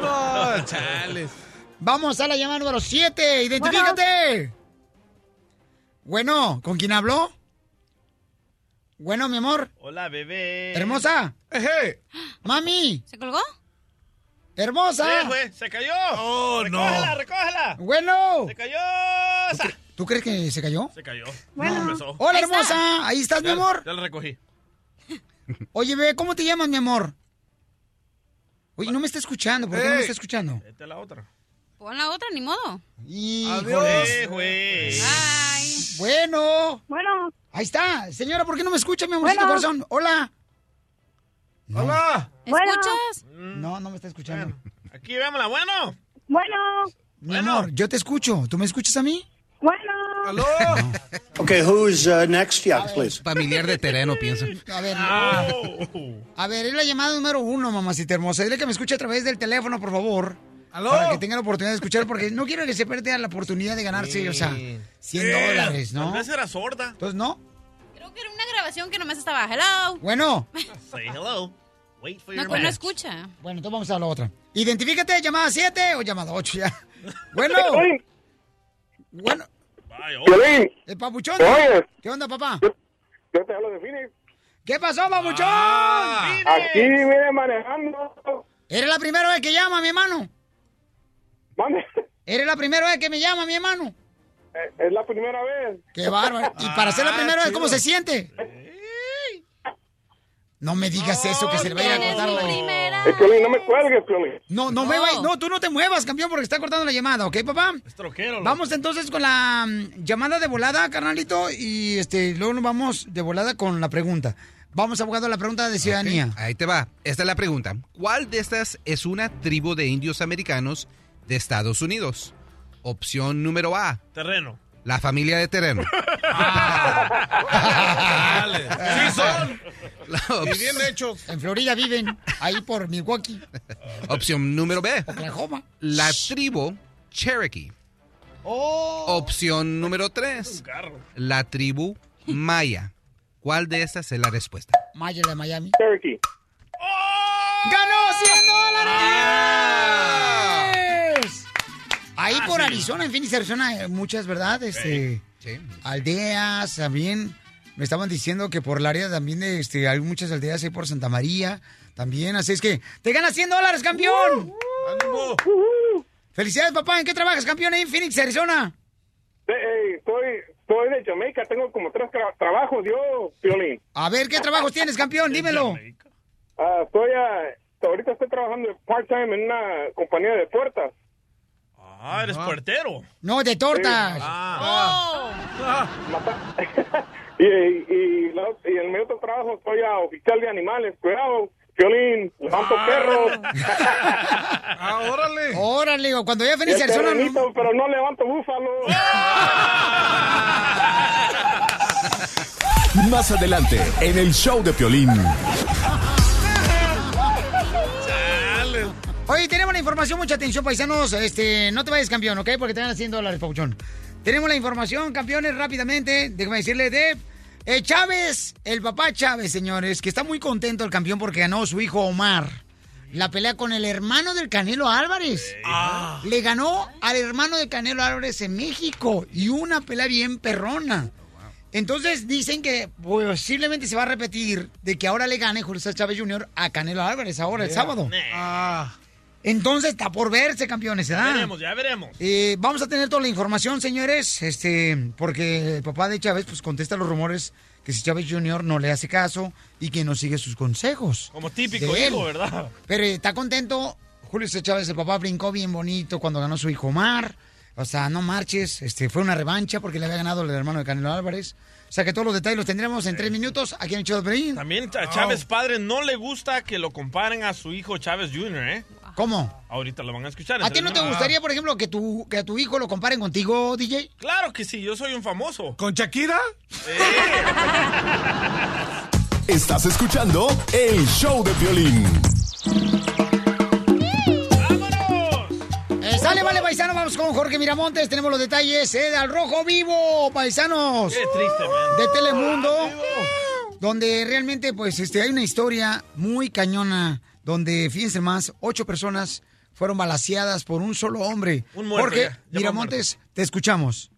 No, <laughs> chales. Vamos a la llamada número 7. Identifícate. Bueno, ¿con quién habló? Bueno, mi amor. Hola, bebé. Hermosa. Mami. ¿Se colgó? Hermosa. Sí, güey, se cayó. Oh, recógela, recógela. Bueno. Se cayó. ¿Tú crees que se cayó? Se cayó. Bueno. No. Hola, hermosa. Ahí estás, mi amor. Ya la recogí. <laughs> Oye, bebé, ¿cómo te llamas, mi amor? Oye, no me está escuchando. ¿Por qué no me está escuchando? Esta es la otra. Pon la otra, ni modo. Güey. Bueno. Bueno. Ahí está. Señora, ¿por qué no me escucha, mi amorcito Bueno. corazón? Hola. Hola. ¿Escuchas? No, no me está escuchando. Aquí, véamosla. Bueno. Bueno. Mi amor, yo te escucho. ¿Tú me escuchas a mí? Bueno. ¿Aló? Okay, who's uh, next? Yeah, please. Familiar de terreno, piensa. A ver. A ver, es la llamada número uno, mamacita hermosa. Dile que me escuche a través del teléfono, por favor. ¿Aló? Para que tenga la oportunidad de escuchar, porque no quiero que se pierda la oportunidad de ganarse, o sea, 100 dólares, ¿no? Tal vez era sorda. Entonces, ¿no? Creo que era una grabación que nomás estaba. Hello. Bueno. Say hello. Wait for No, your que no escucha. Bueno, entonces vamos a la otra. Identifícate, llamada 7 o llamada 8 ya. Bueno. <laughs> Bueno. Piolín. El papuchón. Oye. ¿Qué onda, papá? Yo te hablo de Phoenix. ¿Qué pasó, papuchón? Aquí viene manejando. ¿Eres la primera vez que llama, mi hermano? ¿Eres la primera vez que me llama, mi hermano? Eh, Es la primera vez. Qué bárbaro. ¿Y para ser la Ah, primera vez, cómo chido. se siente? No me digas eso, que se le va a ir a cortar la... Piolín, no me cuelgues, Piolín. No, no, me vayas- no, tú no te muevas, campeón, porque está cortando la llamada, ¿ok, papá? Es troquero. loco. Vamos entonces con la mm, llamada de volada, carnalito, y este, luego nos vamos de volada con la pregunta. Vamos, abogado, a la pregunta de ciudadanía. Ahí te va. Esta es la pregunta. ¿Cuál de estas es una tribu de indios americanos de Estados Unidos? Opción número A, Terreno. la familia de terreno. <laughs> Sí son. Y bien hechos. En Florida viven, ahí por Milwaukee, Opción número B, Oklahoma. la tribu Cherokee. Oh. Opción número 3, la tribu Maya. ¿Cuál de estas es la respuesta? Maya de Miami. Cherokee. ¡Ganó 100 dólares! Ahí por Arizona, en Phoenix, Arizona, eh, muchas, ¿verdad? Este, aldeas también. Me estaban diciendo que por el área también de, este, hay muchas aldeas ahí por Santa María también. Así es que te ganas 100 dólares, campeón. Felicidades, papá. ¿En qué trabajas, campeón, ahí en Phoenix, Arizona? Eh, eh, estoy, estoy de Jamaica, tengo como tres tra- trabajos yo, Piolín. A ver, ¿qué trabajos tienes, campeón? Dímelo. Ah, estoy a- ahorita estoy trabajando part-time en una compañía de puertas. Ah, eres puertero. No, de tortas. Ah. <laughs> Y, y, la- y en mi otro trabajo estoy a oficial de animales, cuidado, Piolín, levanto perros. <laughs> Ah, órale. Órale, cuando ya Y Phoenix, el Arizona. no- pero no levanto búfalo. <laughs> Más adelante, en el show de Piolín. Oye, tenemos la información, mucha atención, paisanos. Este, no te vayas, campeón, ¿ok? Porque te dan 100 dólares, Pauchón. Tenemos la información, campeones, rápidamente. Déjame decirle de eh, Chávez, el papá Chávez, señores, que está muy contento el campeón porque ganó su hijo Omar. La pelea con el hermano del Canelo Álvarez. Le ganó al hermano de Canelo Álvarez en México. Y una pelea bien perrona. Entonces dicen que posiblemente se va a repetir de que ahora le gane Julio César Chávez Jr. a Canelo Álvarez ahora el sábado. Entonces está por verse, campeones, Ya ¿verdad? veremos, ya veremos. Eh, vamos a tener toda la información, señores, este, porque el papá de Chávez pues contesta los rumores que si Chávez Jr. no le hace caso y que no sigue sus consejos. Como típico de él. hijo, ¿verdad? Pero eh, está contento. Julio Chávez, el papá, brincó bien bonito cuando ganó su hijo Omar. O sea, no marches. Este, fue una revancha porque le había ganado el hermano de Canelo Álvarez. O sea, que todos los detalles los tendremos en tres minutos aquí en Pelín. También a Chávez padre no le gusta que lo comparen a su hijo Chávez Jr., ¿eh? ¿Cómo? Ahorita lo van a escuchar. ¿A ti no te gustaría, por ejemplo, que, tu, que a tu hijo lo comparen contigo, DJ? Claro que sí, yo soy un famoso. ¿Con Shakira? Estás escuchando el show de violín. Vale, paisano, vamos con Jorge Miramontes. Tenemos los detalles eh, de Al Rojo Vivo, paisanos. Qué triste, man. De Telemundo. Donde realmente, pues, este, hay una historia muy cañona. Donde, fíjense más, ocho personas fueron balaseadas por un solo hombre. Un muerto Jorge ya, ya Miramontes, te escuchamos.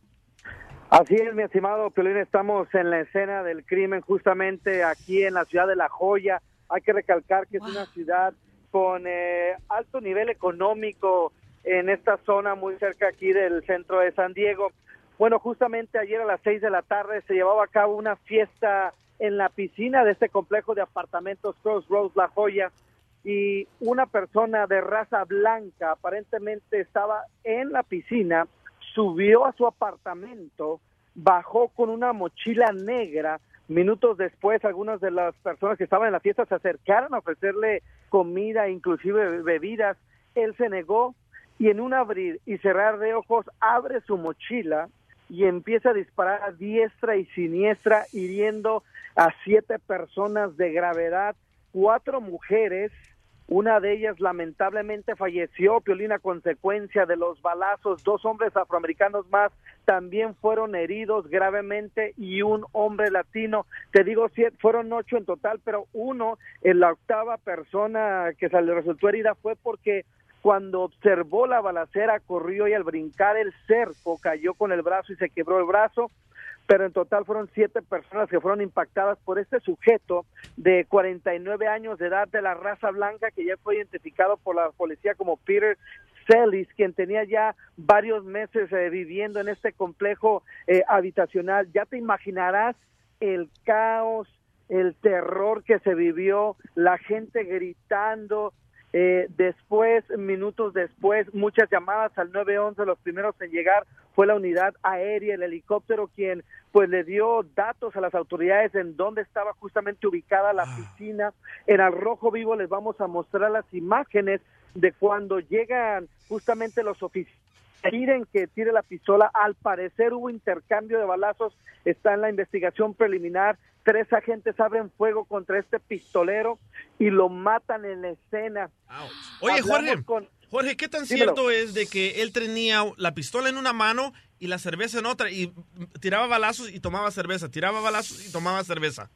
Así es, mi estimado Piolín, estamos en la escena del crimen justamente aquí en la ciudad de La Joya. Hay que recalcar que es una ciudad con eh, alto nivel económico en esta zona muy cerca aquí del centro de San Diego. Bueno, justamente ayer a las seis de la tarde se llevaba a cabo una fiesta en la piscina de este complejo de apartamentos Crossroads La Joya y una persona de raza blanca aparentemente estaba en la piscina, subió a su apartamento, bajó con una mochila negra. Minutos después, algunas de las personas que estaban en la fiesta se acercaron a ofrecerle comida, inclusive bebidas. Él se negó y en un abrir y cerrar de ojos abre su mochila y empieza a disparar a diestra y siniestra, hiriendo a siete personas de gravedad, cuatro mujeres, una de ellas lamentablemente falleció, Piolina, consecuencia de los balazos. Dos hombres afroamericanos más también fueron heridos gravemente y un hombre latino. Te digo, fueron ocho en total, pero uno, en la octava persona que se resultó herida fue porque cuando observó la balacera corrió y al brincar el cerco cayó con el brazo y se quebró el brazo pero en total fueron siete personas que fueron impactadas por este sujeto de 49 años de edad de la raza blanca que ya fue identificado por la policía como Peter Celis, quien tenía ya varios meses eh, viviendo en este complejo eh, habitacional. Ya te imaginarás el caos, el terror que se vivió, la gente gritando, eh, después, minutos después, muchas llamadas al 911, los primeros en llegar fue la unidad aérea, el helicóptero, quien pues le dio datos a las autoridades en dónde estaba justamente ubicada la piscina. En Al Rojo Vivo les vamos a mostrar las imágenes de cuando llegan justamente los oficiales piden que tire la pistola. Al parecer hubo intercambio de balazos, está en la investigación preliminar. Tres agentes abren fuego contra este pistolero y lo matan en la escena. Oye, Hablamos Jorge, con- Jorge, ¿qué tan Dímelo. cierto es de que él tenía la pistola en una mano y la cerveza en otra y tiraba balazos y tomaba cerveza, tiraba balazos y tomaba cerveza?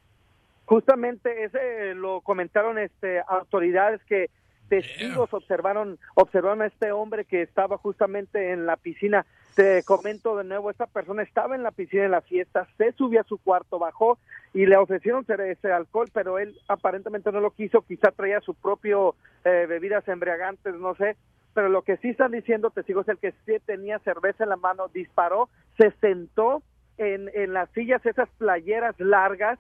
Justamente ese lo comentaron este autoridades que testigos observaron observaron a este hombre que estaba justamente en la piscina. Te comento de nuevo, esta persona estaba en la piscina en la fiesta, se subió a su cuarto, bajó y le ofrecieron ese alcohol, pero él aparentemente no lo quiso, quizá traía su propio eh, bebidas embriagantes, no sé. Pero lo que sí están diciendo testigos es el que sí tenía cerveza en la mano, disparó, se sentó en, en las sillas, esas playeras largas,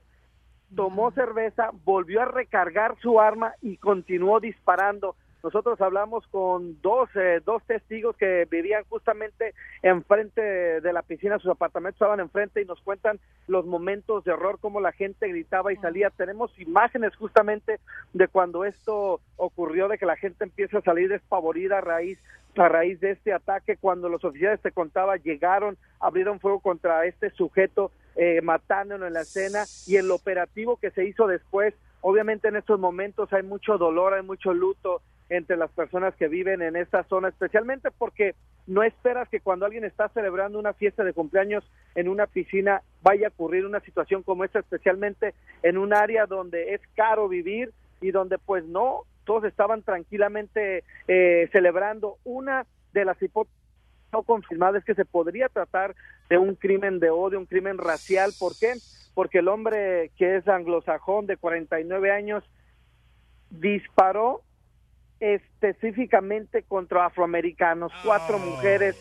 tomó cerveza, volvió a recargar su arma y continuó disparando. Nosotros hablamos con dos, eh, dos testigos que vivían justamente enfrente de la piscina, sus apartamentos estaban enfrente y nos cuentan los momentos de horror, cómo la gente gritaba y salía. Tenemos imágenes justamente de cuando esto ocurrió, de que la gente empieza a salir despavorida a raíz a raíz de este ataque, cuando los oficiales te contaba, llegaron, abrieron fuego contra este sujeto, eh, matándolo en la escena, y el operativo que se hizo después, obviamente en estos momentos hay mucho dolor, hay mucho luto entre las personas que viven en esta zona, especialmente porque no esperas que cuando alguien está celebrando una fiesta de cumpleaños en una piscina vaya a ocurrir una situación como esta, especialmente en un área donde es caro vivir y donde pues no, todos estaban tranquilamente eh, celebrando. Una de las hipótesis no confirmadas es que se podría tratar de un crimen de odio, un crimen racial. ¿Por qué? Porque el hombre que es anglosajón de 49 años disparó específicamente contra afroamericanos, cuatro mujeres,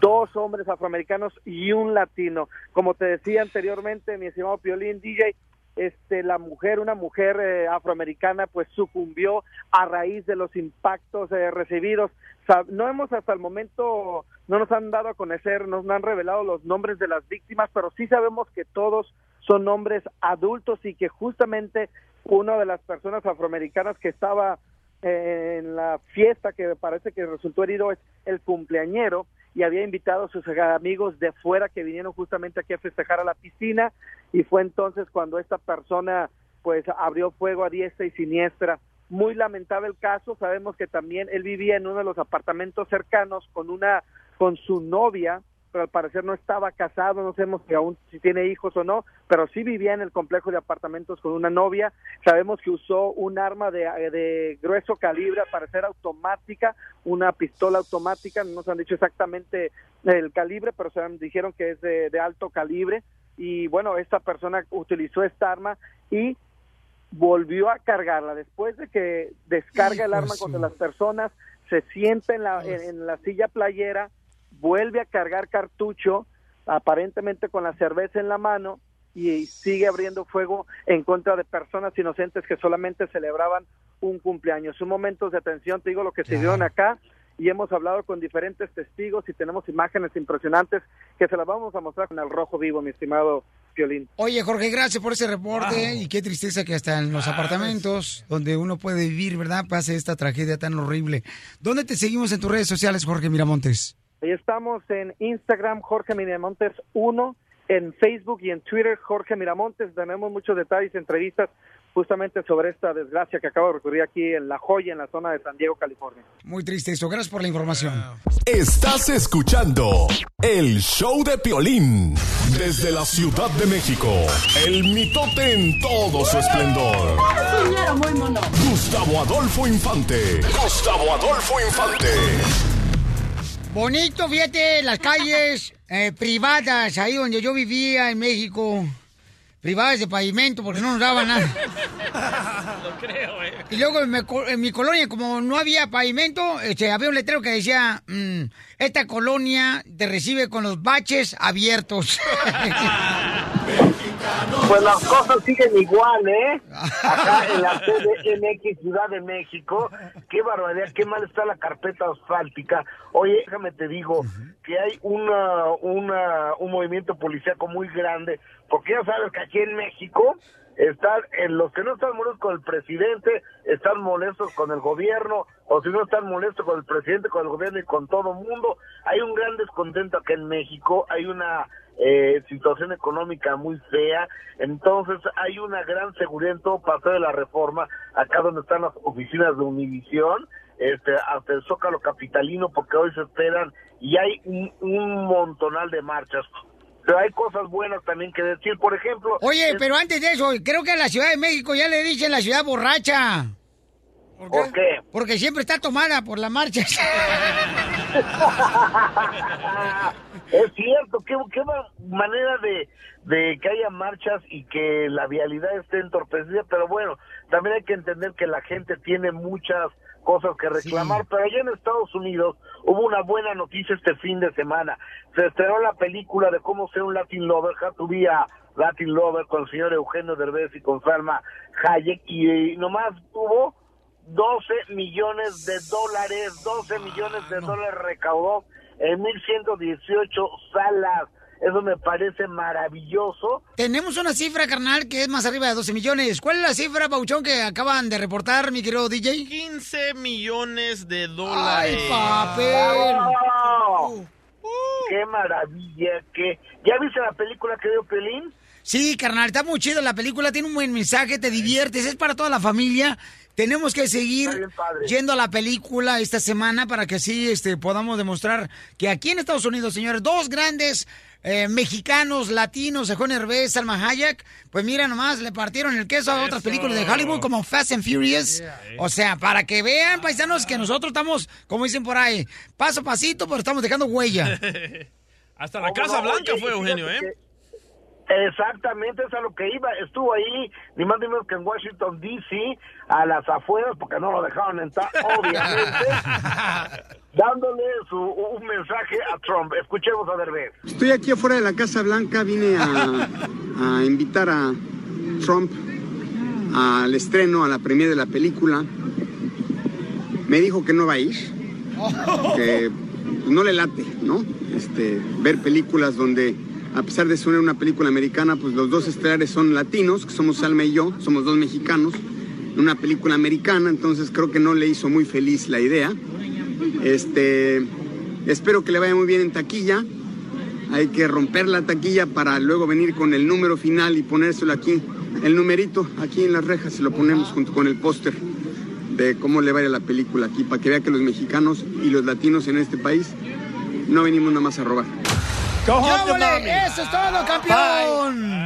dos hombres afroamericanos y un latino. Como te decía anteriormente, mi estimado Piolín DJ, este, la mujer, una mujer eh, afroamericana, pues sucumbió a raíz de los impactos eh, recibidos. No hemos hasta el momento, no nos han dado a conocer, nos han revelado los nombres de las víctimas, pero sí sabemos que todos son hombres adultos y que justamente una de las personas afroamericanas que estaba eh, en la fiesta que parece que resultó herido es el cumpleañero y había invitado a sus amigos de fuera que vinieron justamente aquí a festejar a la piscina y fue entonces cuando esta persona pues abrió fuego a diestra y siniestra. Muy lamentable el caso, sabemos que también él vivía en uno de los apartamentos cercanos con una con su novia, pero al parecer no estaba casado, no sabemos si aún si tiene hijos o no, pero sí vivía en el complejo de apartamentos con una novia. Sabemos que usó un arma de, de grueso calibre, al parecer automática, una pistola automática, no nos han dicho exactamente el calibre, pero se han- dijeron que es de, de alto calibre. Y bueno, esta persona utilizó esta arma y volvió a cargarla después de que descarga el arma contra las personas, se sienta en la, en, en la silla playera, vuelve a cargar cartucho, aparentemente con la cerveza en la mano, y sigue abriendo fuego en contra de personas inocentes que solamente celebraban un cumpleaños. Son momentos de tensión, te digo lo que se dieron acá, y hemos hablado con diferentes testigos y tenemos imágenes impresionantes que se las vamos a mostrar con el rojo vivo, mi estimado Piolín. Oye, Jorge, gracias por ese reporte y qué tristeza que hasta en los apartamentos donde uno puede vivir, ¿verdad? Pase esta tragedia tan horrible. ¿Dónde te seguimos en tus redes sociales, Jorge Miramontes? Ahí estamos en Instagram, Jorge Miramontes 1, en Facebook y en Twitter, Jorge Miramontes. Tenemos muchos detalles, entrevistas justamente sobre esta desgracia que acaba de ocurrir aquí en La Joya, en la zona de San Diego, California. Muy triste eso. Gracias por la información. Estás escuchando el show de Piolín. Desde la Ciudad de México, el mitote en todo su esplendor. muy mono. Gustavo Adolfo Infante. Gustavo Adolfo Infante. Bonito, fíjate, las calles <laughs> eh, privadas, ahí donde yo vivía en México. Privadas de pavimento, porque no nos daban nada. Lo creo, eh. Y luego en mi, co- en mi colonia, como no había pavimento, este, había un letrero que decía, mm, esta colonia te recibe con los baches abiertos. <laughs> <laughs> Pues las cosas siguen igual, ¿eh? Acá en la <laughs> CDMX Ciudad de México, qué barbaridad, qué mal está la carpeta asfáltica. Oye, déjame te digo que hay una, una, un movimiento policíaco muy grande, porque ya sabes que aquí en México están, en los que no están molestos con el presidente, están molestos con el gobierno, o si no están molestos con el presidente, con el gobierno y con todo el mundo. Hay un gran descontento acá en México, hay una eh, situación económica muy fea, entonces hay una gran seguridad en todo paseo de la reforma, acá donde están las oficinas de Univisión, este, hasta el Zócalo Capitalino, porque hoy se esperan y hay un, un montonal de marchas. Pero hay cosas buenas también que decir, por ejemplo... Oye, es- pero antes de eso, creo que a la Ciudad de México ya le dicen la ciudad borracha. ¿Por qué? Porque siempre está tomada por la marcha. <laughs> Es cierto, qué, qué ma- manera de, de que haya marchas y que la vialidad esté entorpecida, pero bueno, también hay que entender que la gente tiene muchas cosas que reclamar, pero allá en Estados Unidos hubo una buena noticia este fin de semana. Se estrenó la película de cómo ser un Latin Lover, How to be a Latin Lover con el señor Eugenio Derbez y con Salma Hayek, y, eh, nomás tuvo 12 millones de dólares, 12 millones de dólares recaudó en 1118 salas. Eso me parece maravilloso. Tenemos una cifra, carnal, que es más arriba de 12 millones. ¿Cuál es la cifra, Pauchón, que acaban de reportar, mi querido DJ? 15 millones de dólares. ¡Ay, papel! ¡Wow! ¡Qué maravilla! ¿Qué? ¿Ya viste la película que dio Pelín? Sí, carnal, está muy chida la película, tiene un buen mensaje, te diviertes, es para toda la familia. Tenemos que seguir yendo a la película esta semana para que así este, podamos demostrar que aquí en Estados Unidos, señores, dos grandes eh, mexicanos, latinos, Eugenio Herbés, Salma Hayek, pues mira nomás, le partieron el queso a otras películas de Hollywood como Fast and Furious. O sea, para que vean, paisanos, que nosotros estamos, como dicen por ahí, paso a pasito, pero estamos dejando huella. <laughs> Hasta la ¿Cómo Casa no? Blanca Oye, fue Eugenio, ¿eh? Exactamente, es a lo que iba. Estuvo ahí, ni más ni menos que en Washington, D.C., a las afueras, porque no lo dejaron entrar, obviamente, <laughs> dándole su, un mensaje a Trump. Escuchemos a Derbez. Estoy aquí afuera de la Casa Blanca, vine a, a invitar a Trump al estreno, a la premiere de la película. Me dijo que no va a ir, que no le late, ¿no? Este, ver películas donde, a pesar de ser una película americana, pues los dos estelares son latinos, que somos Salma y yo, somos dos mexicanos, una película americana, entonces creo que no le hizo muy feliz la idea. Este, espero que le vaya muy bien en taquilla. Hay que romper la taquilla para luego venir con el número final y ponérselo aquí el numerito aquí en las rejas y lo ponemos junto con el póster de cómo le va a la película aquí, para que vea que los mexicanos y los latinos en este país no venimos nada más a robar. ¡Yábole! ¡Eso es todo, campeón!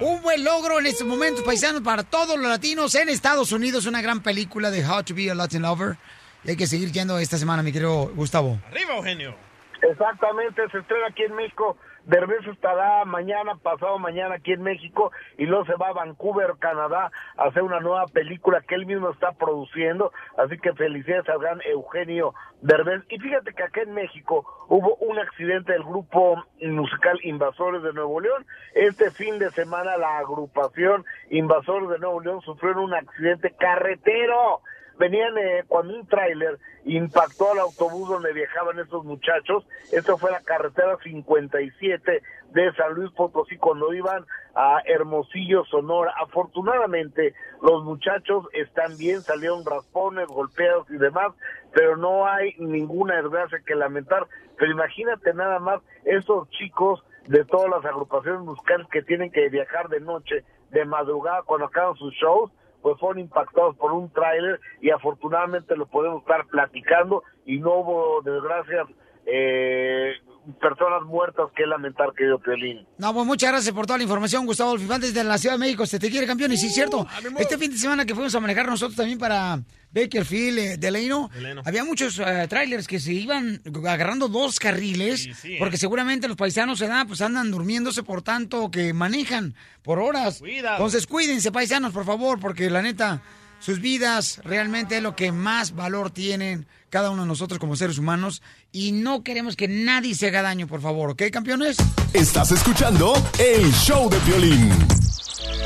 Un buen logro en estos momentos, paisanos, para todos los latinos en Estados Unidos. Una gran película de How to be a Latin Lover. Y hay que seguir yendo esta semana, mi querido Gustavo. Arriba, Eugenio. Exactamente, se estrena aquí en México. Derbez estará mañana, pasado mañana aquí en México y luego se va a Vancouver, Canadá, a hacer una nueva película que él mismo está produciendo. Así que felicidades al gran Eugenio Derbez. Y fíjate que acá en México hubo un accidente del grupo musical Invasores de Nuevo León. Este fin de semana la agrupación Invasores de Nuevo León sufrieron un accidente carretero venían eh, cuando un tráiler impactó al autobús donde viajaban estos muchachos. Esto fue la carretera 57 de San Luis Potosí cuando iban a Hermosillo, Sonora. Afortunadamente los muchachos están bien, salieron raspones, golpeados y demás, pero no hay ninguna desgracia que lamentar. Pero imagínate nada más esos chicos de todas las agrupaciones musicales que tienen que viajar de noche, de madrugada, cuando acaban sus shows, pues fueron impactados por un tráiler y afortunadamente lo podemos estar platicando y no hubo desgracias eh, personas muertas que lamentar, querido Piolín. No, pues muchas gracias por toda la información, Gustavo Alfifantes de la Ciudad de México. Se te quiere campeón, y sí es cierto. Este fin de semana que fuimos a manejar nosotros también para Bakerfield, eh, Delano, había muchos eh, trailers que se iban agarrando dos carriles, porque seguramente los paisanos se pues andan durmiéndose por tanto que manejan por horas. Entonces cuídense, paisanos, por favor, porque la neta, sus vidas realmente es lo que más valor tienen cada uno de nosotros como seres humanos y no queremos que nadie se haga daño, por favor, ¿ok, campeones? Estás escuchando el show de violín.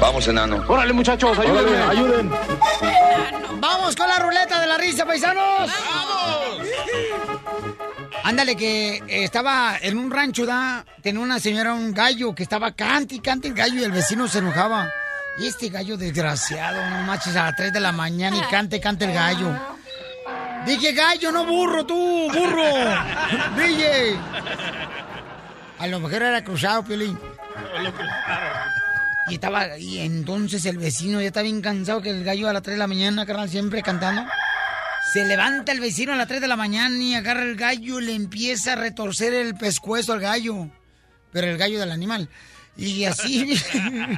Vamos, enano. Órale, muchachos, ayúdenme, ayuden. Vamos con la ruleta de la risa, paisanos. ¡Vamos! Ándale, que estaba en un rancho, da, tenía una señora un gallo que estaba cante y cante el gallo y el vecino se enojaba. Y este gallo desgraciado, no manches, a las 3 de la mañana y cante, cante el gallo. Dije gallo, no burro, tú, burro. <laughs> DJ. A lo mejor era cruzado, Piolín. Y estaba, y entonces el vecino ya estaba bien cansado que el gallo a las 3 de la mañana, carnal, siempre cantando. Se levanta el vecino a las 3 de la mañana y agarra el gallo y le empieza a retorcer el pescuezo al gallo. Pero el gallo del animal. Y así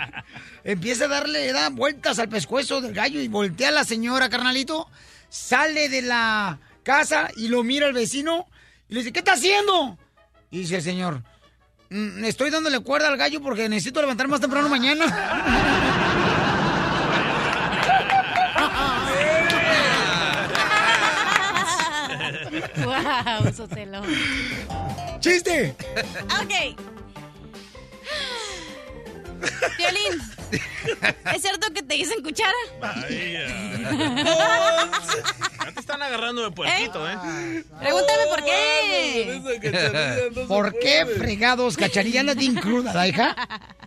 <laughs> empieza a darle, da vueltas al pescuezo del gallo y voltea a la señora, carnalito. Sale de la casa y lo mira el vecino y le dice, ¿qué está haciendo? Y dice el señor, "Mm, estoy dándole cuerda al gallo porque necesito levantar más temprano mañana. wow, Sotelo. ¡Chiste! Ok. Violín, ¿es cierto que te dicen cuchara? <laughs> Ya te están agarrando de puerquito, ¿eh? Pregúntame por qué. ¿Por qué fregados cacharilla andas bien cruda, la hija?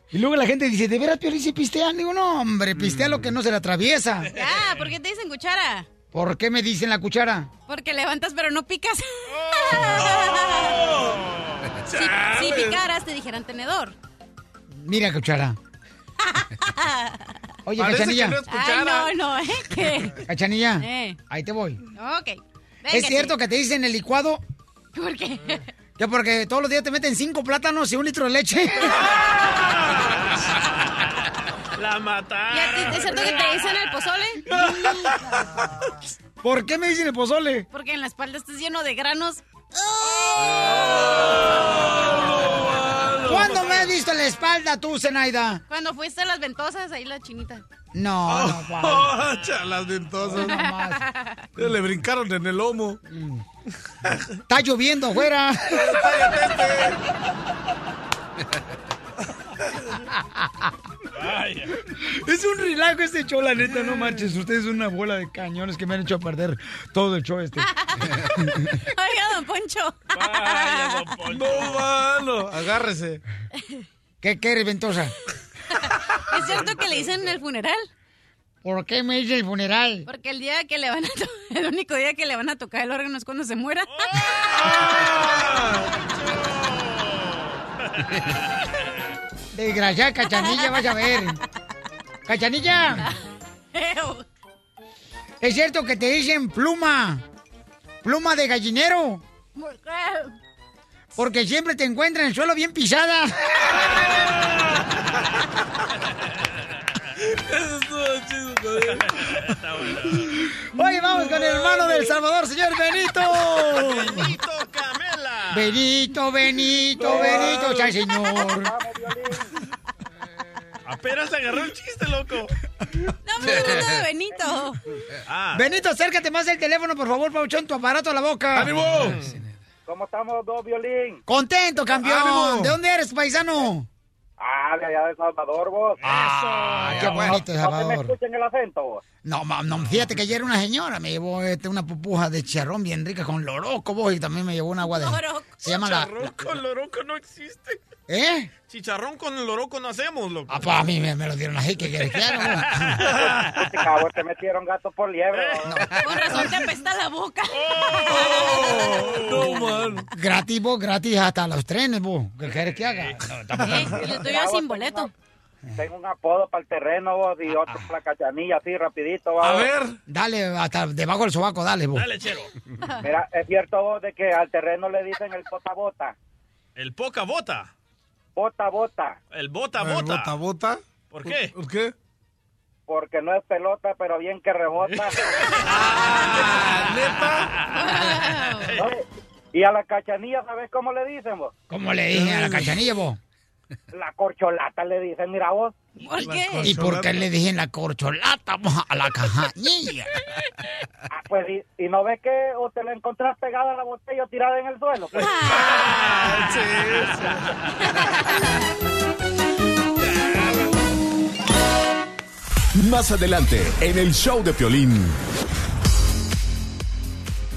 Y luego la gente dice, ¿de veras Piolín si pistean? Digo, no, hombre, pistea lo que no se le atraviesa. Ah, ¿por qué te dicen cuchara? ¿Por qué me dicen la cuchara? Porque levantas pero no picas. <laughs> si, si picaras te dijeran tenedor. Mira, cuchara. <laughs> Oye, Parece Cachanilla. que no. Ay, no, no, ¿eh? ¿Qué? Cachanilla, Eh. ahí te voy. Ok. ¿Es cierto que te dicen el licuado? ¿Por qué? Que porque todos los días te meten cinco plátanos y un litro de leche. <laughs> La mataron. ¿Y a ti es cierto que te dicen el pozole? <laughs> ¿Por qué me dicen el pozole? Porque en la espalda estás lleno de granos. ¿Cuándo me has visto en la espalda tú, Zenaida? Cuando fuiste a las ventosas, ahí la chinita. No, no, <laughs> Juan. Oh, las ventosas. Ya Le brincaron en el lomo. Está lloviendo afuera. <laughs> <laughs> Es un relajo este show, la neta, no manches. Ustedes son una bola de cañones que me han hecho perder todo el show este. <laughs> Oiga, don Poncho. No, mano. Agárrese. ¿Qué quieres, Ventosa? ¿Es cierto que le dicen en el funeral? ¿Por qué me dice el funeral? Porque el día que le van a el único día que le van a tocar el órgano es cuando se muera. <laughs> Desgraciada cachanilla, vas a ver. Cachanilla. ¿Es cierto que te dicen pluma? ¿Pluma de gallinero? ¿Por qué? Porque siempre te encuentran en el suelo bien pisada. Eso estuvo chido. Oye, vamos con el hermano del Salvador, señor Benito. Benito. Benito, Benito, Benito, ya, señor. Apenas agarró el chiste, loco. No me hablando de Benito. Ah. Benito, acércate más del teléfono, por favor, Pauchón, tu aparato a la boca. ¡Ánimo! ¿Cómo estamos dos, Violín? Contento, campeón. ¡Ánimo! ¿De dónde eres, paisano? Ah, de allá de Salvador, vos. Ah, qué bonito, ¿No Salvador. se me escuchan el acento, vos? No, no, fíjate que ayer una señora me llevó este, una pupuja de charrón bien rica con loroco, vos, y también me llevó un agua de... <laughs> Se llama la... Chicharrón con loroco no existe. ¿Eh? Chicharrón con loroco no hacemos, loco. Ah, pues a mí me, me lo dieron así, ¿qué quieres que haga? Este cabrón te metieron gato por liebre. vos. Con razón te apesta la boca. <laughs> No, <laughs> man. Gratis, vos, gratis hasta los trenes, vos. ¿Qué quieres que haga? No, tampoco. Eh, y yo estoy sin boleto. Tengo un apodo para el terreno, vos, y otro para la cachanilla, así, rapidito, vos. Dale, hasta debajo del sobaco, dale, vos. Dale, chero. Mira, es cierto, vos, de que al terreno le dicen el bota bota. El poca bota. Bota bota. El bota El bota. bota, bota. ¿Por qué? ¿Por qué? Porque no es pelota, pero bien que rebota. <laughs> No, Y a la cachanilla, ¿sabes cómo le dicen vos? ¿Cómo le dije a la cachanilla, vos? La corcholata le dicen, mira vos. ¿Por qué? ¿Y por qué le dije en la corcholata, a la cachanilla? <laughs> Ah, pues, y, y no ves que o te la encontrás pegada a la botella o tirada en el suelo. <laughs> Pues, Más adelante, en el show de Piolín.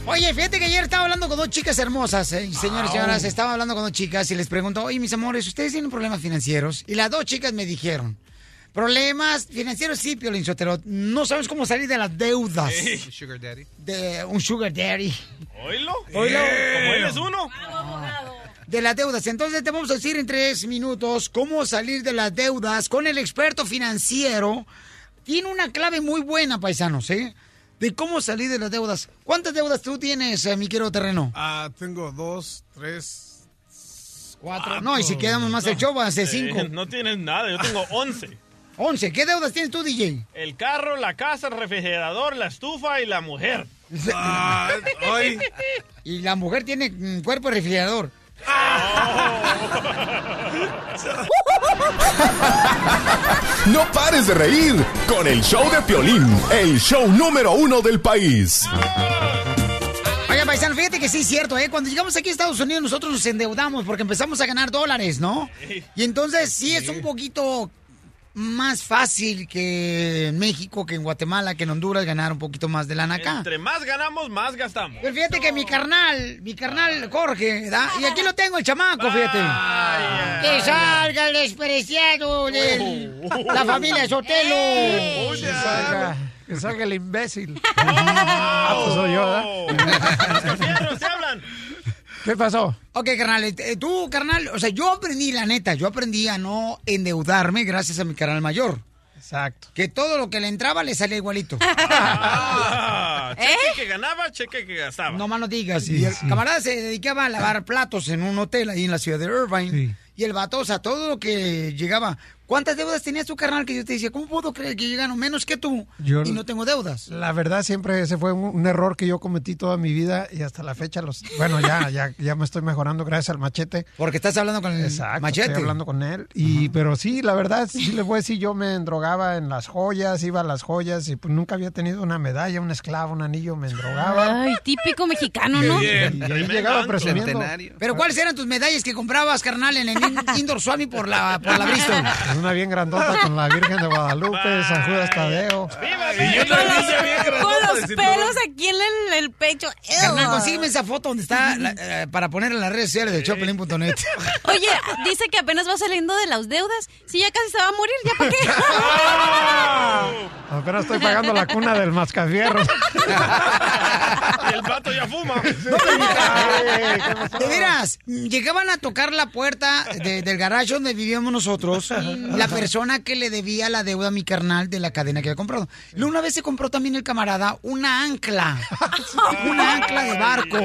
Oye, fíjate que ayer estaba hablando con dos chicas hermosas, ¿eh? señores y señoras, estaba hablando con dos chicas y les pregunto, oye, mis amores, ¿ustedes tienen problemas financieros? Y las dos chicas me dijeron, problemas financieros sí, Piolín Sotero, no sabes cómo salir de las deudas. Sugar daddy. De un sugar daddy. ¿Oílo? Oílo. Como él es uno. De las deudas. Entonces te vamos a decir en tres minutos cómo salir de las deudas con el experto financiero. Tiene una clave muy buena, paisanos, ¿eh? De cómo salir de las deudas. ¿Cuántas deudas tú tienes, eh, mi querido terreno? Ah, tengo dos, tres, Cuatro. No, y si quedamos más el show, van a ser cinco. Eh, <laughs> no tienes nada, yo tengo 11. Once. ¿Qué deudas tienes tú, DJ? El carro, la casa, el refrigerador, la estufa y la mujer. <laughs> Y la mujer tiene mm, cuerpo de refrigerador. No pares de reír con el show de Piolín, el show número uno del país. Oiga, paisano, fíjate que sí es cierto, ¿eh? Cuando llegamos aquí a Estados Unidos, nosotros nos endeudamos porque empezamos a ganar dólares, ¿no? Y entonces sí es un poquito más fácil que en México, que en Guatemala, que en Honduras ganar un poquito más de lana acá. Entre más ganamos, más gastamos. Pero fíjate que mi carnal, mi carnal Jorge, ¿verdad? Y aquí lo tengo, el chamaco, fíjate. Que salga el despreciado de la familia Sotelo. Que salga, que salga el imbécil. Ah, pues soy yo, ¿verdad? se hablan. ¿Qué pasó? Ok, carnal, eh, tú, carnal, o sea, yo aprendí, la neta, yo aprendí a no endeudarme gracias a mi carnal mayor. Exacto. Que todo lo que le entraba le salía igualito. <laughs> Ah, cheque que ganaba, cheque que gastaba. No más no digas. Y el camarada se dedicaba a lavar platos en un hotel ahí en la ciudad de Irvine. Y el vato, o sea, todo lo que llegaba. ¿Cuántas deudas tenías tu carnal que yo te decía? ¿Cómo puedo creer que yo gano menos que tú Yo- y no tengo deudas? La verdad siempre ese fue un, un error que yo cometí toda mi vida y hasta la fecha los bueno ya <laughs> ya ya me estoy mejorando gracias al machete. Porque estás hablando con el Exacto, machete. Estoy hablando con él y pero sí la verdad sí les voy a decir yo me endrogaba en las joyas iba a las joyas y pues nunca había tenido una medalla un esclavo un anillo me endrogaba. Ay, típico mexicano, ¿no? Y ahí llegaba presumiendo. Pero ¿cuáles eran tus medallas que comprabas, carnal, en el in- <laughs> Indoor Swami por la, por la Bristol? <laughs> Una bien grandota con la Virgen de Guadalupe, San Judas Tadeo. Con los pelos aquí en el, el pecho. Carnal, consígueme esa foto donde está la- <laughs> eh, para ponerla en las redes sociales de Chopelín.net. <laughs> Oye, dice que apenas va saliendo de las deudas. Si ya casi se va a morir, ¿ya para qué? <laughs> Apenas estoy pagando la cuna del mascafierro. Y el vato ya fuma. De veras, llegaban a tocar la puerta de- del garage donde vivíamos nosotros la persona que le debía la deuda a mi carnal de la cadena que había comprado. Luego una vez se compró también el camarada una ancla. <laughs> una ancla de barco.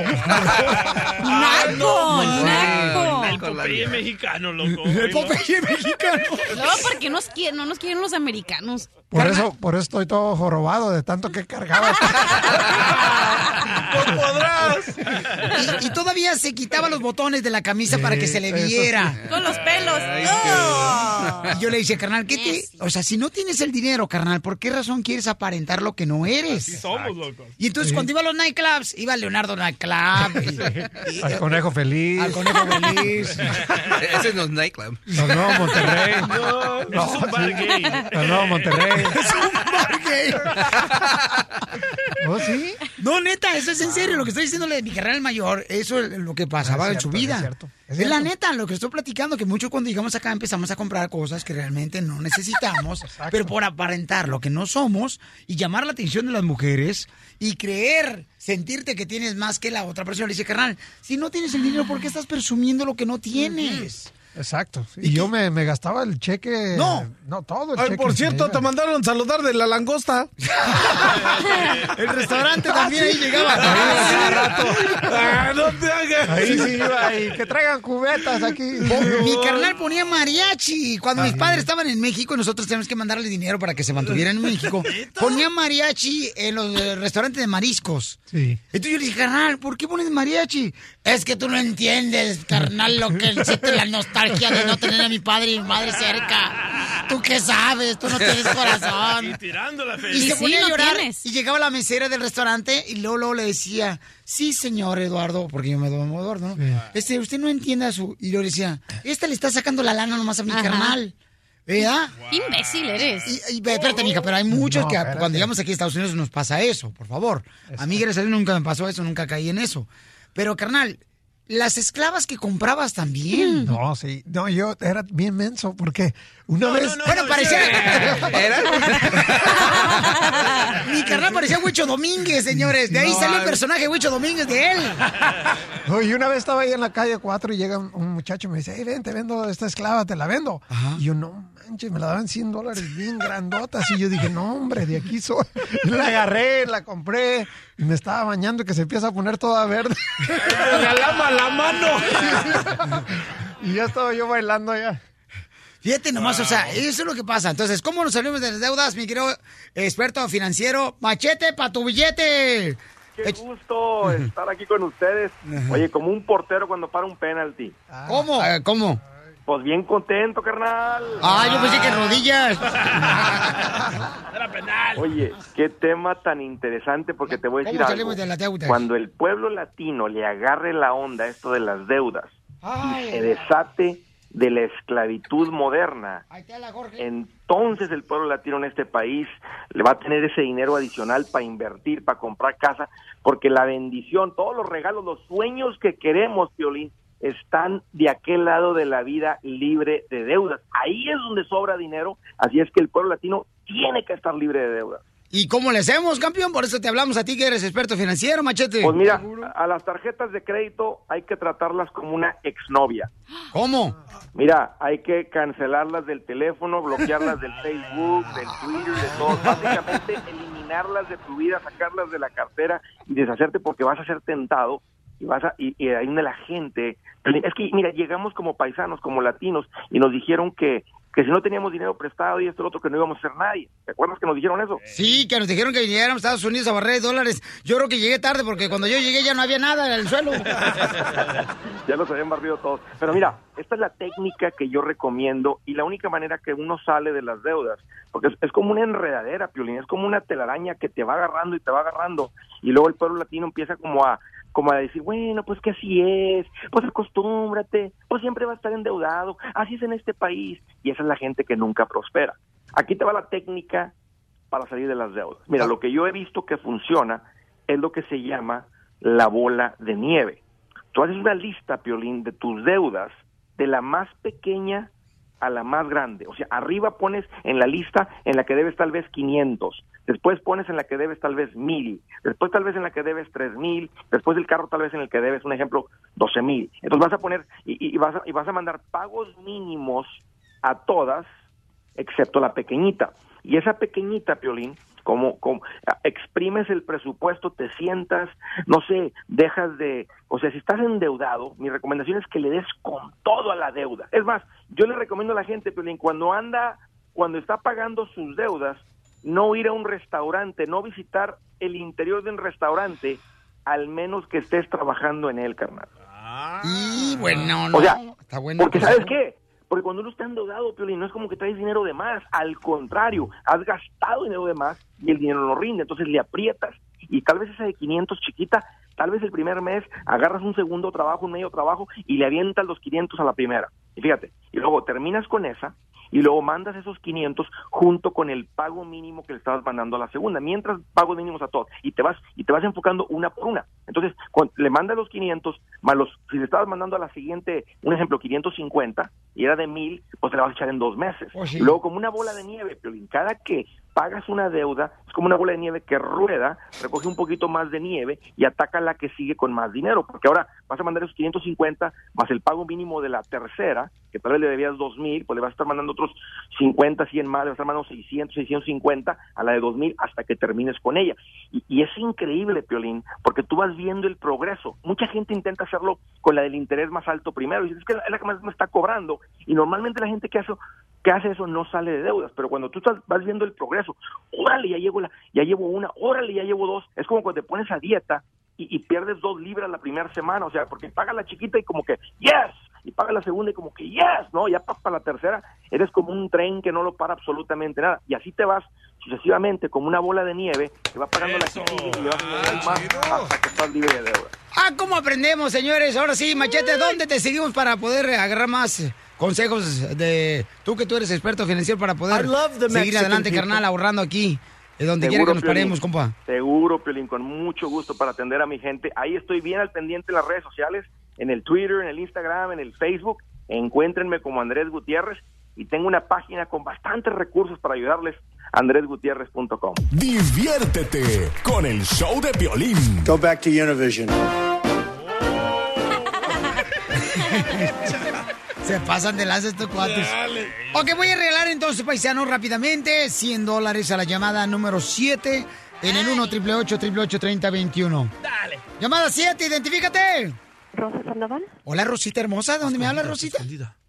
¡Naco! ¡Naco! El Popeye mexicano, loco. <laughs> El Popeye mexicano. No, porque nos quieren, no nos quieren los americanos. Por eso, por eso estoy todo jorobado de tanto que cargaba. <laughs> ¡No podrás! Y, y todavía se quitaba los botones de la camisa para que se le viera. sí. Con los pelos. Y yo le dije, carnal, ¿qué te...? O sea, si no tienes el dinero, carnal, ¿por qué razón quieres aparentar lo que no eres? Así somos, locos. Y entonces cuando iba a los nightclubs, iba Leonardo Nightclub. y- y- Al conejo feliz. al conejo feliz. <laughs> Ese es los nightclub. Al nuevo Monterrey. <laughs> No, es un bar gay. Al nuevo Monterrey. <laughs> Es un bar gay. ¿Oh, sí? No, neta, eso es en serio. Lo que estoy diciéndole de mi carnal mayor, eso es lo que pasaba Ah, es en su vida. es cierto, es Es la neta, lo que estoy platicando, que mucho cuando llegamos acá empezamos a comprar cosas que realmente no necesitamos, <laughs> pero por aparentar lo que no somos y llamar la atención de las mujeres y creer, sentirte que tienes más que la otra persona. Le dice, carnal, si no tienes el dinero, ¿por qué estás presumiendo lo que no tienes? Exacto. Y yo me, me gastaba el cheque. No. No, todo el Ay, cheque. por cierto, te mandaron saludar de la langosta. <laughs> El restaurante también ahí llegaba. Ah, no te hagas. Ahí sí iba, y que traigan cubetas aquí. Mi carnal ponía mariachi. Cuando mis padres estaban en México y nosotros teníamos que mandarle dinero para que se mantuvieran en <laughs> México, ponía mariachi en los eh, restaurantes de mariscos. Sí. Entonces yo le dije, carnal, ¿por qué pones mariachi? Es que tú no entiendes, carnal, lo que siente la nostalgia de no tener a mi padre y mi madre cerca. ¿Tú qué sabes? Tú no tienes corazón. Y tirando la Y fe. se sí, ponía a llorar y llegaba la mesera del restaurante y luego, luego le decía, sí, señor Eduardo, porque yo me llamo Eduardo, ¿no? Sí. Este, usted no entiende a su... Y yo le decía, esta le está sacando la lana nomás a mi Ajá. carnal, ¿verdad? Qué imbécil eres. Y, y, espérate, mija, pero hay muchos No, que espérate. cuando llegamos aquí a Estados Unidos nos pasa eso, por favor. A mí, gracias a Dios, nunca me pasó eso, nunca caí en eso. Pero, carnal, las esclavas que comprabas también. No, sí. No, yo era bien menso porque una No, vez. no, no, Bueno, no, parecía... ¿Era? <laughs> Mi carnal parecía Huicho Domínguez, señores. De ahí No, salió el personaje Huicho Domínguez de él. <laughs> No, y una vez estaba ahí en la calle 4 y llega un, un muchacho y me dice, hey, ven, te vendo esta esclava, te la vendo. Y yo, no manches, me la daban 100 dólares bien grandotas. Y yo dije, no, hombre, de aquí soy. Y la agarré, la compré y me estaba bañando y que se empieza a poner toda verde. La lama la mano. y ya estaba yo bailando ya. Fíjate nomás, o sea, eso es lo que pasa. Entonces, ¿cómo nos salimos de las deudas, mi querido experto financiero? Machete para tu billete. Qué gusto estar aquí con ustedes. Oye, como un portero cuando para un penalti. ¿Cómo? ¿Cómo? Pues bien contento, carnal. Ah, yo pensé que rodillas. <laughs> Era penal. Oye, qué tema tan interesante porque te voy a decir ¿Cómo algo. de las deudas? Cuando el pueblo latino le agarre la onda a esto de las deudas Ay, y se desate de la esclavitud moderna, entonces el pueblo latino en este país le va a tener ese dinero adicional para invertir, para comprar casa, porque la bendición, todos los regalos, los sueños que queremos, Piolín, están de aquel lado de la vida libre de deudas. Ahí es donde sobra dinero, así es que el pueblo latino tiene que estar libre de deudas. ¿Y cómo le hacemos, campeón? Por eso te hablamos a ti que eres experto financiero, Machete. Pues mira, a las tarjetas de crédito hay que tratarlas como una exnovia. ¿Cómo? Mira, hay que cancelarlas del teléfono, bloquearlas del Facebook, del Twitter, de todo. Básicamente eliminarlas de tu vida, sacarlas de la cartera y deshacerte porque vas a ser tentado y vas a y, y ahí la gente es que mira llegamos como paisanos como latinos y nos dijeron que que si no teníamos dinero prestado y esto lo otro que no íbamos a ser nadie te acuerdas que nos dijeron eso Sí, que nos dijeron que llegáramos a Estados Unidos a barrer dólares. Yo creo que llegué tarde porque cuando yo llegué ya no había nada en el suelo. <laughs> ya los habían barrido todos. Pero mira, esta es la técnica que yo recomiendo y la única manera que uno sale de las deudas, porque es, es como una enredadera, Piolín, es como una telaraña que te va agarrando y te va agarrando y luego el pueblo latino empieza como a como a decir, bueno, pues que así es, pues acostúmbrate, pues siempre va a estar endeudado, así es en este país y esa es la gente que nunca prospera. Aquí te va la técnica para salir de las deudas. Mira, lo que yo he visto que funciona es lo que se llama la bola de nieve. Tú haces una lista, Piolín, de tus deudas, de la más pequeña a la más grande. O sea, arriba pones en la lista en la que debes tal vez 500, después pones en la que debes tal vez 1000, después tal vez en la que debes 3000, después del carro tal vez en el que debes, un ejemplo, 12000. Entonces vas a poner y, y vas, a, y vas a mandar pagos mínimos a todas excepto la pequeñita. Y esa pequeñita, Piolín, como, como exprimes el presupuesto, te sientas, no sé, dejas de, o sea, si estás endeudado, mi recomendación es que le des con todo a la deuda. Es más, yo le recomiendo a la gente, Piolín, cuando anda, cuando está pagando sus deudas, no ir a un restaurante, no visitar el interior de un restaurante, al menos que estés trabajando en él, carnal. Y bueno, no. O sea, está bueno. porque ¿sabes qué? Porque cuando uno está endeudado, Piolín, no es como que traes dinero de más. Al contrario, has gastado dinero de más y el dinero no rinde. Entonces le aprietas y tal vez esa de 500 chiquita, tal vez el primer mes agarras un segundo trabajo, un medio trabajo y le avientas los 500 a la primera. Y fíjate, y luego terminas con esa y luego mandas esos 500 junto con el pago mínimo que le estabas mandando a la segunda, mientras pagos mínimos a todos y te vas y te vas enfocando una por una. Entonces, cuando le mandas los 500 más los si le estabas mandando a la siguiente, un ejemplo 550 y era de 1000, pues te la vas a echar en dos meses. Oh, sí. Luego como una bola de nieve, Piolín, cada que pagas una deuda, es como una bola de nieve que rueda, recoge un poquito más de nieve y ataca la que sigue con más dinero, porque ahora vas a mandar esos 550 más el pago mínimo de la tercera, que tal vez le debías 2000, pues le vas a estar mandando otros 50, 100 más, le vas a estar mandando 600, 650 a la de 2000 hasta que termines con ella. Y, y es increíble, Piolín, porque tú vas viendo el progreso. Mucha gente intenta hacerlo con la del interés más alto primero, y dices, es que es la que más me está cobrando, y normalmente la gente que hace que hace eso no sale de deudas, pero cuando tú estás, vas viendo el progreso, órale, ya llevo, la, ya llevo una, órale, ya llevo dos, es como cuando te pones a dieta y, y pierdes dos libras la primera semana, o sea, porque pagas la chiquita y como que, yes, y pagas la segunda y como que, yes, ¿no? Ya para la tercera, eres como un tren que no lo para absolutamente nada, y así te vas sucesivamente como una bola de nieve, que va pagando la chiquita y le vas a más hasta que estás libre de deuda. Ah, ¿cómo aprendemos, señores? Ahora sí, Machete, ¿dónde te seguimos para poder agarrar más consejos de tú que tú eres experto financiero para poder seguir adelante, people. carnal, ahorrando aquí, eh, donde quiera Seguro, que nos Piolín. paremos, compa? Seguro, Piolín, con mucho gusto para atender a mi gente. Ahí estoy bien al pendiente en las redes sociales, en el Twitter, en el Instagram, en el Facebook. Encuéntrenme como Andrés Gutiérrez y tengo una página con bastantes recursos para ayudarles, andresgutierrez.com. Diviértete con el show de Piolín. Go back to Univision. <laughs> Se pasan de lanza estos cuates. Ok, voy a regalar entonces, paisanos, rápidamente 100 dólares a la llamada número 7 en el 1 888 3021 Dale. Llamada 7, identifícate. Rosa Sandoval, Hola, Rosita hermosa. ¿De dónde me habla, Rosita?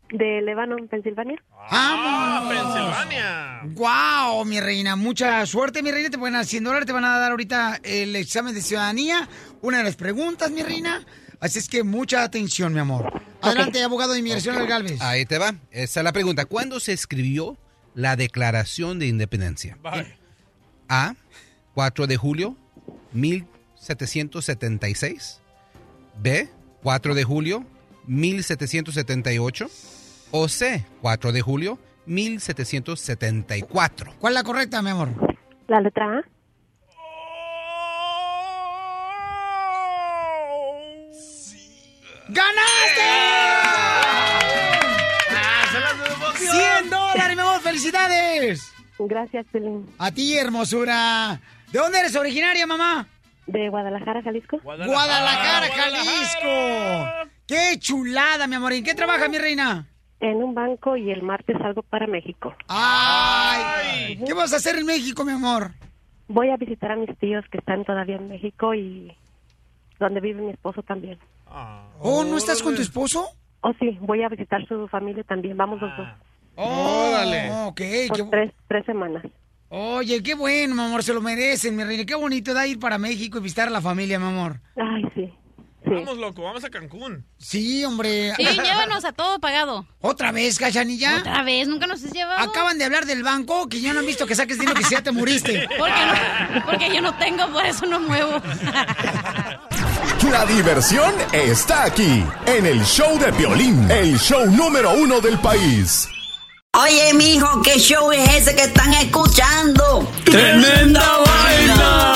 de Lebanon, Pensilvania. ¡Vámonos! Pensilvania. ¡Wow, mi reina! Mucha suerte, mi reina. Te pueden dar 100 dólares. Te van a dar ahorita el examen de ciudadanía. Una de las preguntas, mi reina. Así es que mucha atención, mi amor. Adelante, abogado de inmigración, Ok. Abel Galvez. Ahí te va. Esa es la pregunta. ¿Cuándo se escribió la Declaración de Independencia? A. 4 de julio 1776. B. 4 de julio 1778. O C. 4 de julio 1774. ¿Cuál es la correcta, mi amor? La letra A. ¡Ganaste! ¡100 dólares, mi amor! ¡Felicidades! Gracias, Pelín. A ti, hermosura. ¿De dónde eres originaria, mamá? De Guadalajara, Jalisco. Guadalajara, Jalisco. ¡Qué chulada, mi amor! ¿En qué trabaja, mi reina? En un banco y el martes salgo para México. ¡Ay! ¿Qué vas a hacer en México, mi amor? Voy a visitar a mis tíos que están todavía en México y donde vive mi esposo también. ¿Oh, no estás con tu esposo? Oh, sí, voy a visitar su familia también. Vamos los dos. ¡Órale! Ok, Por qué- tres, tres semanas. Oye, qué bueno, mi amor, se lo merecen, mi reina. Qué bonito da ir para México y visitar a la familia, mi amor. Ay, sí. Vamos, loco, vamos a Cancún. Sí, hombre. Sí, <laughs> llévanos a todo pagado. ¿Otra vez, Cachanilla? ¿Otra vez? ¿Nunca nos has llevado? Acaban de hablar del banco que ya no han visto que saques dinero que si ya te <laughs> muriste. Porque, no, porque yo no tengo, por eso no muevo. <laughs> La diversión está aquí, en el show de Piolín, el show número uno del país. Oye, mijo, ¿qué show es ese que están escuchando? ¡Tremenda vaina!